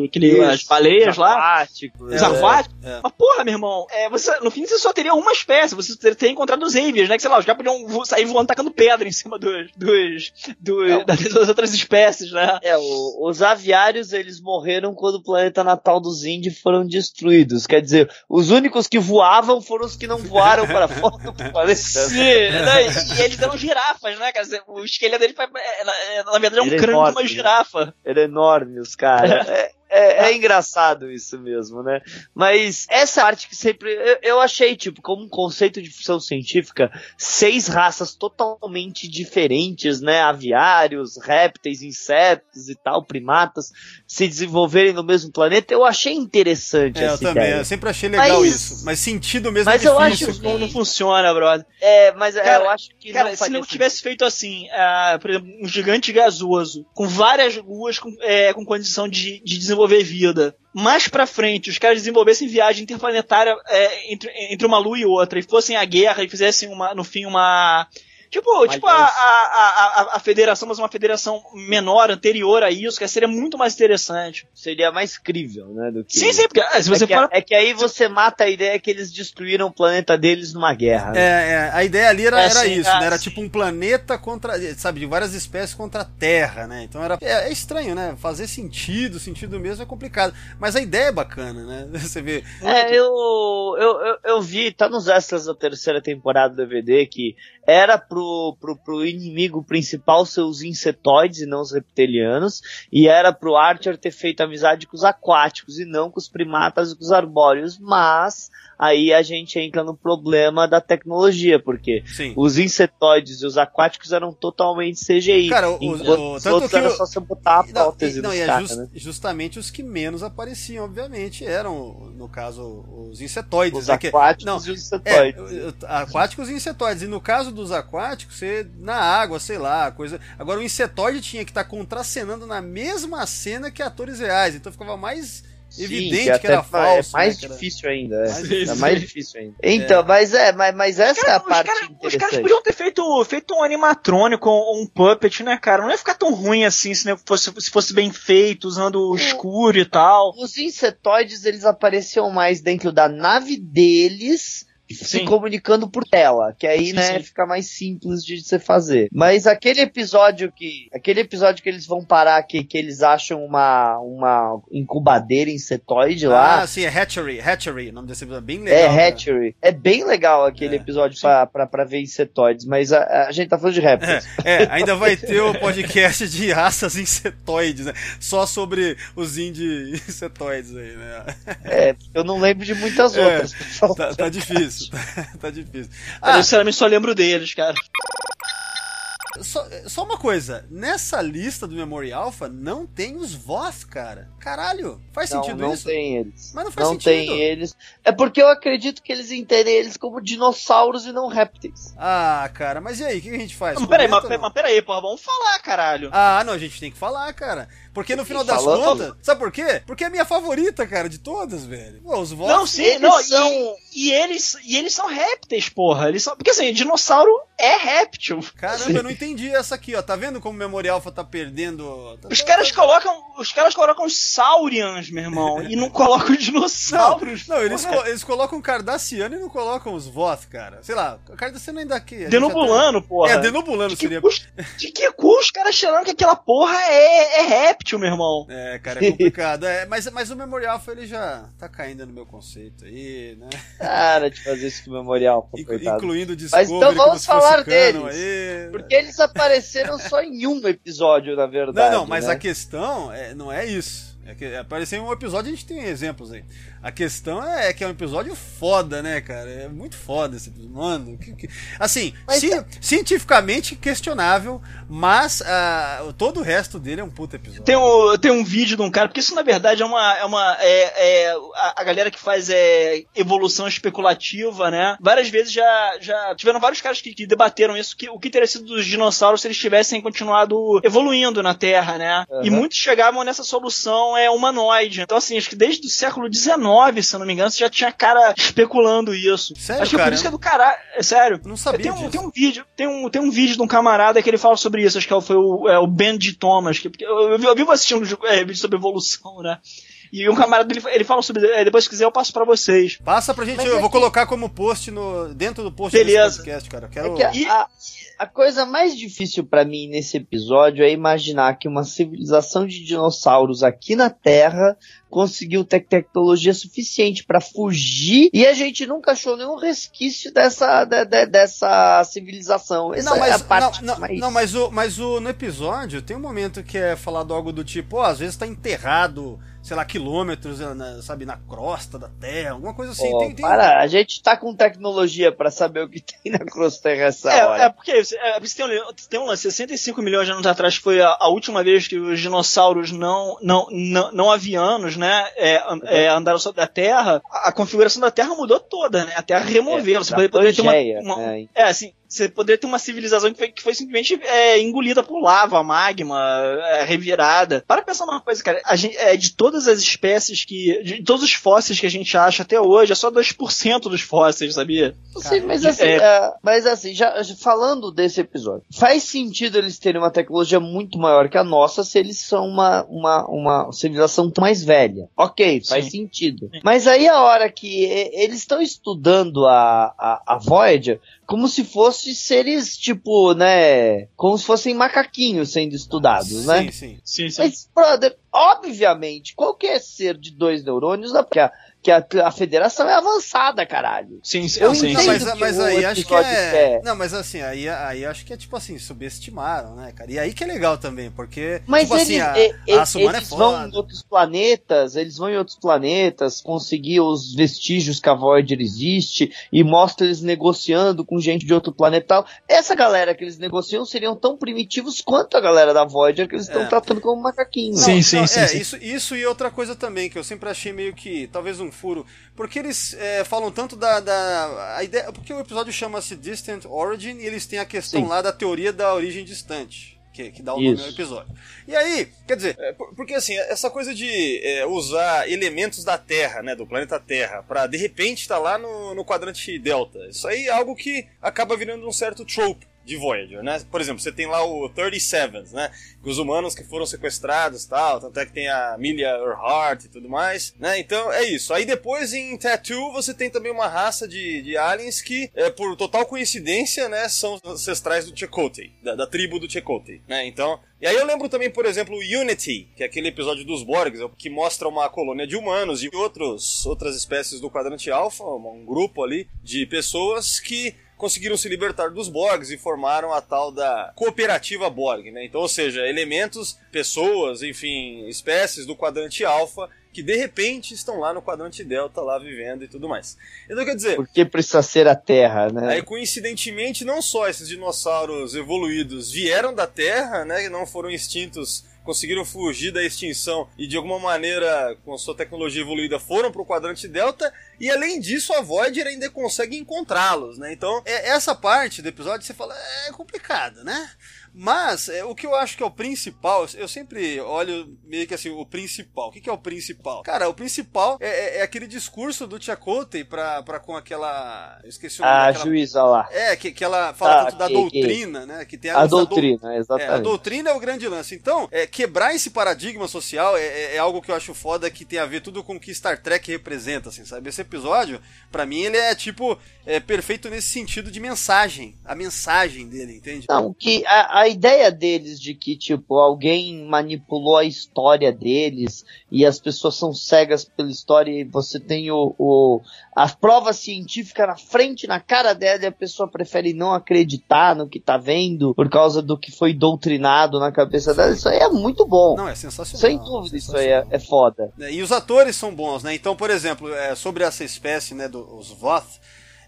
o- aquele, Isso, as baleias os lá. aquáticos, Os é. aquáticos. é. Mas porra, meu irmão, é, você, no fim você só teria uma espécie, você teria encontrado os Avians, né? Que sei lá, os caras podiam sair voando tacando pedra em cima dos, dos, dos- É. das outras espécies, né? É, o- os aviários eles morreram quando o planeta natal dos Indy foram destruídos. Quer dizer, os únicos que voavam foram os que não voaram para fora do planeta. Sim, né? E, e eles eram girafas, né? O esqueleto dele, foi- é, na, é, na verdade, é um é crânio de uma girafa. Era enorme os caras. É, é- é engraçado isso mesmo, né? Mas essa arte que sempre. Eu, eu achei, tipo, como um conceito de ficção científica, seis raças totalmente diferentes, né? Aviários, répteis, insetos e tal, primatas, se desenvolverem no mesmo planeta. Eu achei interessante É, eu essa também. ideia. Eu sempre achei legal Mas- isso. Mas sentido mesmo Mas é eu difícil. acho Não, não funciona, brother. É, mas é, Cara, eu acho que Cara, não se não tivesse feito assim, ah, por exemplo, um gigante gasoso, com várias luas com, é, com condição de, de desenvolver vida. Mais pra frente, os caras desenvolvessem viagem interplanetária é, entre, entre uma lua e outra, e fossem à guerra e fizessem uma, no fim uma. Tipo, tipo a, a, a, a, a federação, mas uma federação menor, anterior a isso, que seria muito mais interessante. seria mais crível, né? Do que... Sim, sim, porque ah, se você é, que, for. é que aí você mata a ideia que eles destruíram o planeta deles numa guerra. né? É, é, a ideia ali era, É, era sim, isso, ah, né? Era sim. tipo um planeta contra, sabe, de várias espécies contra a Terra, né? Então era é, é estranho, né? Fazer sentido, sentido mesmo é complicado, mas a ideia é bacana, né? Você vê, É, eu, eu, eu, eu vi, tá nos extras da terceira temporada do DVD que era pro pro, pro, pro inimigo principal ser os insetoides e não os reptilianos, e era pro Archer ter feito amizade com os aquáticos e não com os primatas e com os arbóreos, mas aí a gente entra no problema da tecnologia, porque Sim. os insetoides e os aquáticos eram totalmente CGI. Cara, o- o- os tanto outros que era só você botar a Não, prótese não, e é caras, jus- né? justamente os que menos apareciam, obviamente, eram, no caso, os insetoides. Os né, que- aquáticos não, e os É, insetoides. o- o- aquáticos e insetoides. E no caso dos aquáticos, você na água, sei lá, coisa. Agora o insetoide tinha que estar contracenando na mesma cena que atores reais, então ficava mais Sim, evidente que, até era é falso. mais né, que difícil ainda. É. Mais É mais difícil ainda. Então, mas é, mas, mas essa é a Cara, parte os, caras, os caras interessante. podiam ter feito, feito um animatrônico ou um puppet, né, cara? Não ia ficar tão ruim assim se, fosse, se fosse bem feito, usando o escuro e tal. Os insetoides, eles apareciam mais dentro da nave deles, se Sim. comunicando por tela, que aí, né, sim. fica mais simples de você fazer. Mas aquele episódio que, aquele episódio que eles vão parar que, que eles acham uma, uma incubadeira insetoide lá, Ah, sim, é Hatchery, Hatchery, o nome desse episódio é bem é legal. cara. Hatchery. É bem legal aquele É, episódio pra, pra, pra ver insetoides, mas a, a gente tá falando de répteis. É, ainda vai ter o podcast de raças insetoides, né? Só sobre os indie insetoides aí, né? É, eu não lembro de muitas É, outras. Tá, tá difícil, tá, difícil. Cara, Ah, eu sinceramente só lembro deles, cara. só, só uma coisa, nessa lista do Memory Alpha não tem os Voth, cara. Caralho, faz Não, sentido não isso? tem eles. Mas não faz não sentido. tem eles. É porque eu acredito que eles entendem eles como dinossauros e não répteis. Ah, cara, mas e aí, o que a gente faz? Mas peraí, mas, não? mas peraí, porra, vamos falar, caralho. Ah, não, a gente tem que falar, cara. Porque no final das falando. contas, sabe por quê? Porque é a minha favorita, cara, de todas, velho. Pô, os Voth. Não, sim, eles não, e- são- e, eles, e eles são répteis, porra. Eles são, porque assim, dinossauro é réptil. Caramba, eu não entendi essa aqui, ó. Tá vendo como o Memory Alpha tá perdendo. Tá- Os caras colocam, os caras colocam os saurians, meu irmão, e não colocam os dinossauros. Não, eles, porra. co- eles colocam o Cardassiano e não colocam os Voth, cara. Sei lá, o Cardassiano ainda aqui. gente Denobulano, porra. É, Denobulano De seria. custo, de que cu os caras cheirando que aquela porra é, é réptil, meu irmão? É, cara, é complicado. É, mas, mas o Memory Alpha ele já tá caindo no meu conceito aí, né? Cara, de fazer isso com o memorial, pô, Inclu- coitado. incluindo o Discovery Mas então vamos falar deles. aí. Porque eles apareceram só em um episódio, na Não, verdade. não, mas né? a questão é, não é isso. É que aparecer em um episódio a gente tem exemplos aí. A questão é que é um episódio foda, né, cara? É muito foda esse episódio. Mano, que- que- assim, ci- é- cientificamente questionável, mas ah, todo o resto dele é um puta episódio. Tem um, tem um vídeo de um cara, porque isso na verdade é uma. É uma é, é- a, a galera que faz é, evolução especulativa, né? Várias vezes já, já tiveram vários caras que, que debateram isso, que o que teria sido dos dinossauros se eles tivessem continuado evoluindo na Terra, né? E Uhum. muitos chegavam nessa solução é humanoide. Então, assim, acho que desde o século XIX, se eu não me engano, você já tinha cara especulando isso. Sério, acho que cara? por isso que é do caralho. É sério. Não sabia tem um, tem um vídeo, tem um, tem um vídeo de um camarada que ele fala sobre isso, acho que foi o, é, o Benji Thomas, que eu, eu, vi- eu vivo assistindo é, vídeo sobre evolução, né? E um camarada ele, ele fala sobre. é, depois, se quiser, eu passo pra vocês. Passa pra gente, Mas eu é vou que- colocar como post no, dentro do post Beleza. desse podcast, cara. Eu É quero... que a, E- a- a coisa mais difícil pra mim nesse episódio é imaginar que uma civilização de dinossauros aqui na Terra conseguiu ter tecnologia suficiente pra fugir e a gente nunca achou nenhum resquício dessa, de- de- dessa civilização. Essa Não, é mas, a parte não, não, mais... não, mas, o, mas o, no episódio tem um momento que é falado algo do tipo, ó, às vezes tá enterrado, sei lá, quilômetros, na- sabe, na crosta da Terra, alguma coisa assim. Pô, tem, tem- Para, a gente tá com tecnologia pra saber o que tem na crosta terra essa hora. É, é porque, é, porque tem, um, tem um lance, 65 milhões de anos atrás foi a, a última vez que os dinossauros não, não, não, não avianos, né, é, é, andaram sobre a Terra, a, a configuração da Terra mudou toda, né? A Terra removeu. você da poderia, ter uma, uma- né? É, assim, você poderia ter uma civilização que foi, que foi simplesmente é, engolida por lava, magma, é, revirada. Para pensar numa coisa, cara, a gente, é, de todas as espécies que. De todos os fósseis que a gente acha até hoje, é só 2% dos fósseis, sabia? Não sei, mas assim, é- é, mas assim, já já falando desse episódio, faz sentido eles terem uma tecnologia muito maior que a nossa se eles são uma, uma, uma civilização mais velha. Ok, faz Sim. sentido. Mas aí a hora que eles estão estudando a, a, a Voyager como se fossem seres, tipo, né, como se fossem macaquinhos sendo estudados, né? Sim, sim. Sim, Mas, brother, obviamente, qualquer ser de dois neurônios, né, porque a, que a, a federação é avançada, caralho. Sim, sim, Eu sim, Não, mas, que mas o aí acho que episódio é. quer. Não, mas assim, aí, aí acho que é tipo assim, subestimaram, né, cara? E aí que é legal também, porque. Mas tipo assim, eles, a, e- a é eles vão em outros planetas, eles vão em outros planetas, conseguir os vestígios que a Voyager existe e mostra eles negociando com gente de outro planeta e tal. Essa galera que eles negociam seriam tão primitivos quanto a galera da Voyager que eles estão É. tratando como macaquinho. Sim, Não, sim, não, sim, é, sim. Isso, isso e outra coisa também, que eu sempre achei meio que, talvez um furo, porque eles é, falam tanto da, da a ideia, porque o episódio chama-se Distant Origin e eles têm a questão Sim. lá da teoria da origem distante. Que, que dá o nome Isso. ao episódio. E aí, quer dizer, é, por- porque assim, essa coisa de é, usar elementos da Terra, né, do planeta Terra, pra de repente estar lá no, no quadrante Delta, isso aí é algo que acaba virando um certo trope de Voyager, né? Por exemplo, você tem lá o 37, né? Os humanos que foram sequestrados tal, tanto é que tem a Amelia Earhart e tudo mais, né? Então é isso. Aí depois em Tattoo você tem também uma raça de, de aliens que, é, por total coincidência, né, são ancestrais do Chakotay, da, da tribo do Chakotay, né? Então, e aí eu lembro também, por exemplo, o Unity, que é aquele episódio dos Borgs, que mostra uma colônia de humanos e outros, outras espécies do quadrante alfa, um grupo ali de pessoas que conseguiram se libertar dos Borgs e formaram a tal da cooperativa Borg, né? Então, ou seja, elementos, pessoas, enfim, espécies do quadrante alfa que de repente estão lá no quadrante delta, lá vivendo e tudo mais. Então, quer dizer, Porque precisa ser a Terra, né? Aí, coincidentemente, não só esses dinossauros evoluídos vieram da Terra, né, e não foram extintos, conseguiram fugir da extinção e de alguma maneira, com a sua tecnologia evoluída, foram para o quadrante Delta, e além disso, a Voyager ainda consegue encontrá-los, né? Então, é, essa parte do episódio você fala, é complicado, né? Mas é, o que eu acho que é o principal, eu sempre olho meio que assim, o principal. O que, que é o principal? Cara, o principal é, é- é aquele discurso do Chakotay pra, pra com aquela. Eu esqueci o nome A daquela juíza lá. é, que, que ela fala Ah, tanto da que- doutrina, né? Que tem A lance da dou- doutrina, É, a exatamente. doutrina é o grande lance. Então, é, quebrar esse paradigma social é, é- é algo que eu acho foda que tem a ver tudo com o que Star Trek representa, assim, sabe? Esse episódio, pra mim, ele é tipo é, perfeito nesse sentido de mensagem. A mensagem dele, entende? Não, que a, a ideia deles de que, tipo, alguém manipulou a história deles e as pessoas são cegas pela história e você tem o, o a prova científica na frente, na cara dela e a pessoa prefere não acreditar no que tá vendo por causa do que foi doutrinado na cabeça dela, isso aí é muito bom. Não, é sensacional. Sem dúvida, isso aí é, é foda. né? E os atores são bons, né? Então, por exemplo, é, sobre essa espécie, né, dos Voth,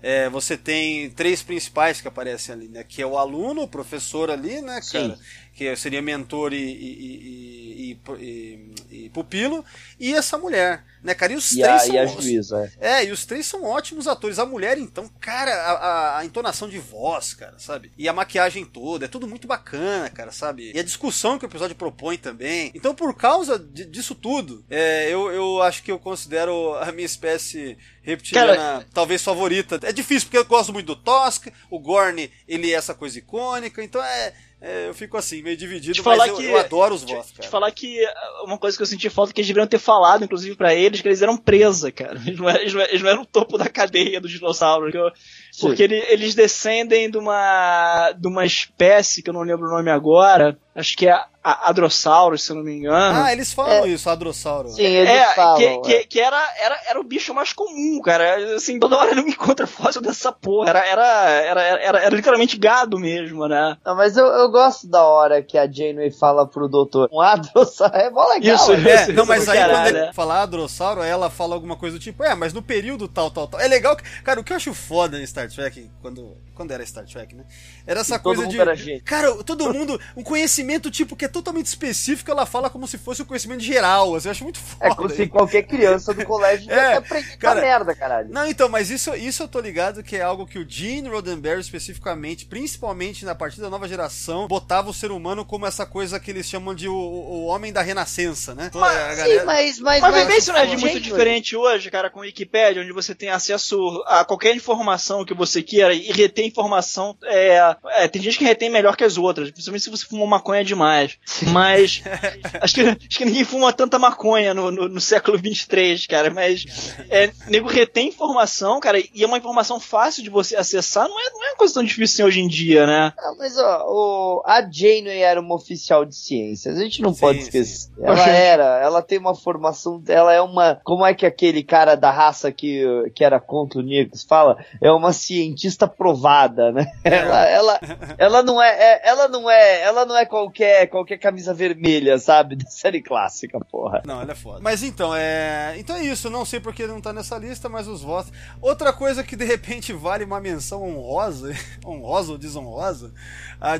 é, você tem três principais que aparecem ali, né? Que é o aluno, o professor ali, né, cara? Que seria mentor e, e- e- e- pupilo, e essa mulher, né, cara? E os três a, são a juíza. é. é, e os três são ótimos atores. A mulher, então, cara, a, a- entonação de voz, cara, sabe? E a maquiagem toda, é tudo muito bacana, cara, sabe? E a discussão que o episódio propõe também. Então, por causa de- disso tudo, é, eu, eu acho que eu considero a minha espécie reptiliana talvez favorita. É difícil, porque eu gosto muito do Tosk, o Gorn, ele é essa coisa icônica, então é. É, eu fico assim, meio dividido, mas eu, que- eu adoro os Te, voz, te cara. falar que uh, uma coisa que eu senti falta é que eles deveriam ter falado, inclusive pra eles, que eles eram presa, cara. Eles não eram, eles não eram- o topo da cadeia dos dinossauros. eu-. Porque ele- eles descendem de uma, de uma espécie que eu não lembro o nome agora. Acho que é a, a Adrossaurus, se eu não me engano. Ah, eles falam isso, Adrossauro. Sim, eles é, falam. que, é. que, que era, era, era o bicho mais comum, cara. Assim, toda hora ele não encontra fóssil dessa porra. Era, era, era, era, era literalmente gado mesmo, né? Não, mas eu, eu gosto da hora que a Janeway fala pro doutor. Um adrossauro é mó legal. Isso, né? É, Isso, não, mas aí caralho, quando ele né? fala Adrossauro, ela fala alguma coisa do tipo, é, mas no período tal, tal, tal. É legal que, cara, o que eu acho foda em Star Trek, quando, quando era Star Trek, né? Era essa E todo coisa mundo de. era gente. Cara, todo mundo, um conhecimento tipo que é totalmente específico, ela fala como se fosse um conhecimento geral, assim, eu acho muito foda. É como se qualquer criança do colégio É, é, aprender cara, merda, caralho. Não, então, mas isso, isso eu tô ligado que é algo que o Gene Roddenberry especificamente, principalmente na partir da nova geração, botava o ser humano como essa coisa que eles chamam de o, o homem da renascença, né? Então, a Sim, mas, mas, Mas vê se não é muito diferente hoje, cara, com o Wikipedia, onde você tem acesso a qualquer informação que você queira e reter informação. É, é, tem gente que retém melhor que as outras, principalmente se você fumou maconha demais. Mas acho que, acho que ninguém fuma tanta maconha no, no, no século 23, cara. Mas é, nego retém informação, cara, e é uma informação fácil de você acessar, não é, não é uma coisa tão difícil assim hoje em dia, né? Ah, mas ó, o- a Janeway era uma oficial de ciências, a gente não Sim, pode sim. esquecer. Ela era, ela tem uma formação, ela é uma, como é que aquele cara da raça que, que era contra o Nix fala? É uma cientista provada, né? Ela, ela, ela não é, é- ela não é, ela não é qualquer, qualquer camisa vermelha, sabe? Da série clássica, porra. Não, ela é foda. Mas então, é. Então é isso, não sei porque não tá nessa lista, mas os votos. Outra coisa que de repente vale uma menção honrosa, honrosa ou desonrosa, a,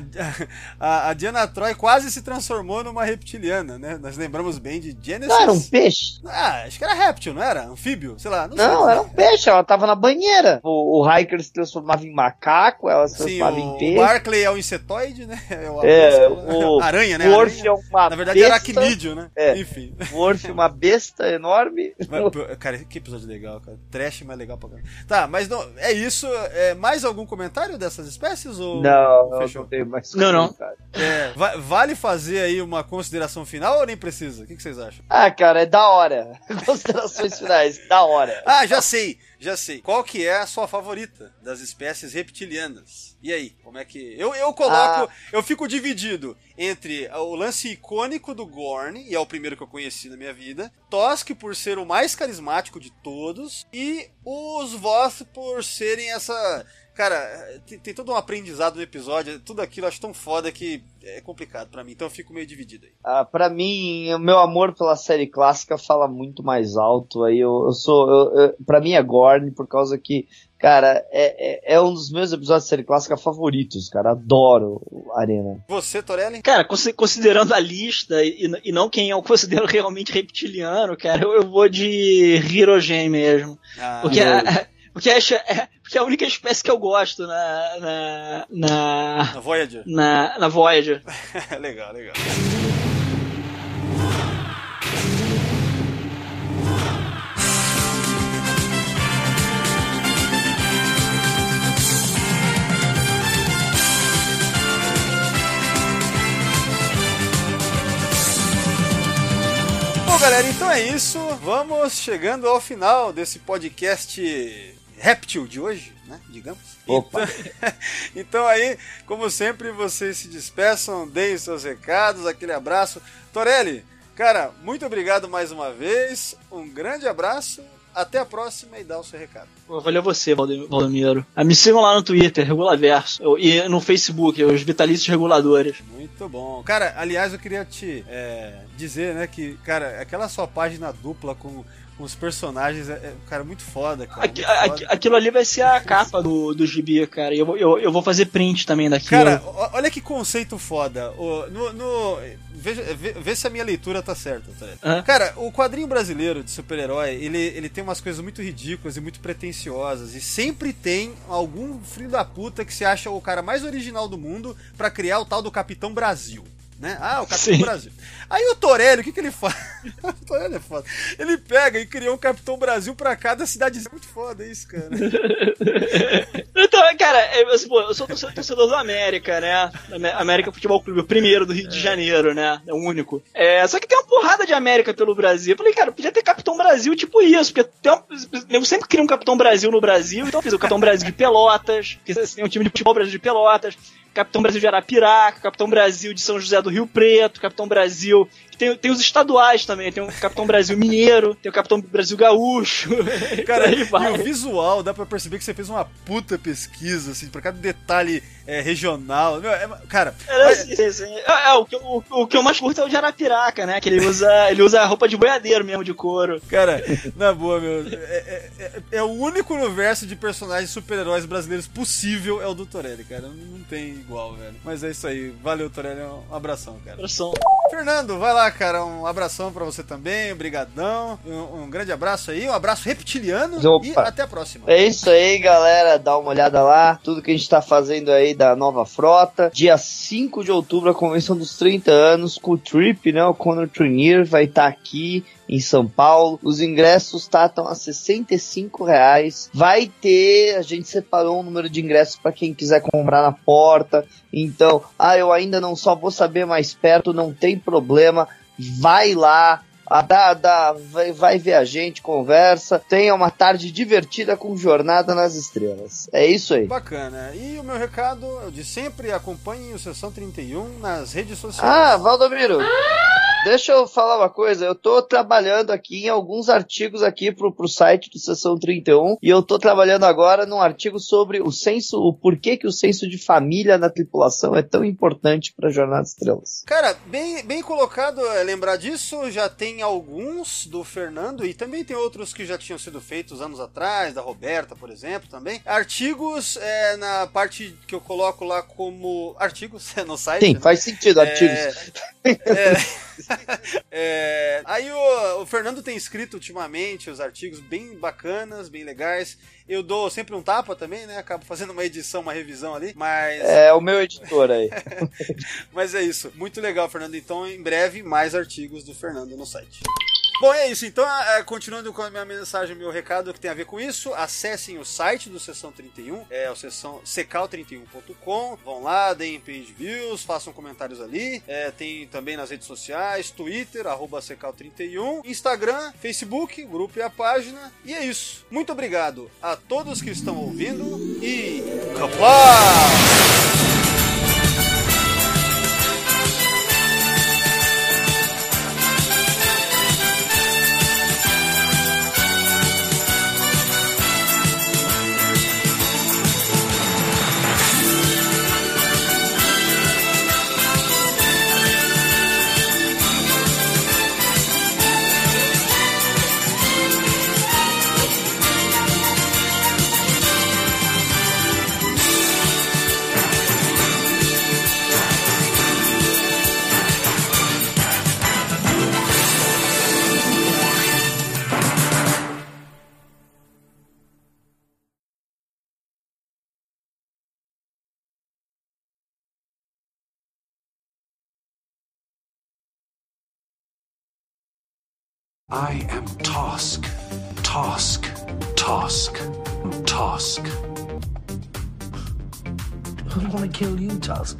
a, a Diana Troy quase se transformou numa reptiliana, né? Nós lembramos bem de Genesis. Não, era um peixe. Ah, acho que era réptil, não era? Anfíbio? Sei lá, não, Não, sei. era um peixe, ela tava na banheira. O, o Hiker se transformava em macaco, ela se Sim, transformava o, em o peixe. Barclay é o insetoide, né? É, o, É, mosca- o- aranha, né? O Aranha. Orfe é uma Na verdade era besta. aracnídeo, né? É. Enfim. O Orfe é uma besta enorme. Mas, cara, que episódio legal, cara. Trash, mas legal pra caramba. Tá, mas não, é isso. É, mais algum comentário dessas espécies? Ou Não, não, Fechou. não tem mais Não, não. É, va- vale fazer aí uma consideração final ou nem precisa? O que, que vocês acham? Ah, cara, é da hora. Considerações finais, da hora. Ah, já sei, já sei. Qual que é a sua favorita das espécies reptilianas? E aí, como é que. Eu, eu coloco. Ah. Eu fico dividido entre o lance icônico do Gorn, e é o primeiro que eu conheci na minha vida, Tosk por ser o mais carismático de todos, e os Voth por serem essa. Cara, tem, tem todo um aprendizado no episódio, tudo aquilo eu acho tão foda que é complicado pra mim, então eu fico meio dividido aí. Ah, pra mim, o meu amor pela série clássica fala muito mais alto. Aí eu, eu sou. Eu, eu, pra mim é Gorn, por causa que, cara, é, é, é um dos meus episódios de série clássica favoritos, cara. Adoro Arena. Você, Torelli? Cara, consi- considerando a lista e, e não quem eu considero realmente reptiliano, cara, eu, eu vou de Hirogen mesmo. Ah, Porque, a, porque, a, é- porque é a única espécie que eu gosto na. na. na, na Voyager. na, na Voyager. legal, legal. Bom, galera, então é isso. Vamos chegando ao final desse podcast réptil de hoje, né? Digamos. Opa. Então, então aí, como sempre, vocês se despeçam, deem seus recados, aquele abraço. Torelli, cara, muito obrigado mais uma vez. Um grande abraço. Até a próxima e dá o seu recado. Pô, Valeu você, Valde- Valdomiro. Ah, Me sigam lá no Twitter, Regulaverso. Eu- E no Facebook, os Vitalícios Reguladores. Muito bom. Cara, aliás, eu queria te é, dizer, né, que, cara, aquela sua página dupla com, com os personagens é, é, cara, muito foda, cara. Aqui- muito foda. aqui- aquilo ali vai ser a capa do, do gibi, cara. E eu, vou- eu, eu vou fazer print também daquilo. Cara, olha que conceito foda. O, no, no- veja, vê, vê se a minha leitura tá certa, tá? Aham. Cara, o quadrinho brasileiro de super-herói, ele, ele tem umas coisas muito ridículas e muito pretensiosas. E sempre tem algum filho da puta que se acha o cara mais original do mundo pra criar o tal do Capitão Brasil. Né? Ah, o Capitão Sim. Brasil. Aí o Torelli, o que, que ele faz? o Torelli é foda. Ele pega e cria um Capitão Brasil pra cada cidade. É muito foda isso, cara. Então, cara, eu, assim, pô, eu sou torcedor, torcedor do América, né? Amé- América Futebol Clube, o primeiro do Rio de Janeiro, né? É o único. É, só que tem uma porrada de América pelo Brasil. Eu falei, cara, podia ter Capitão Brasil tipo isso, porque tem um, eu sempre queria um Capitão Brasil no Brasil, então eu fiz o Capitão Brasil de Pelotas, que assim, um time de futebol Brasil de Pelotas, Capitão Brasil de Arapiraca, Capitão Brasil de São José do Rio Preto, Capitão Brasil. Tem, tem os estaduais também, tem o Capitão Brasil Mineiro, tem o Capitão Brasil Gaúcho. Cara, e vai. o visual, dá pra perceber que você fez uma puta pesquisa, assim, pra cada detalhe é, regional. Meu, é- cara, Era mas-. É, é, o, que, eu- o, o que eu mais curto é o de Arapiraca, né? Que ele usa, ele usa roupa de boiadeiro mesmo, de couro. cara, na boa, meu, é, é- é- é o único universo de personagens super-heróis brasileiros possível é o do Torelli, cara. Não tem igual, velho. Mas é isso aí. Valeu, Torelli. Um abração, cara. Abração. Fernando, vai lá, cara. Um abração pra você também. Obrigadão. Um, um grande abraço aí. Um abraço reptiliano. Opa. E até a próxima. É isso aí, galera. Dá uma olhada lá. Tudo que a gente tá fazendo aí da nova frota. Dia 5 de outubro, a convenção dos 30 anos com o Trip, né? O Conor Trinier vai estar aqui em São Paulo. Os ingressos tá, estão a 65 reais. Vai ter, a gente separou um número de ingressos para quem quiser comprar na porta. Então, ah, eu ainda não só vou saber mais perto, não tem problema. Vai lá, a dá, vai, vai ver a gente, conversa, tenha uma tarde divertida com Jornada nas Estrelas. É isso aí. Bacana. E o meu recado de sempre, acompanhem o Sessão 31 nas redes sociais. Ah, Valdomiro, deixa eu falar uma coisa. Eu tô trabalhando aqui em alguns artigos aqui pro, pro site do Sessão 31 e eu tô trabalhando agora num artigo sobre o senso, o porquê que o senso de família na tripulação é tão importante pra Jornada nas Estrelas. Cara, bem, bem colocado é, lembrar disso. Já tem alguns do Fernando e também tem outros que já tinham sido feitos anos atrás, da Roberta, por exemplo, também. Artigos é, na parte que eu coloco lá como artigos no site. Sim, né? faz sentido, artigos. É, é, aí o, o Fernando tem escrito ultimamente os artigos bem bacanas, bem legais. Eu dou sempre um tapa também, né? Acabo fazendo uma edição, uma revisão ali, mas. É o meu editor aí. Mas é isso. Muito legal, Fernando. Então, em breve, mais artigos do Fernando no site. Bom, é isso. Então, é, continuando com a minha mensagem, meu recado que tem a ver com isso, acessem o site do Sessão 31, é o sessão secal31.com. Vão lá, deem page views, façam comentários ali. É, tem também nas redes sociais, Twitter, arroba secal31, Instagram, Facebook, o grupo e a página. E é isso. Muito obrigado a todos que estão ouvindo e. Kapla! I am Tosk. Tosk. Tosk. Tosk. I want to kill you, Tusk.